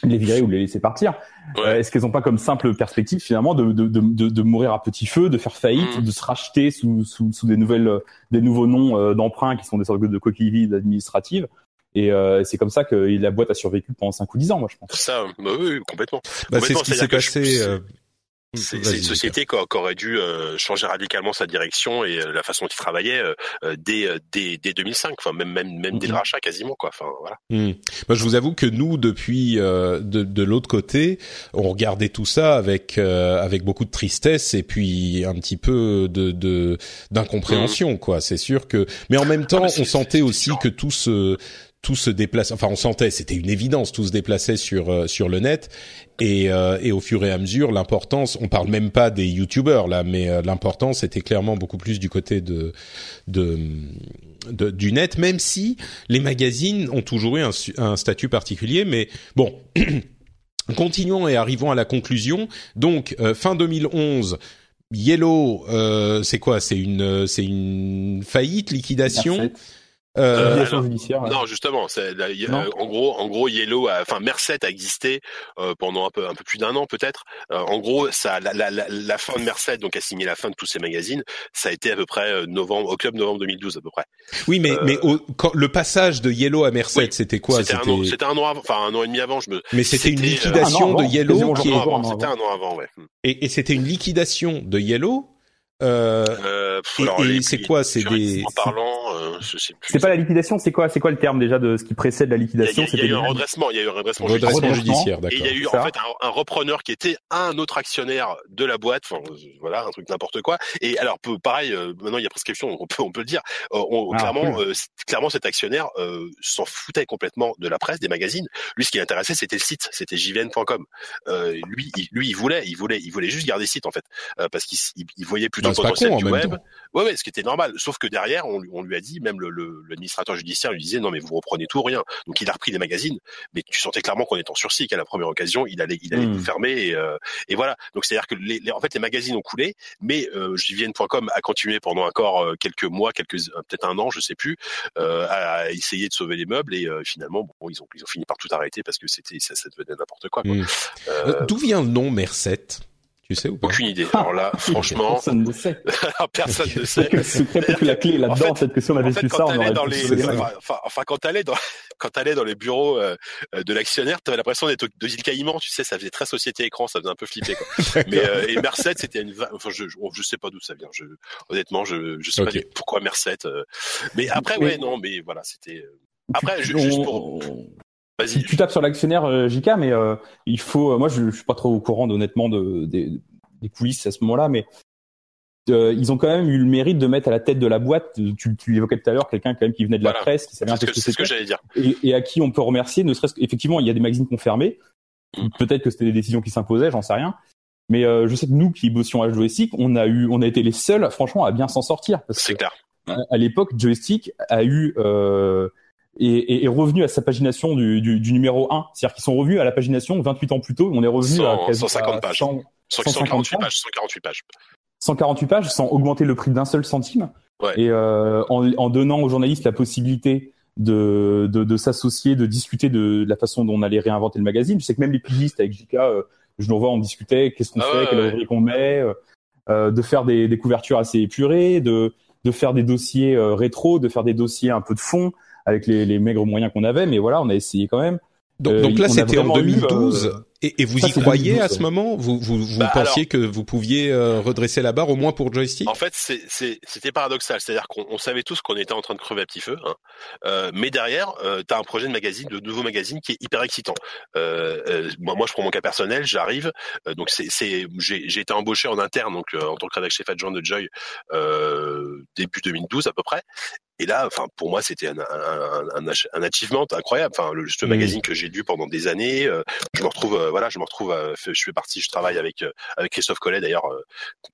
les virer ou les laisser partir. Euh, est-ce qu'elles n'ont pas comme simple perspective finalement de, de, de, de, mourir à petit feu, de faire faillite, mm. de se racheter sous, sous, sous des nouvelles, des nouveaux noms euh, d'emprunt qui sont des sortes de coquilles vides administratives et euh, c'est comme ça que la boîte a survécu pendant 5 ou 10 ans, moi je pense. Ça, bah oui, complètement. Bah, c'est ce qui s'est passé. C'est une société qui, aurait dû euh, changer radicalement sa direction et euh, la façon dont il travaillait euh, dès, dès, dès 2005, enfin même même même dès le mhm. rachat quasiment quoi. Enfin voilà. Mmh. Moi, je vous avoue que nous, depuis de, de l'autre côté, on regardait tout ça avec avec beaucoup de tristesse et puis un petit peu de d'incompréhension quoi. C'est sûr que, mais en même ah, temps, on sentait aussi que tout ce tout se déplace. Enfin, on sentait, c'était une évidence, tout se déplaçait sur sur le net et, euh, et au fur et à mesure, l'importance, on parle même pas des youtubeurs là, mais euh, l'importance était clairement beaucoup plus du côté de, de, de, du net, même si les magazines ont toujours eu un, un statut particulier. Mais bon, [CLEARS THROAT] continuons et arrivons à la conclusion. Donc, euh, fin 2011. Yellow, euh, c'est quoi? C'est une, c'est une faillite, liquidation? Euh, non, justement, c'est, euh, en gros, en gros, Yellow, enfin Merced a existé euh, pendant un peu, un peu plus d'un an peut-être. Euh, en gros, ça, la, la, la, fin de Merced, donc a signé la fin de tous ces magazines, ça a été à peu près novembre, octobre-novembre 2012 à peu près. Oui, mais mais au, quand, le passage de Yellow à Merced, c'était quoi? C'était un an, c'était un an avant, enfin un an et demi avant. Je me. Mais c'était une liquidation de Yellow qui. C'était un an avant, ouais. Et, et c'était une liquidation de Yellow Euh, euh, et, c'est quoi C'est des. En parlant, euh. C'est pas la liquidation, c'est quoi C'est quoi le terme déjà de ce qui précède la liquidation? Il y a, eu un redressement. Il y a eu un redressement, redressement judiciaire. il y a eu en fait un, un, repreneur qui était un autre actionnaire de la boîte. Enfin, voilà, un truc n'importe quoi. Et alors, pareil, euh, maintenant il y a prescription, on peut, on peut le dire. On, ah, clairement, clairement, cet actionnaire s'en foutait complètement de la presse, des magazines. Lui, ce qui l'intéressait, c'était le site, c'était jvn.com. lui, il, lui, il voulait, il voulait, il voulait juste garder le site en fait, parce qu'il il voyait plutôt le du web. Ouais, ouais, ce qui était normal. Sauf que derrière, on, on lui a dit, même l'administrateur le, judiciaire lui disait, non, mais vous reprenez tout, rien. Donc il a repris les magazines, mais tu sentais clairement qu'on était en sursis, qu'à la première occasion, il allait, il allait mmh. fermer. Et, euh, et, voilà. Donc c'est-à-dire que les, en fait, les magazines ont coulé, mais euh, JVN.com a continué pendant encore euh, quelques mois, quelques, euh, peut-être un an, je sais plus, euh, à essayer de sauver les meubles. Et finalement, bon, ils ont, ils ont fini par tout arrêter parce que c'était, ça, ça devenait n'importe quoi. quoi. Mmh. D'où vient le nom Merced tu sais ou pas Aucune idée. Alors là, [LAUGHS] franchement, personne ne sait. [LAUGHS] personne ne sait. C'est peut-être la clé là-dedans. En fait, peut-être que si on avait en fait, su ça, on aurait dans les, enfin, enfin, quand t'allais dans, quand t'allais dans les bureaux euh, de l'actionnaire, t'avais l'impression d'être de île Caïman. Tu sais, ça faisait très société écran, ça faisait un peu flipper. Quoi. [LAUGHS] Mais euh, et Merced, c'était une, enfin, je, je, je, sais pas d'où ça vient. Je, honnêtement, je, je sais okay. pas pourquoi Merced. Euh... Mais après, ouais, non, mais voilà, c'était. Euh, après, juste pour. Tu, tu, tapes sur l'actionnaire euh, JK, mais euh, il faut. Euh, moi, je, je suis pas trop au courant, honnêtement, de, des, des coulisses à ce moment-là, mais euh, ils ont quand même eu le mérite de mettre à la tête de la boîte. Tu, tu évoquais tout à l'heure quelqu'un quand même qui venait de la presse, qui savait un peu ce que ce que j'allais dire. Et, et, à qui on peut remercier, ne serait-ce qu'effectivement, il y a des magazines confirmés. Mm. Peut-être que c'était des décisions qui s'imposaient, j'en sais rien. Mais euh, je sais que nous qui bossions à Joystick, on a eu, on a été les seuls, franchement, à bien s'en sortir. C'est clair. À, l'époque, Joystick a eu euh, est, est, revenu à sa pagination du, du, du numéro 1. C'est-à-dire qu'ils sont revenus à la pagination 28 ans plus tôt. On est revenu 100, à quasi 150 pages. 100, 148 pages. 148 pages. 148 pages sans augmenter le prix d'un seul centime. Ouais. Et euh, en, en, donnant aux journalistes la possibilité de, de, de s'associer, de discuter de, la façon dont on allait réinventer le magazine. Je sais que même les pigistes avec JK, euh, je nous revois, on discutait, qu'est-ce qu'on ah fait, ouais, quelle ouais. rubrique on met, euh, euh, de faire des, des, couvertures assez épurées, de, de faire des dossiers euh, rétro, de faire des dossiers un peu de fond avec les, les maigres moyens qu'on avait, mais voilà, on a essayé quand même. Donc, donc là, c'était en 2012. Eu, euh, et, et, vous ça, y croyez à ce moment? Vous, vous, vous bah, pensiez alors, que vous pouviez euh, redresser la barre au moins pour joystick? En fait, c'était paradoxal. C'est-à-dire qu'on savait tous qu'on était en train de crever à petit feu. Hein. Euh, mais derrière, euh, tu as un projet de magazine, de nouveau magazine qui est hyper excitant. Euh, moi, moi, je prends mon cas personnel. J'arrive. donc, c'est j'ai été embauché en interne, donc en tant que rédacteur chef adjoint de Joy, début 2012 à peu près. Et là, enfin, pour moi, c'était un, un, un, un, achievement incroyable. Enfin, le, ce mmh. magazine que j'ai lu pendant des années, euh, je me retrouve, euh, voilà, je me retrouve, euh, je fais partie, je travaille avec avec Christophe Collet d'ailleurs,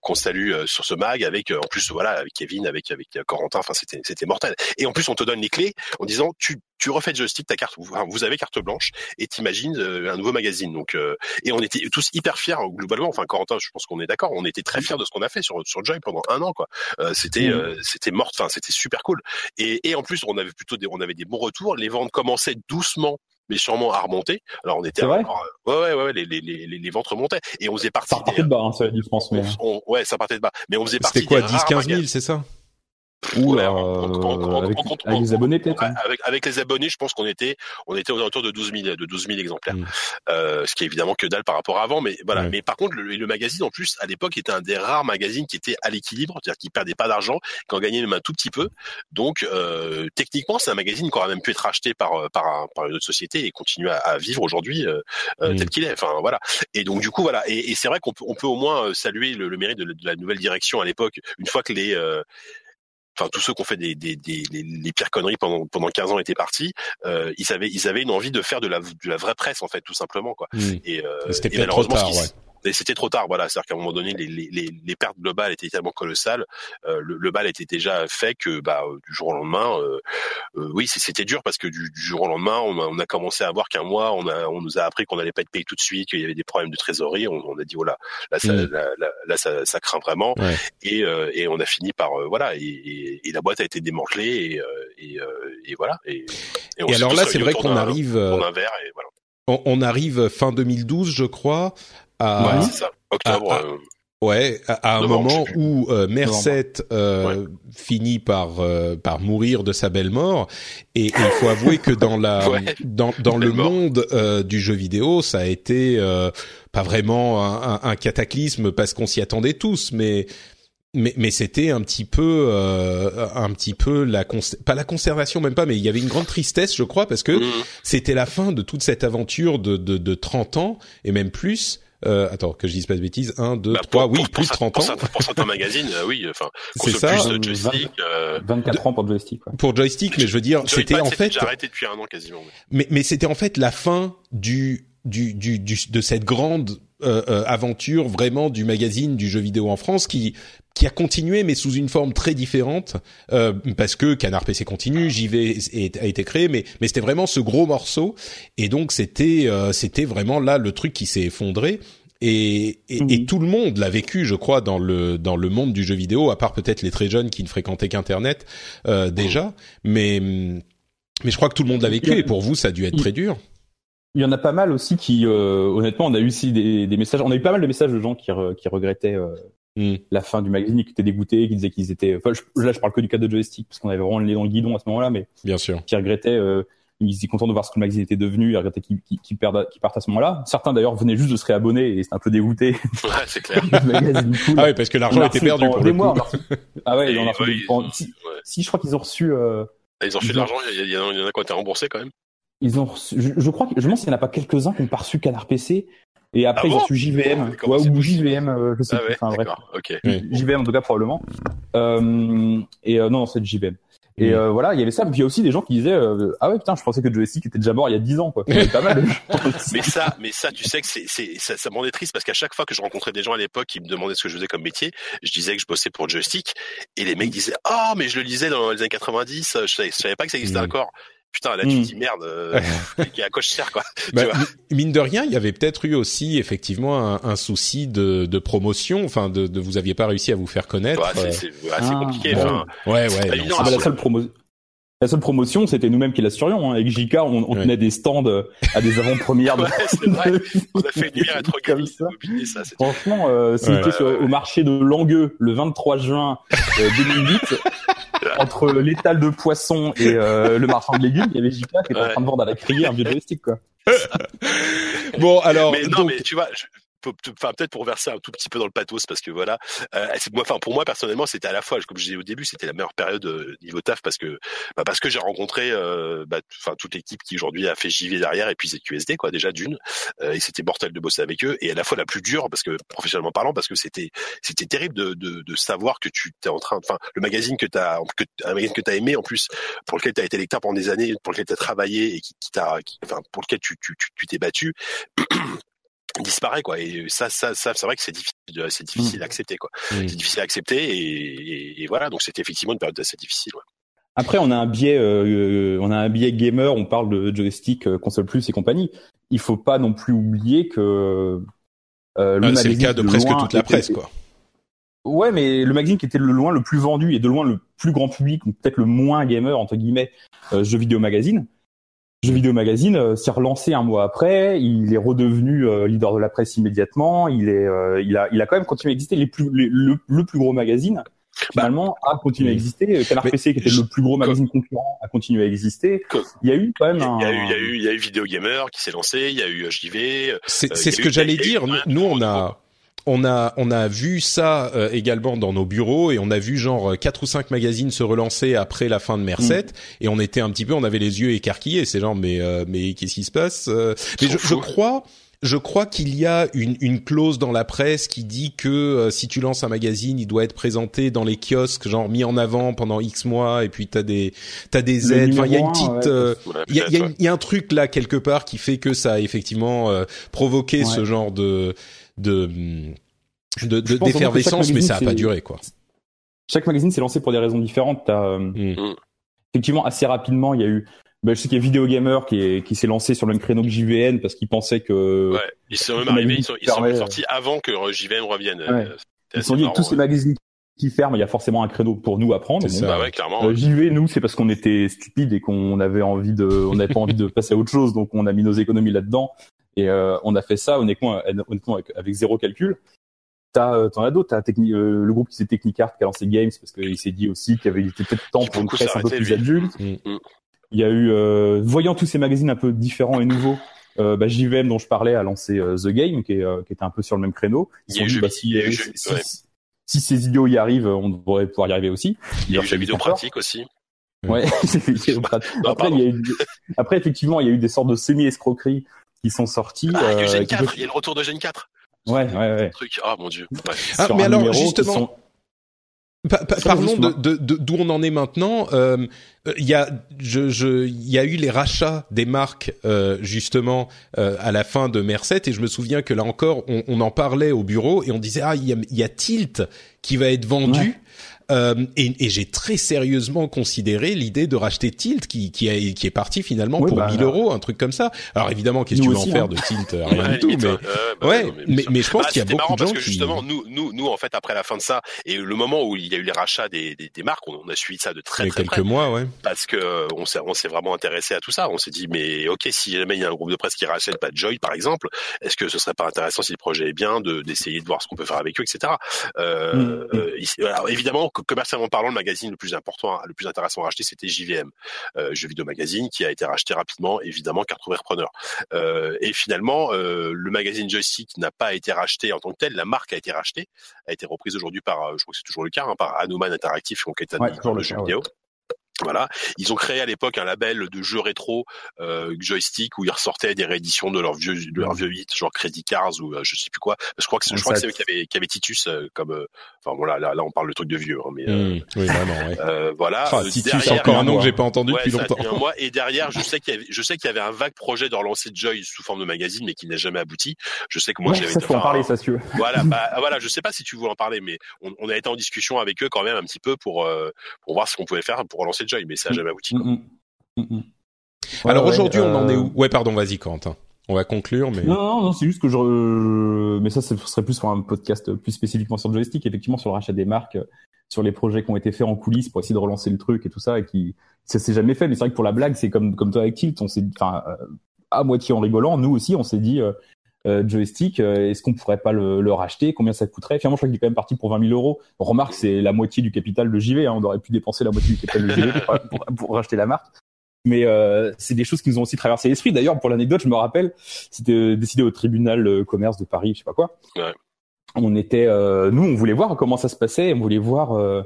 qu'on salue sur ce mag, avec en plus, voilà, avec Kevin, avec avec Corentin. Enfin, c'était c'était mortel. Et en plus, on te donne les clés en disant, tu tu refais joystick ta carte, vous avez carte blanche et t'imagines euh, un nouveau magazine. Donc euh, et on était tous hyper fiers globalement. Enfin Corentin, je pense qu'on est d'accord. On était très fiers de ce qu'on a fait sur sur Joy pendant un an quoi. Euh, c'était mmh. c'était mort. Enfin c'était super cool. Et, et en plus on avait plutôt des on avait des bons retours. Les ventes commençaient doucement mais sûrement à remonter. Alors on était, vrai? alors, ouais, ouais, ouais, les, les, les, les ventes remontaient et on faisait partie. Ça partait de bas, hein, ça dit France, mais. On, ouais, ça partait de bas, mais on faisait partie. C'était quoi, 10-15 000, c'est ça? Ou ouais, euh, avec, avec, les abonnés peut-être. Hein. Avec, avec, les abonnés, je pense qu'on était on était aux alentours de 12 000 de 12 000 exemplaires, mmh. euh, ce qui est évidemment que dalle par rapport à avant, mais voilà. Ouais. Mais par contre, le, le, magazine en plus à l'époque était un des rares magazines qui était à l'équilibre, c'est-à-dire qui perdait pas d'argent, qui en gagnait même un tout petit peu. Donc euh, techniquement, c'est un magazine qui aurait même pu être acheté par par, par une autre société et continuer à, à vivre aujourd'hui euh, mmh. tel qu'il est. Enfin voilà. Et donc du coup voilà. Et, et c'est vrai qu'on peut on peut au moins saluer le, le mérite de, de, la nouvelle direction à l'époque, une fois que les enfin tous ceux qui ont fait des, des, des, les pires conneries pendant pendant 15 ans étaient partis, euh, ils avaient ils avaient une envie de faire de la de la vraie presse en fait tout simplement quoi. Mmh. Et, euh, c'était peut-être trop tard, ouais et c'était trop tard. Voilà, c'est-à-dire qu'à un moment donné, les, les, les, pertes globales étaient tellement colossales, euh, le, le, bal était déjà fait que bah, du jour au lendemain, euh, euh, oui, c'était dur parce que du, du, jour au lendemain, on a, on a commencé à voir qu'un mois, on, a, on nous a appris qu'on n'allait pas être payé tout de suite, qu'il y avait des problèmes de trésorerie. On, on a dit voilà, là, ça, mmh. là, là, là, ça, ça craint vraiment, ouais. et, euh, et on a fini par euh, voilà, et, et, et, la boîte a été démantelée et, voilà. Et, alors là, c'est vrai qu'on arrive. On arrive fin 2012, je crois. À, ouais, c'est ça. Octobre. À, à, euh, ouais, à, un novembre, moment où euh, Merced euh, ouais. finit par euh, par mourir de sa belle mort, et, et il faut avouer que dans la [LAUGHS] ouais. dans dans le mort. monde euh, du jeu vidéo, ça a été pas vraiment un, un, un cataclysme parce qu'on s'y attendait tous, mais mais mais c'était un petit peu euh, un petit peu la pas la conservation même pas mais il y avait une grande tristesse je crois parce que Mhm. c'était la fin de toute cette aventure de de, de 30 ans et même plus euh, attends que je dise pas de bêtises 1 2 Bah, 3 pour- oui pour- plus de pour 30 pour ans Pour certains magazines, euh, oui. Enfin, [LAUGHS] c'est ça plus, euh, euh, joystick. euh, 24 ans pour joystick. Ouais. pour joystick mais je veux dire c'était en fait déjà arrêté depuis un an quasiment. mais, mais c'était en fait la fin du, du, du, du de cette grande euh, euh, aventure vraiment du magazine du jeu vidéo en France qui qui a continué mais sous une forme très différente euh, parce que Canard PC continue, JV a été créé mais mais c'était vraiment ce gros morceau et donc c'était euh, c'était vraiment là le truc qui s'est effondré et, et, et Mhm. tout le monde l'a vécu, je crois, dans le dans le monde du jeu vidéo, à part peut-être les très jeunes qui ne fréquentaient qu'Internet euh, déjà. Mais mais je crois que tout le monde l'a vécu. Et pour vous, ça a dû être très dur. Il y en a pas mal aussi qui, euh, honnêtement, on a eu aussi des, des messages. On a eu pas mal de messages de gens qui, re- qui regrettaient euh, Mm. la fin du magazine, qui étaient dégoûtés, qui disaient qu'ils étaient. Enfin, je- là, je parle que du cas de joystick parce qu'on avait vraiment le nez dans le guidon à ce moment-là, mais Bien sûr. qui regrettaient. Euh, ils étaient contents de voir ce que le magazine était devenu, ils regrettaient qu'ils qu'ils- qu'ils perdent, qu'ils partent à ce moment-là. Certains d'ailleurs venaient juste de se réabonner et c'était un peu dégoûté. [LAUGHS] Ouais, c'est clair. du magazine [LAUGHS] cool. Ah oui, parce que l'argent a était perdu pour le mois, coup. Ah ouais, Et ouais, des- ils- si, ouais. si, je crois qu'ils ont reçu. Euh, Ah, Ils ont reçu de l'argent. Il y, a- il y en a- il y en a qui ont été remboursés quand même. Ils ont reçu, je, je crois que je demande s'il n'y en a pas quelques-uns qui ont pas reçu Canard PC et après Ah ils ont bon reçu JVM ouais, ou JVM euh, je sais Ah ouais, enfin bref d'accord. Ok. Ouais. JVM en tout cas probablement euh, et euh, non c'est JVM et Mm. euh, voilà il y avait ça puis il y a aussi des gens qui disaient euh, ah ouais putain je pensais que Joystick était déjà mort il y a 10 ans quoi pas mal. [LAUGHS] Mais ça, mais ça, tu sais que c'est, c'est, ça, ça me rendait triste parce qu'à chaque fois que je rencontrais des gens à l'époque qui me demandaient ce que je faisais comme métier, je disais que je bossais pour Joystick et les mecs disaient ah mais je le lisais dans les années 90, je savais, je savais pas que ça existait Mm. encore. Putain, là tu Mm. te dis merde, euh, à quoi je sers quoi. Bah, tu vois. mi- mine de rien, il y avait peut-être eu aussi effectivement un, un souci de, de promotion. Enfin, de, de vous aviez pas réussi à vous faire connaître. Ouais, c'est, c'est, ouais, c'est Ah, compliqué. bon. Enfin, ouais, c'est ouais. non, évident, Ah bah, c'est la sûr. seule promo la seule promotion c'était nous-mêmes qui l'assurions hein. avec JK on, on Ouais. tenait des stands euh, à des avant-premières [LAUGHS] de- Ouais, c'est vrai. on a fait une nuit Comme ça. Franchement, euh, Ouais. sur- au marché de Langueux le 23 juin euh, 2008, [LAUGHS] entre l'étal de poissons et euh, le marchand de légumes, il y avait JK qui était en train de vendre à la criée un vieux joystick quoi. [LAUGHS] Bon, alors, mais non, donc, mais tu vois, je- enfin peut-être pour verser un tout petit peu dans le pathos parce que voilà, euh, moi, enfin pour moi personnellement, c'était à la fois, comme je disais au début, c'était la meilleure période euh, niveau taf parce que bah, parce que j'ai rencontré, euh, bah, toute l'équipe qui aujourd'hui a fait JV derrière et puis ZQSD quoi déjà d'une, euh, et c'était mortel de bosser avec eux et à la fois la plus dure parce que professionnellement parlant parce que c'était c'était terrible de, de, de savoir que tu t'es en train, enfin le magazine que t'as, que un magazine que t'as aimé en plus pour lequel t'as été lecteur pendant des années, pour lequel t'as travaillé et qui, qui t'a, enfin pour lequel tu tu tu t'es battu. Disparaît quoi et ça ça ça c'est vrai que c'est difficile de- c'est difficile à accepter quoi c'est difficile à accepter et, et, et voilà donc c'était effectivement une période assez difficile ouais. Après, on a un biais, euh, on a un biais gamer. On parle de joystick, euh, console plus et compagnie. Il faut pas non plus oublier que euh, le euh, c'est le cas de de presque toute la était- presse, quoi. Ouais, mais le magazine qui était le loin le plus vendu et de loin le plus grand public, ou peut-être le moins gamer entre guillemets, euh, jeux vidéo magazine. Jeux vidéo magazine euh, s'est relancé un mois après. Il est redevenu euh, leader de la presse immédiatement. Il est, euh, il a, il a quand même continué à exister. Les plus, les- le, le plus gros magazine finalement a continué à exister. Canard Mais PC, qui était je- le plus gros magazine concurrent, a continué à exister. Comme- Il y a eu quand même il y a, un. il y a eu il y a eu il y a eu Vidéo Gamer qui s'est lancé il y a eu JV euh, C'est Euh, ce que j'allais eu dire. Nous, on gros a, on a, on a vu ça euh, également dans nos bureaux et on a vu genre euh, quatre ou cinq magazines se relancer après la fin de Merced Mm. et on était un petit peu, on avait les yeux écarquillés. C'est genre, mais, euh, mais qu'est-ce qui se passe Euh, Mais je, je crois. Je crois qu'il y a une, une clause dans la presse qui dit que euh, si tu lances un magazine, il doit être présenté dans les kiosques, genre mis en avant pendant X mois, et puis t'as des t'as des aides. Enfin, il y a une petite, ouais, euh, il y a, il y a y a un truc là quelque part qui fait que ça a effectivement euh, provoqué Ouais. ce genre de de de, de- d'effervescence, mais magazine, ça a pas duré quoi. chaque magazine s'est lancé pour des raisons différentes. T'as, euh, Mm. effectivement, assez rapidement, il y a eu. bah, je sais qu'il y a Video Gamer qui, est, qui s'est lancé sur le même créneau que JVN parce qu'il pensait que ouais ils sont même arrivés ils sont, ils sont euh, sortis avant que JVM revienne Ouais. Euh, ils sont dit marrant, tous ces magazines qui ferment, il y a forcément un créneau pour nous à prendre. C'est Bon, ça. bah ouais clairement Euh, JV, nous, c'est parce qu'on était stupides et qu'on avait envie de, on n'avait pas envie de passer à autre chose, donc on a mis nos économies là-dedans et euh, on a fait ça honnêtement, honnêtement avec, avec zéro calcul. T'as, euh, t'en as d'autres. T'as Techni- euh, le groupe qui s'est Technicart qui a lancé Games parce qu'il s'est dit aussi qu'il y avait il était peut-être temps pour une presse un peu plus lui. adulte. Mm. Mm. Il y a eu, euh, voyant tous ces magazines un peu différents et nouveaux, euh, bah, JVM dont je parlais a lancé euh, The Game qui, est, euh, qui était un peu sur le même créneau. Ils se sont dit, bah, si, eu ouais. ces idiots y arrivent, on devrait pouvoir y arriver aussi. Il y a eu la vidéo pratique aussi. Ouais, [LAUGHS] après, il y a eu, après, effectivement, il y a eu des sortes de semi-escroqueries qui sont sorties. Ah, il y a eu Gen 4, il y a le retour de Gen 4. Ouais, ouais, ouais. Truc. Ah, mon dieu. Ouais. Ah, mais alors, justement. Pa pa parlons de d'où on en est maintenant. Il euh, y a, je, je, il y a eu les rachats des marques euh, justement euh, à la fin de Merced et je me souviens que là encore, on, on en parlait au bureau et on disait ah il y a, y a, Tilt qui va être vendu. Ouais. Euh, et, et j'ai très sérieusement considéré l'idée de racheter Tilt, qui, qui, a, qui est parti finalement oui, pour bah, 1000 euros, un truc comme ça. Alors évidemment, qu'est-ce que tu veux en faire hein. de Tilt? Rien du tout, mais, euh, bah, ouais, non, mais, mais, mais, je pense bah, qu'il y a beaucoup marrant de gens parce que justement, nous, nous, nous, en fait, après la fin de ça et le moment où il y a eu les rachats des, des, des marques, on, on, a suivi ça de très très quelques près. mois, ouais. Parce que on s'est, on s'est vraiment intéressé à tout ça. On s'est dit, mais ok, si jamais il y a un groupe de presse qui rachète pas Joy, par exemple, est-ce que ce serait pas intéressant si le projet est bien de d'essayer de voir ce qu'on peut faire avec eux, etc. Euh, euh, alors, évidemment, commercialement parlant, magazine le plus important, le plus intéressant à racheter, c'était JVM, euh, Jeux Vidéo Magazine, qui a été racheté rapidement, évidemment, car trouvé repreneur. Euh, et finalement, euh, le magazine Joystick n'a pas été racheté en tant que tel. La marque a été rachetée, a été reprise aujourd'hui par, je crois que c'est toujours le cas, hein, par Hanuman Interactive, qui est un ouais, le jeu vidéo. Voilà, ils ont créé à l'époque un label de jeux rétro euh, joystick où ils ressortaient des rééditions de leurs vieux de leurs vieux hits, genre Credit Cars ou euh, je sais plus quoi. Je crois que je crois que c'est eux qui avaient qui avaient Titus euh, comme euh, enfin voilà là, là on parle de truc de vieux hein, mais mmh, oui vraiment ouais. euh, voilà ah, Titus derrière, encore un nom que j'ai pas entendu ouais, depuis longtemps. Mois et derrière je sais qu'il y avait je sais qu'il y avait un vague projet de relancer Joy sous forme de magazine mais qui n'a jamais abouti. Je sais que moi ouais, j'avais ça faut en parler ça si Voilà [LAUGHS] bah voilà je sais pas si tu veux en parler mais on, on, a été en discussion avec eux quand même un petit peu pour euh, pour voir ce qu'on pouvait faire pour relancer Joy mais ça n'a jamais abouti. Mmh, mmh. Ouais, Alors aujourd'hui, on en est où? Ouais, pardon, vas-y, Quentin. On va conclure, mais non, non, non c'est juste que je, mais ça, ce serait plus pour un podcast plus spécifiquement sur le joystick, effectivement sur le rachat des marques, sur les projets qui ont été faits en coulisses pour essayer de relancer le truc et tout ça, et qui, ça s'est jamais fait. Mais c'est vrai que pour la blague, c'est comme comme toi avec Tilt, on s'est, enfin, à moitié en rigolant, nous aussi, on s'est dit. Euh, joystick, euh, est-ce qu'on pourrait pas le, le, racheter? Combien ça coûterait? Finalement, je crois qu'il est quand même parti pour 20 000 euros. On remarque, c'est la moitié du capital de JV. Hein. On aurait pu dépenser la moitié du capital de JV pour, pour, pour racheter la marque mais euh, c'est des choses qui nous ont aussi traversé l'esprit. D'ailleurs, pour l'anecdote, je me rappelle, c'était décidé au tribunal de commerce de Paris, je sais pas quoi. Ouais. On était, euh, nous, on voulait voir comment ça se passait, on voulait voir, euh,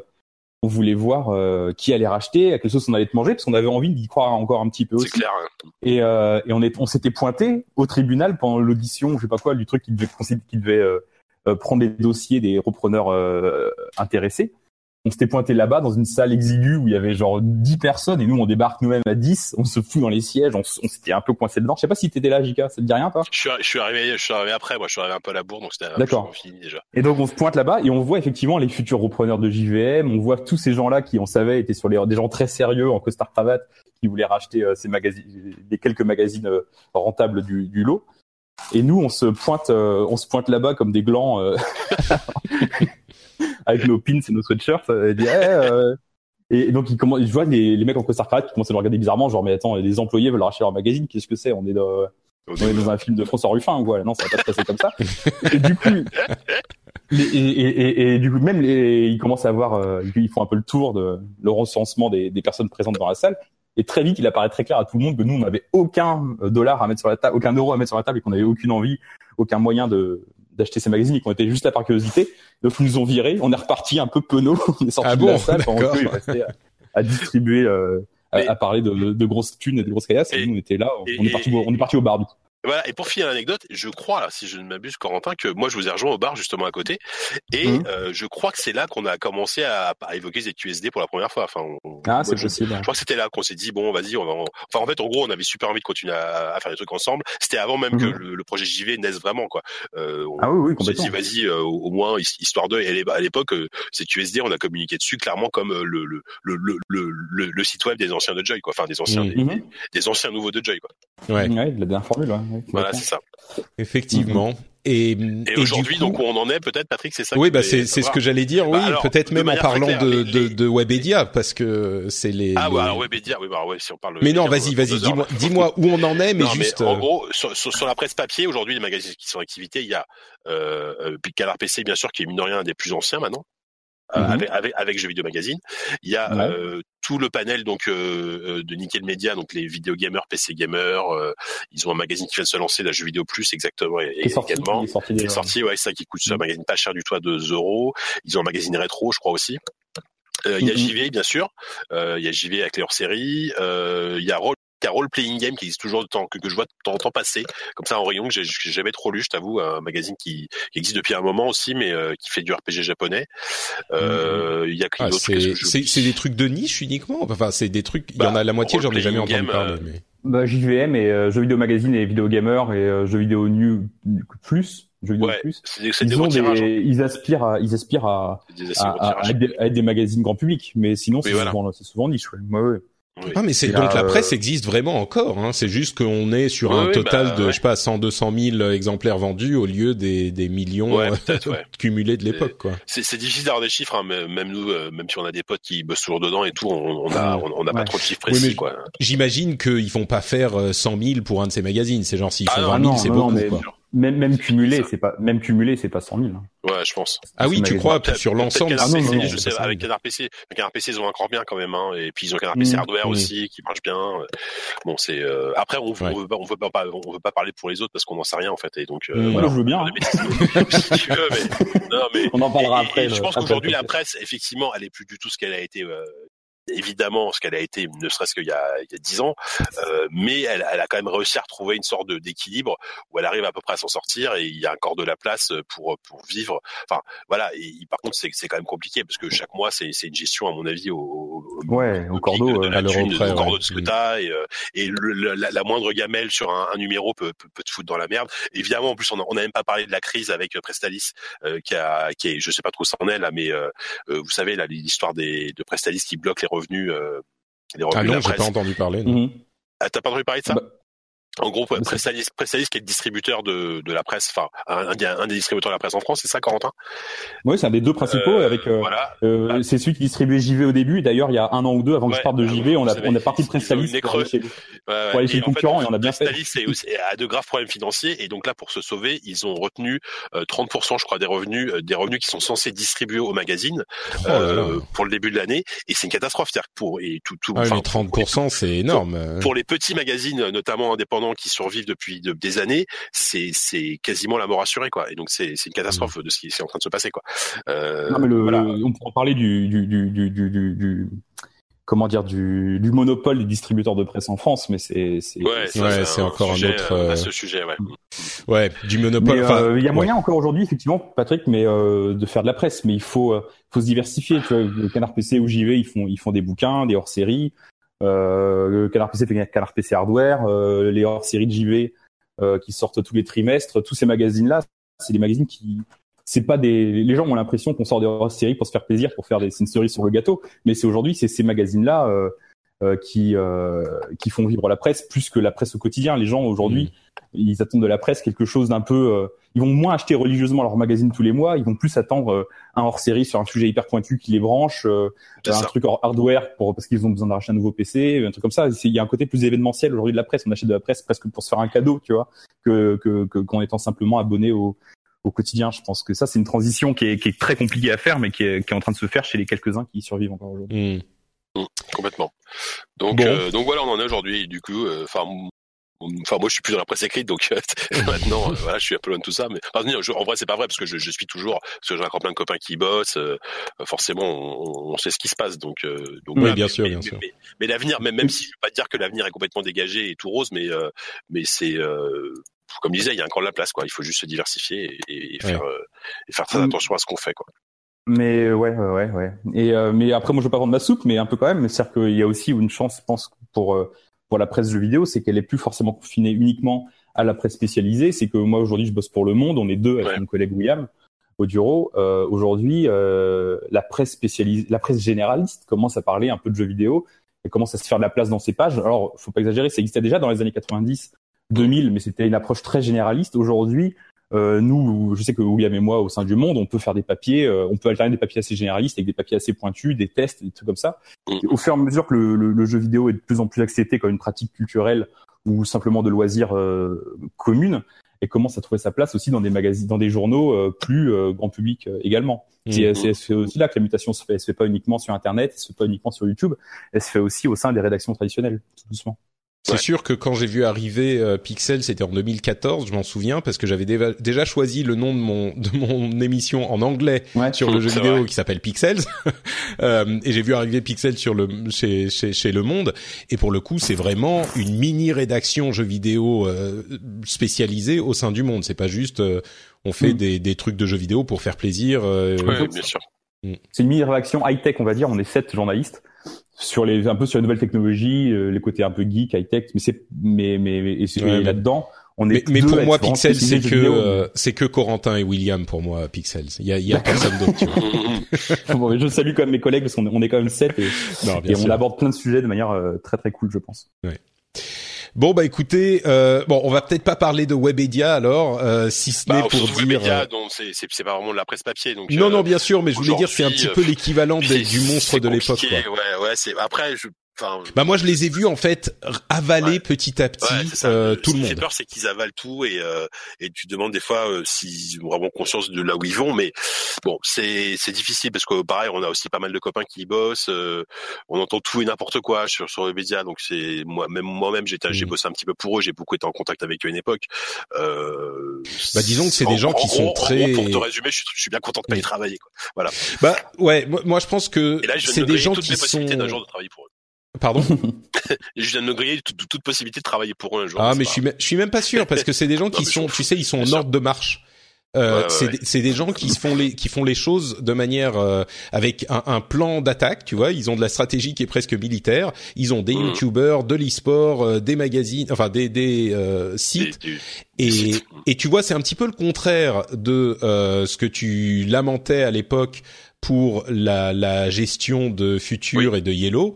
on voulait voir euh, qui allait racheter, à quelle sauce on allait te manger, parce qu'on avait envie d'y croire encore un petit peu aussi. C'est clair. Hein. Et, euh, et on est, on s'était pointé au tribunal pendant l'audition, je sais pas quoi, du truc qui devait, qui devait euh, prendre les dossiers des repreneurs intéressés on s'était pointé là-bas dans une salle exiguë où il y avait genre 10 personnes et nous on débarque nous-mêmes à 10, on se fout dans les sièges, on, on s'était un peu coincé dedans. Je sais pas si t'étais là, Jika, ça te dit rien toi? Je suis, je suis arrivé, je suis arrivé après, moi je suis arrivé un peu à la bourre donc c'était D'accord. fini déjà. Et donc on se pointe là-bas et on voit effectivement les futurs repreneurs de JVM, on voit tous ces gens-là qui on savait étaient sur les des gens très sérieux en costard cravate qui voulaient racheter euh, ces magazines les quelques magazines euh, rentables du, du lot. Et nous on se pointe euh, on se pointe là-bas comme des glands euh, [LAUGHS] avec nos pins et nos sweatshirts et dit hey, euh... et donc il commence je vois les, les mecs en costard cravate qui commencent à le regarder bizarrement genre mais attends les employés veulent racheter leur magazine qu'est-ce que c'est? On est dans on est dans un film de François Ruffin quoi. Non ça va pas se passer comme ça. Et du coup et, et, et, du coup même les, ils commencent à voir euh, ils font un peu le tour de le recensement des, des personnes présentes dans la salle. Et très vite, il apparaît très clair à tout le monde que nous, on n'avait aucun dollar à mettre sur la table, aucun euro à mettre sur la table et qu'on n'avait aucune envie, aucun moyen de d'acheter ces magazines et qu'on était juste là par curiosité. Donc, ils nous ont virés. On est reparti un peu penaud. [LAUGHS] On est sorti ah de bon, la salle pendant qu'ils restaient à, à, distribuer, euh, à, à, parler de, de, grosses thunes et de grosses caillasses. Et, et nous, on était là. On, et, est parti, on est parti au bar coup. Voilà. Et pour finir l'anecdote, je crois là, si je ne m'abuse, Corentin, que moi je vous ai rejoint au bar justement à côté, et mmh. euh, je crois que c'est là qu'on a commencé à, à, évoquer les QSD pour la première fois. Enfin, on, ah, c'est possible. Je, je crois que c'était là qu'on s'est dit bon, vas-y, on va. En... Enfin, en fait, en gros, on avait super envie de continuer à, à faire des trucs ensemble. C'était avant même mmh. que le, le, projet JV naisse vraiment, quoi. Euh, on, ah oui, oui, on s'est dit vas-y, euh, au, moins histoire de. Et à l'époque, euh, ces QSD, on a communiqué dessus clairement comme euh, le le, le le, le, site web des anciens de Joy, quoi. Enfin, des anciens, mmh. des, des, anciens nouveaux de Joy, quoi. Ouais, ouais de la dernière formule. Ouais. Voilà, c'est ça. Effectivement. -hmm. Et, et, et aujourd'hui, donc où on en est, peut-être, Patrick, c'est ça. Oui, bah c'est c'est ce que j'allais dire. Bah, oui, peut-être même en parlant claire, de, les, de, de Webedia, parce que c'est les. Ah les... ouais, alors Webedia, oui, bah ouais, si on parle. Mais non, vas-y, vas-y, dis-moi, dis-moi où on en est, mais non, juste. Mais en gros, sur, sur, sur, la presse papier, aujourd'hui, les magazines qui sont en activité, il y a euh, Canard PC, bien sûr, qui est mine de rien un des plus anciens maintenant. Mhm. avec, avec, avec Jeux Vidéo Magazine. Il y a tout le panel donc de Nickel Media, donc les vidéo gamers, PC gamers. ils ont un magazine qui vient de se lancer, la Jeux Vidéo Plus exactement et, également. Sorti, est sorti, ouais, ça qui coûte un magazine pas cher du tout à 2 euros. Ils ont un magazine rétro, je crois aussi. Euh, il y a. JV bien sûr, euh, il y a JV avec les hors-séries, euh, il y a Role Role Playing Game qui existe toujours de temps que, que je vois de temps en temps passer comme ça en rayon que j'ai jamais trop lu je t'avoue un magazine qui, qui, existe depuis un moment aussi mais qui fait du RPG japonais euh, il y a ah, c'est des trucs de niche uniquement? Enfin c'est des trucs il y en a bah, la moitié j'en ai jamais entendu parler mais... bah, JVM et Jeux vidéo magazine et vidéo gamer et Jeux vidéo new plus ils, ont des, ils aspirent à, ils aspirent à, à, à, être des, magazines grand public, mais sinon c'est souvent, c'est souvent niche. Ouais. ouais. Ah mais c'est donc la presse existe vraiment encore. Hein. C'est juste qu'on est sur un total bah, de je sais pas 100 200 000 exemplaires vendus au lieu des, des millions euh, [LAUGHS] cumulés de l'époque quoi. C'est difficile d'avoir des chiffres. Hein. Même nous, euh, même si on a des potes qui bossent toujours dedans et tout, on, on a on, a pas trop de chiffres précis quoi. J'imagine qu'ils font pas faire 100 euh, 000 pour un de ces magazines. C'est genre s'ils ah font 20 000 c'est beaucoup quoi. Même, même cumulé, c'est pas, même cumulé, c'est pas 100 000. Hein. Ouais, je pense. Ah oui, tu crois, sur l'ensemble. Ah, non, non, je sais, avec Canard PC, Canard PC, ils ont encore bien quand même, hein, et puis ils ont Canard PC mmh, hardware mmh. aussi, qui marche bien. Bon, c'est, euh... après, on, veut, on veut pas, on veut pas, on veut pas parler pour les autres parce qu'on n'en sait rien, en fait, et donc, euh, mmh, voilà. je veux bien. [LAUGHS] si tu veux, mais, non, mais, [LAUGHS] on en parlera après. je pense qu'aujourd'hui, la presse, effectivement, elle est plus du tout ce qu'elle a été, euh, évidemment ce qu'elle a été, ne serait-ce qu'il y a dix ans, euh, mais elle, elle, a quand même réussi à retrouver une sorte d'équilibre où elle arrive à peu près à s'en sortir et il y a encore de la place pour pour vivre. Enfin voilà. Et, par contre c'est c'est quand même compliqué parce que chaque mois c'est c'est une gestion à mon avis au, au ouais au, cordeau de, la thune, au cordeau de ce que t'as et, euh, et le, la, la, moindre gamelle sur un, un numéro peut, peut, peut te foutre dans la merde. Évidemment en plus on a, on a même pas parlé de la crise avec Prestalis euh, qui a qui est je sais pas trop ça en est là mais euh, vous savez là l'histoire des de Prestalis qui bloque les revenus, euh, revenus ah non, j'ai pas entendu parler. Non. Mm -hmm. T'as pas entendu parler de ça? Bah, en gros, Prestalis, Prestalis qui est le distributeur de, de la presse, enfin un, un, des distributeurs de la presse en France, c'est ça, Corentin? Oui, c'est un des deux principaux. Euh, avec, euh, voilà. euh, c'est celui qui distribuait JV au début. D'ailleurs, il y a un an ou deux avant que je parte de JV, on a, on a parti de Prestalis pour aller chez, ouais, pour aller chez le concurrent et on a bien Prestalis fait. Prestalis a de graves problèmes financiers et donc là, pour se sauver, ils ont retenu 30%, euh, je crois, des revenus, euh, des revenus qui sont censés distribuer au magazine oh pour le début de l'année. Et c'est une catastrophe, c'est-à-dire pour et tout, tout. Ah, mais 30%, c'est énorme. Pour, pour les petits magazines, notamment indépendants qui survivent depuis des années, c'est c'est quasiment la mort assurée quoi. Et donc c'est c'est une catastrophe de ce qui est en train de se passer quoi. Euh, non mais le, voilà. on pourrait parler du du, du, du, du, du comment dire du, du monopole des distributeurs de presse en France, mais c'est c'est ouais, c'est encore un autre euh, ce sujet ouais. Ouais, du monopole. Euh, il y a moyen encore aujourd'hui effectivement, Patrick, mais euh, de faire de la presse, mais il faut euh, faut se diversifier. Tu vois, le Canard PC ou JV, ils font ils font des bouquins, des hors-séries. Euh, Canard PC fait Canard PC Hardware, euh, les hors-séries de JV euh, qui sortent tous les trimestres, tous ces magazines-là, c'est des magazines qui c'est pas des les gens ont l'impression qu'on sort des hors-séries pour se faire plaisir, pour faire des une sur le gâteau, mais c'est aujourd'hui c'est ces magazines-là euh, qui euh, qui font vivre la presse plus que la presse au quotidien. Les gens aujourd'hui, mmh. ils attendent de la presse quelque chose d'un peu. Euh, ils vont moins acheter religieusement leur magazine tous les mois. Ils vont plus attendre un hors-série sur un sujet hyper pointu qui les branche, un truc hardware pour parce qu'ils ont besoin d'acheter un nouveau PC, un truc comme ça. Il y a un côté plus événementiel aujourd'hui de la presse. On achète de la presse presque pour se faire un cadeau, tu vois, que que qu'en étant simplement abonné au au quotidien. Je pense que ça, c'est une transition qui est, qui est très compliquée à faire, mais qui est, qui est en train de se faire chez les quelques-uns qui survivent encore aujourd'hui. Mmh. Mmh, complètement. Donc, euh, donc voilà, on en est aujourd'hui. Du coup, euh, enfin. Enfin, moi, je suis plus dans la presse écrite, donc [LAUGHS] maintenant, euh, voilà, je suis un peu loin de tout ça. Mais en vrai, c'est pas vrai parce que je, je suis toujours, parce que j'ai encore plein de copains qui bossent. forcément, on, on, sait ce qui se passe, donc. donc oui, bien sûr, mais, bien mais, sûr. Mais, l'avenir, même, même si je veux pas dire que l'avenir est complètement dégagé et tout rose, mais mais c'est comme je disais, il y a encore de la place, quoi. Il faut juste se diversifier et, et faire et faire très mmh. attention à ce qu'on fait, quoi. Mais ouais, ouais, ouais. Et euh, mais après, moi, je veux pas vendre ma soupe, mais un peu quand même. C'est-à-dire qu'il y a aussi une chance, je pense, pour euh, pour la presse jeux vidéo, c'est qu'elle est plus forcément confinée uniquement à la presse spécialisée. C'est que moi, aujourd'hui, je bosse pour Le Monde. On est deux avec mon collègue William au Duro. Euh, aujourd'hui, euh, la presse spécialisée, la presse généraliste commence à parler un peu de jeux vidéo et commence à se faire de la place dans ses pages. Alors, faut pas exagérer, ça existait déjà dans les années 90, 2000, mais c'était une approche très généraliste. Aujourd'hui, euh, nous, je sais que William et moi, au sein du monde, on peut faire des papiers, euh, on peut alterner des papiers assez généralistes avec des papiers assez pointus, des tests, des trucs comme ça. Et au fur et à mesure que le, le, le, jeu vidéo est de plus en plus accepté comme une pratique culturelle ou simplement de loisirs euh, commune, et commence à trouver sa place aussi dans des magazines, dans des journaux euh, plus euh, grand public également. C'est Mhm. c'est aussi là que la mutation se fait. Elle se fait pas uniquement sur Internet, elle se fait pas uniquement sur YouTube, elle se fait aussi au sein des rédactions traditionnelles, tout doucement. C'est Ouais. sûr que quand j'ai vu arriver euh, Pixel, c'était en 2014, je m'en souviens, parce que j'avais déva- déjà choisi le nom de mon de mon [LAUGHS] émission en anglais Ouais. sur le jeu vidéo vrai. qui s'appelle Pixels, [LAUGHS] euh, et j'ai vu arriver Pixel sur le chez, chez chez Le Monde, et pour le coup, c'est vraiment une mini rédaction jeux vidéo euh, spécialisée au sein du Monde. C'est pas juste euh, on fait Mm. des des trucs de jeux vidéo pour faire plaisir. euh, Ouais, bien sûr. C'est une mini rédaction high tech, on va dire. On est sept journalistes sur les un peu sur les nouvelles technologies, euh, les côtés un peu geek, high tech. Mais c'est mais mais, mais- Ouais, là-dedans, on est. Mais, mais pour moi, Pixel, c'est que euh, c'est que Corentin et William pour moi, Pixel. Il y a, y a personne d'autre. [LAUGHS] Bon, je salue quand même mes collègues parce qu'on est, on est quand même sept et, Non, et on aborde plein de sujets de manière euh, très très cool, je pense. Bon bah écoutez, euh, bon on va peut-être pas parler de Webedia alors, euh, si ce n'est Bah, pour surtout dire. Webedia, euh, donc c'est pas vraiment de la presse papier. Donc Non euh, non bien sûr, mais je voulais dire c'est un petit peu l'équivalent des- c'est- du monstre de l'époque. Ouais, ouais, c'est après je. Enfin, Bah moi je les ai vus en fait avaler Ouais. petit à petit Ouais, c'est ça. euh, Le- tout ce le qui fait monde. peur, c'est qu'ils avalent tout et euh, et tu te demandes des fois euh, s'ils ont vraiment conscience de là où ils vont. Mais bon, c'est c'est difficile parce que pareil, on a aussi pas mal de copains qui bossent. euh, on entend tout et n'importe quoi sur sur les médias. Donc c'est moi même moi-même j'ai j'ai Mm. bossé un petit peu pour eux. J'ai beaucoup été en contact avec eux à une époque. Euh, Bah, disons que c'est des en- gens qui sont en très- gros, pour te résumer, je suis, je suis bien content de pas y Mm. travailler. Quoi. Bah ouais, moi, moi, je pense que c'est des gens toutes qui sont. d'un jour de travailler pour eux. Pardon. Et [LAUGHS] je viens de me griller toute, toute possibilité de travailler pour eux un jour. Ah mais je suis je suis même pas sûr parce que c'est des gens [LAUGHS] qui sont, tu sais, ils sont en sûr. ordre de marche. Euh, Ouais, c'est ouais. des- gens qui font les qui font les choses de manière euh, avec un, un plan d'attaque, tu vois, ils ont de la stratégie qui est presque militaire, ils ont des Mhm. youtubeurs, de l'e-sport, euh, des magazines, enfin des des euh, sites Des- des- et des sites. et tu vois, c'est un petit peu le contraire de euh, ce que tu lamentais à l'époque pour la la gestion de Future Oui. et de Yellow.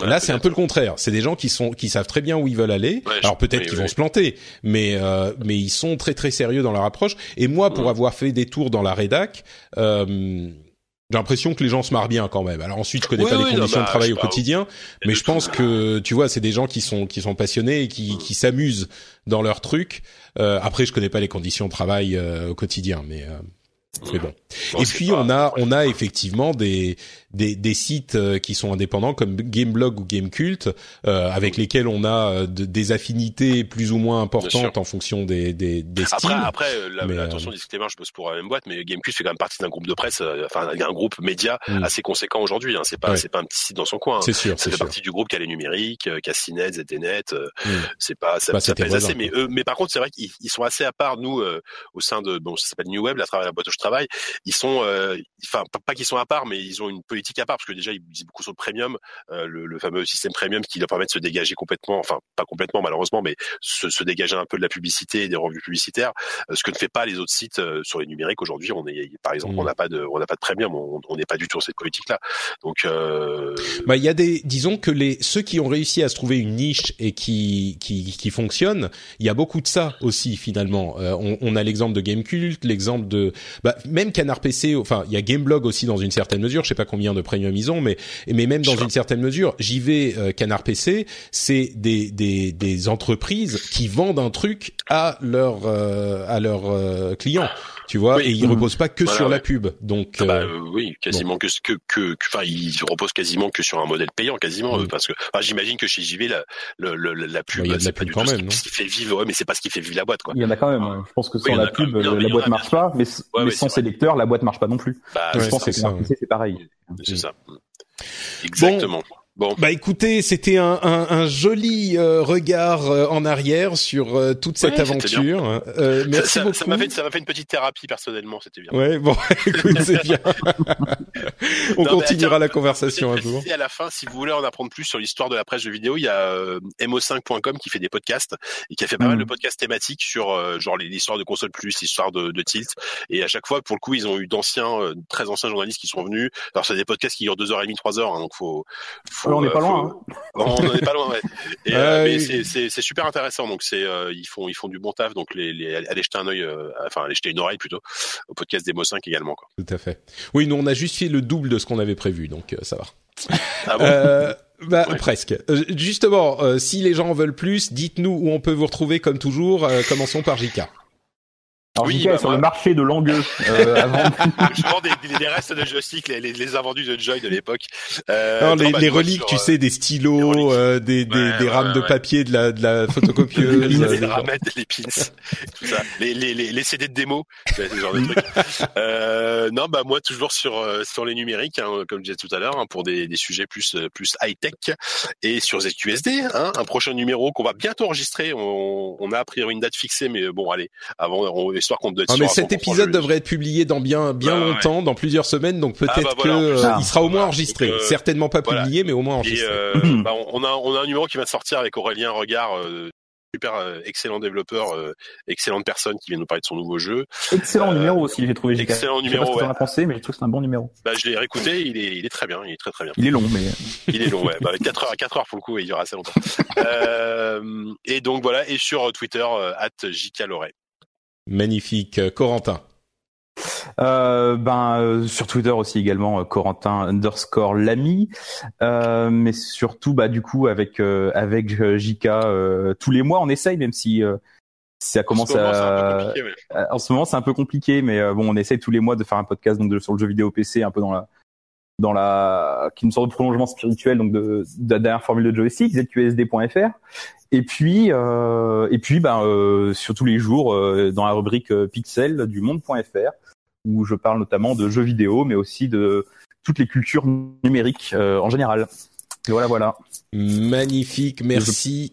Ouais, Là, c'est un peu le contraire. C'est des gens qui sont qui savent très bien où ils veulent aller. Ouais, Alors peut-être oui, qu'ils oui. vont se planter, mais euh, mais ils sont très très sérieux dans leur approche. Et moi, pour avoir fait des tours dans la rédac, euh, j'ai l'impression que les gens se marrent bien quand même. Alors ensuite, je connais Oui, pas oui, les non, conditions bah, de travail je au quotidien, mais je pense que tu vois, c'est des gens qui sont qui sont passionnés et qui qui s'amusent dans leur truc. Euh, après, je connais pas les conditions de travail euh, au quotidien, mais euh, mais bon. Bon, et puis pas- on a on a effectivement des des, des sites euh, qui sont indépendants comme Gameblog ou Gamecult euh, avec lesquels on a euh, de- des affinités plus ou moins importantes en fonction des des, des Après, styles. après, euh, la, Mais, la- euh, attention, disclaimer, je bosse pour la même boîte, mais Gamecube fait quand même partie d'un groupe de presse, euh, enfin un groupe média Mm. assez conséquent aujourd'hui. Hein. C'est pas, Ouais. c'est pas un petit site dans son coin. hein. c'est sûr, Ça fait sûr. partie du groupe Calais Numérique, euh, Cassinet, ZDNet. euh, Mm. C'est pas, ça, Bah, ça pèse assez. Mais eux, mais par contre, c'est vrai qu'ils ils sont assez à part. Nous, euh, au sein de, bon, ça s'appelle New Web, la, travail- la boîte je travaille, ils sont, euh, enfin, pas, qu'ils sont à part, mais ils ont une politique à part parce que déjà ils disent beaucoup sur le premium, euh, le, le fameux système premium qui leur permet de se dégager complètement, enfin pas complètement malheureusement, mais se, se dégager un peu de la publicité et des revues publicitaires, euh, ce que ne fait pas les autres sites sur les numériques aujourd'hui. On est, par exemple, Mm. on n'a pas de, on n'a pas de premium, on n'est pas du tout dans cette politique-là. Donc, euh, Bah, il y a des, disons que les ceux qui ont réussi à se trouver une niche et qui qui qui fonctionnent, il y a beaucoup de ça aussi finalement. Euh, on, on a l'exemple de Gamecult, l'exemple de, bah, même Canard PC. Enfin, il y a Gameblog aussi dans une certaine mesure. Je sais pas combien de premium ils ont, mais mais même dans une certaine mesure, j'y vais euh, Canard PC, c'est des des des entreprises qui vendent un truc à leurs euh, à leurs euh, clients. Tu vois, Oui. et ils Mhm. reposent pas que Voilà, sur la ouais. pub. Donc, Ah bah, euh, euh, oui, quasiment que que que que- enfin ils se reposent quasiment que sur un modèle payant quasiment Mm. euh, parce que enfin, j'imagine que chez JV la le, le- la pub Bah, il y a de la c'est pas pub du quand tout même, ce qui- ce qui fait vivre ouais mais c'est pas ce qui fait vivre la boîte quoi. Il y en a quand même. hein. Je pense que Oui, sans il en la pub, même. La il boîte marche pas. Mais, Ouais, mais sans ses lecteurs, la boîte marche pas non plus. Bah, je pense que c'est pareil. c'est ça. Exactement. Bon. Bah écoutez, c'était un, un, un joli euh, regard euh, en arrière sur euh, toute cette Ouais, aventure. Euh, Ça- merci ça beaucoup. ça m'a fait ça m'a fait une petite thérapie personnellement, c'était bien. Ouais, bon, [LAUGHS] écoute, c'est bien. [LAUGHS] On Non, continuera attends, la conversation un jour. [LAUGHS] préciser à la fin, si vous voulez en apprendre plus sur l'histoire de la presse de vidéo, il y a euh, mo5.com qui fait des podcasts et qui a fait pas Mhm. mal de podcasts thématiques sur euh, genre l'histoire de console plus, l'histoire de, de Tilt. Et à chaque fois, pour le coup, ils ont eu d'anciens, très anciens journalistes qui sont venus. Alors c'est des podcasts qui durent deux heures et demie, trois heures, hein, donc faut. faut On n'est pas faut- loin. hein. pas loin, ouais. Et, euh, mais c'est- super intéressant. Donc c'est euh, ils font ils font du bon taf. Donc les, les allez jeter un œil, euh, enfin allez jeter une oreille plutôt au podcast des 5 également. Quoi. Tout à fait. Oui, nous on a juste fait le double de ce qu'on avait prévu, donc euh, ça va. Ah bon? Bah Ouais. presque. Euh, justement, euh, si les gens en veulent plus, dites-nous où on peut vous retrouver comme toujours. Euh, commençons par Jika. Alors, Oui, bah, est sur moi- le marché de Langueux. Euh, [LAUGHS] avant... je vends des, des, des restes de joystick, les, les, les invendus de Joy de l'époque. Euh, Non, les, bah, les reliques, sur, tu euh, sais, des stylos, euh, des, des, Ouais, des ouais, rames de papier de la, de la photocopieuse. [LAUGHS] les, euh, ramettes, les pins, tout ça, les, les, les, les CD de démo, ce genre de trucs. [LAUGHS] Euh, non, bah moi toujours sur euh, sur les numériques, hein, comme je disais tout à l'heure, hein, pour des, des sujets plus plus high tech et sur ZQSD, hein, un prochain numéro qu'on va bientôt enregistrer. On, on a a priori une date fixée, mais bon, allez, avant, on, histoire qu'on doit être Ah, mais cet 100%, épisode devrait être publié dans bien bien ouais. longtemps, dans plusieurs semaines, donc peut-être Ah, bah, voilà, en que euh, Ah. il sera au moins enregistré. Donc, euh, Certainement pas voilà. publié, mais au moins Et enregistré. euh, bah, on, a on a un numéro qui va sortir avec Aurélien Regard, euh, super euh, excellent développeur, euh, excellente personne qui vient nous parler de son nouveau jeu. Excellent Euh, numéro aussi, j'ai trouvé. Excellent Je sais numéro, pas ce que ouais. as pensé, mais je trouve que c'est un bon numéro. Bah, je l'ai réécouté, il est il est très bien, il est très très bien. Il est long, mais Il est long, ouais. Bah, 4 heures à 4 heures pour le coup, il dure assez longtemps. Euh, et donc voilà, et sur Twitter, euh, at. Magnifique, Euh, Corentin. Euh, ben euh, sur Twitter aussi également euh, Corentin underscore l'ami, euh, mais surtout bah du coup avec euh, avec JK euh, tous les mois on essaye même si euh, ça commence moment, à mais- Euh, en ce moment, c'est un peu compliqué, mais euh, bon, on essaye tous les mois de faire un podcast donc de- sur le jeu vidéo PC, un peu dans la dans la qui est une sorte de prolongement spirituel donc de, de la dernière formule de joystick, zqsd.fr. Et puis euh, et puis ben euh, sur tous les jours euh, dans la rubrique euh, Pixel du monde.fr où je parle notamment de jeux vidéo, mais aussi de toutes les cultures numériques euh, en général. Et voilà, voilà. Magnifique, merci.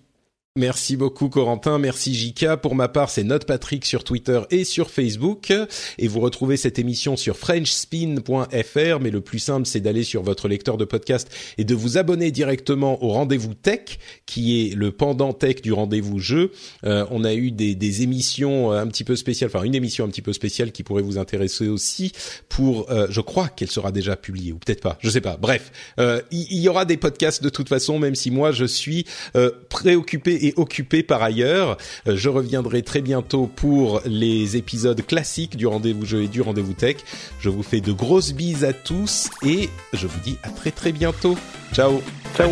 Merci beaucoup Corentin, merci Jika. Pour ma part, c'est Patrick sur Twitter et sur Facebook. Et vous retrouvez cette émission sur frenchspin.fr. Mais le plus simple, c'est d'aller sur votre lecteur de podcast et de vous abonner directement au Rendez-vous Tech, qui est le pendant tech du Rendez-vous Jeu. Euh, on a eu des, des émissions euh, un petit peu spéciales, enfin une émission un petit peu spéciale qui pourrait vous intéresser aussi. Pour, euh, je crois qu'elle sera déjà publiée ou peut-être pas, je sais pas. Bref, euh, il il y aura des podcasts de toute façon, même si moi je suis euh, préoccupé occupé par ailleurs. Euh, je reviendrai très bientôt pour les épisodes classiques du rendez-vous jeu et du rendez-vous tech. Je vous fais de grosses bises à tous et je vous dis à très très bientôt. Ciao. Ciao.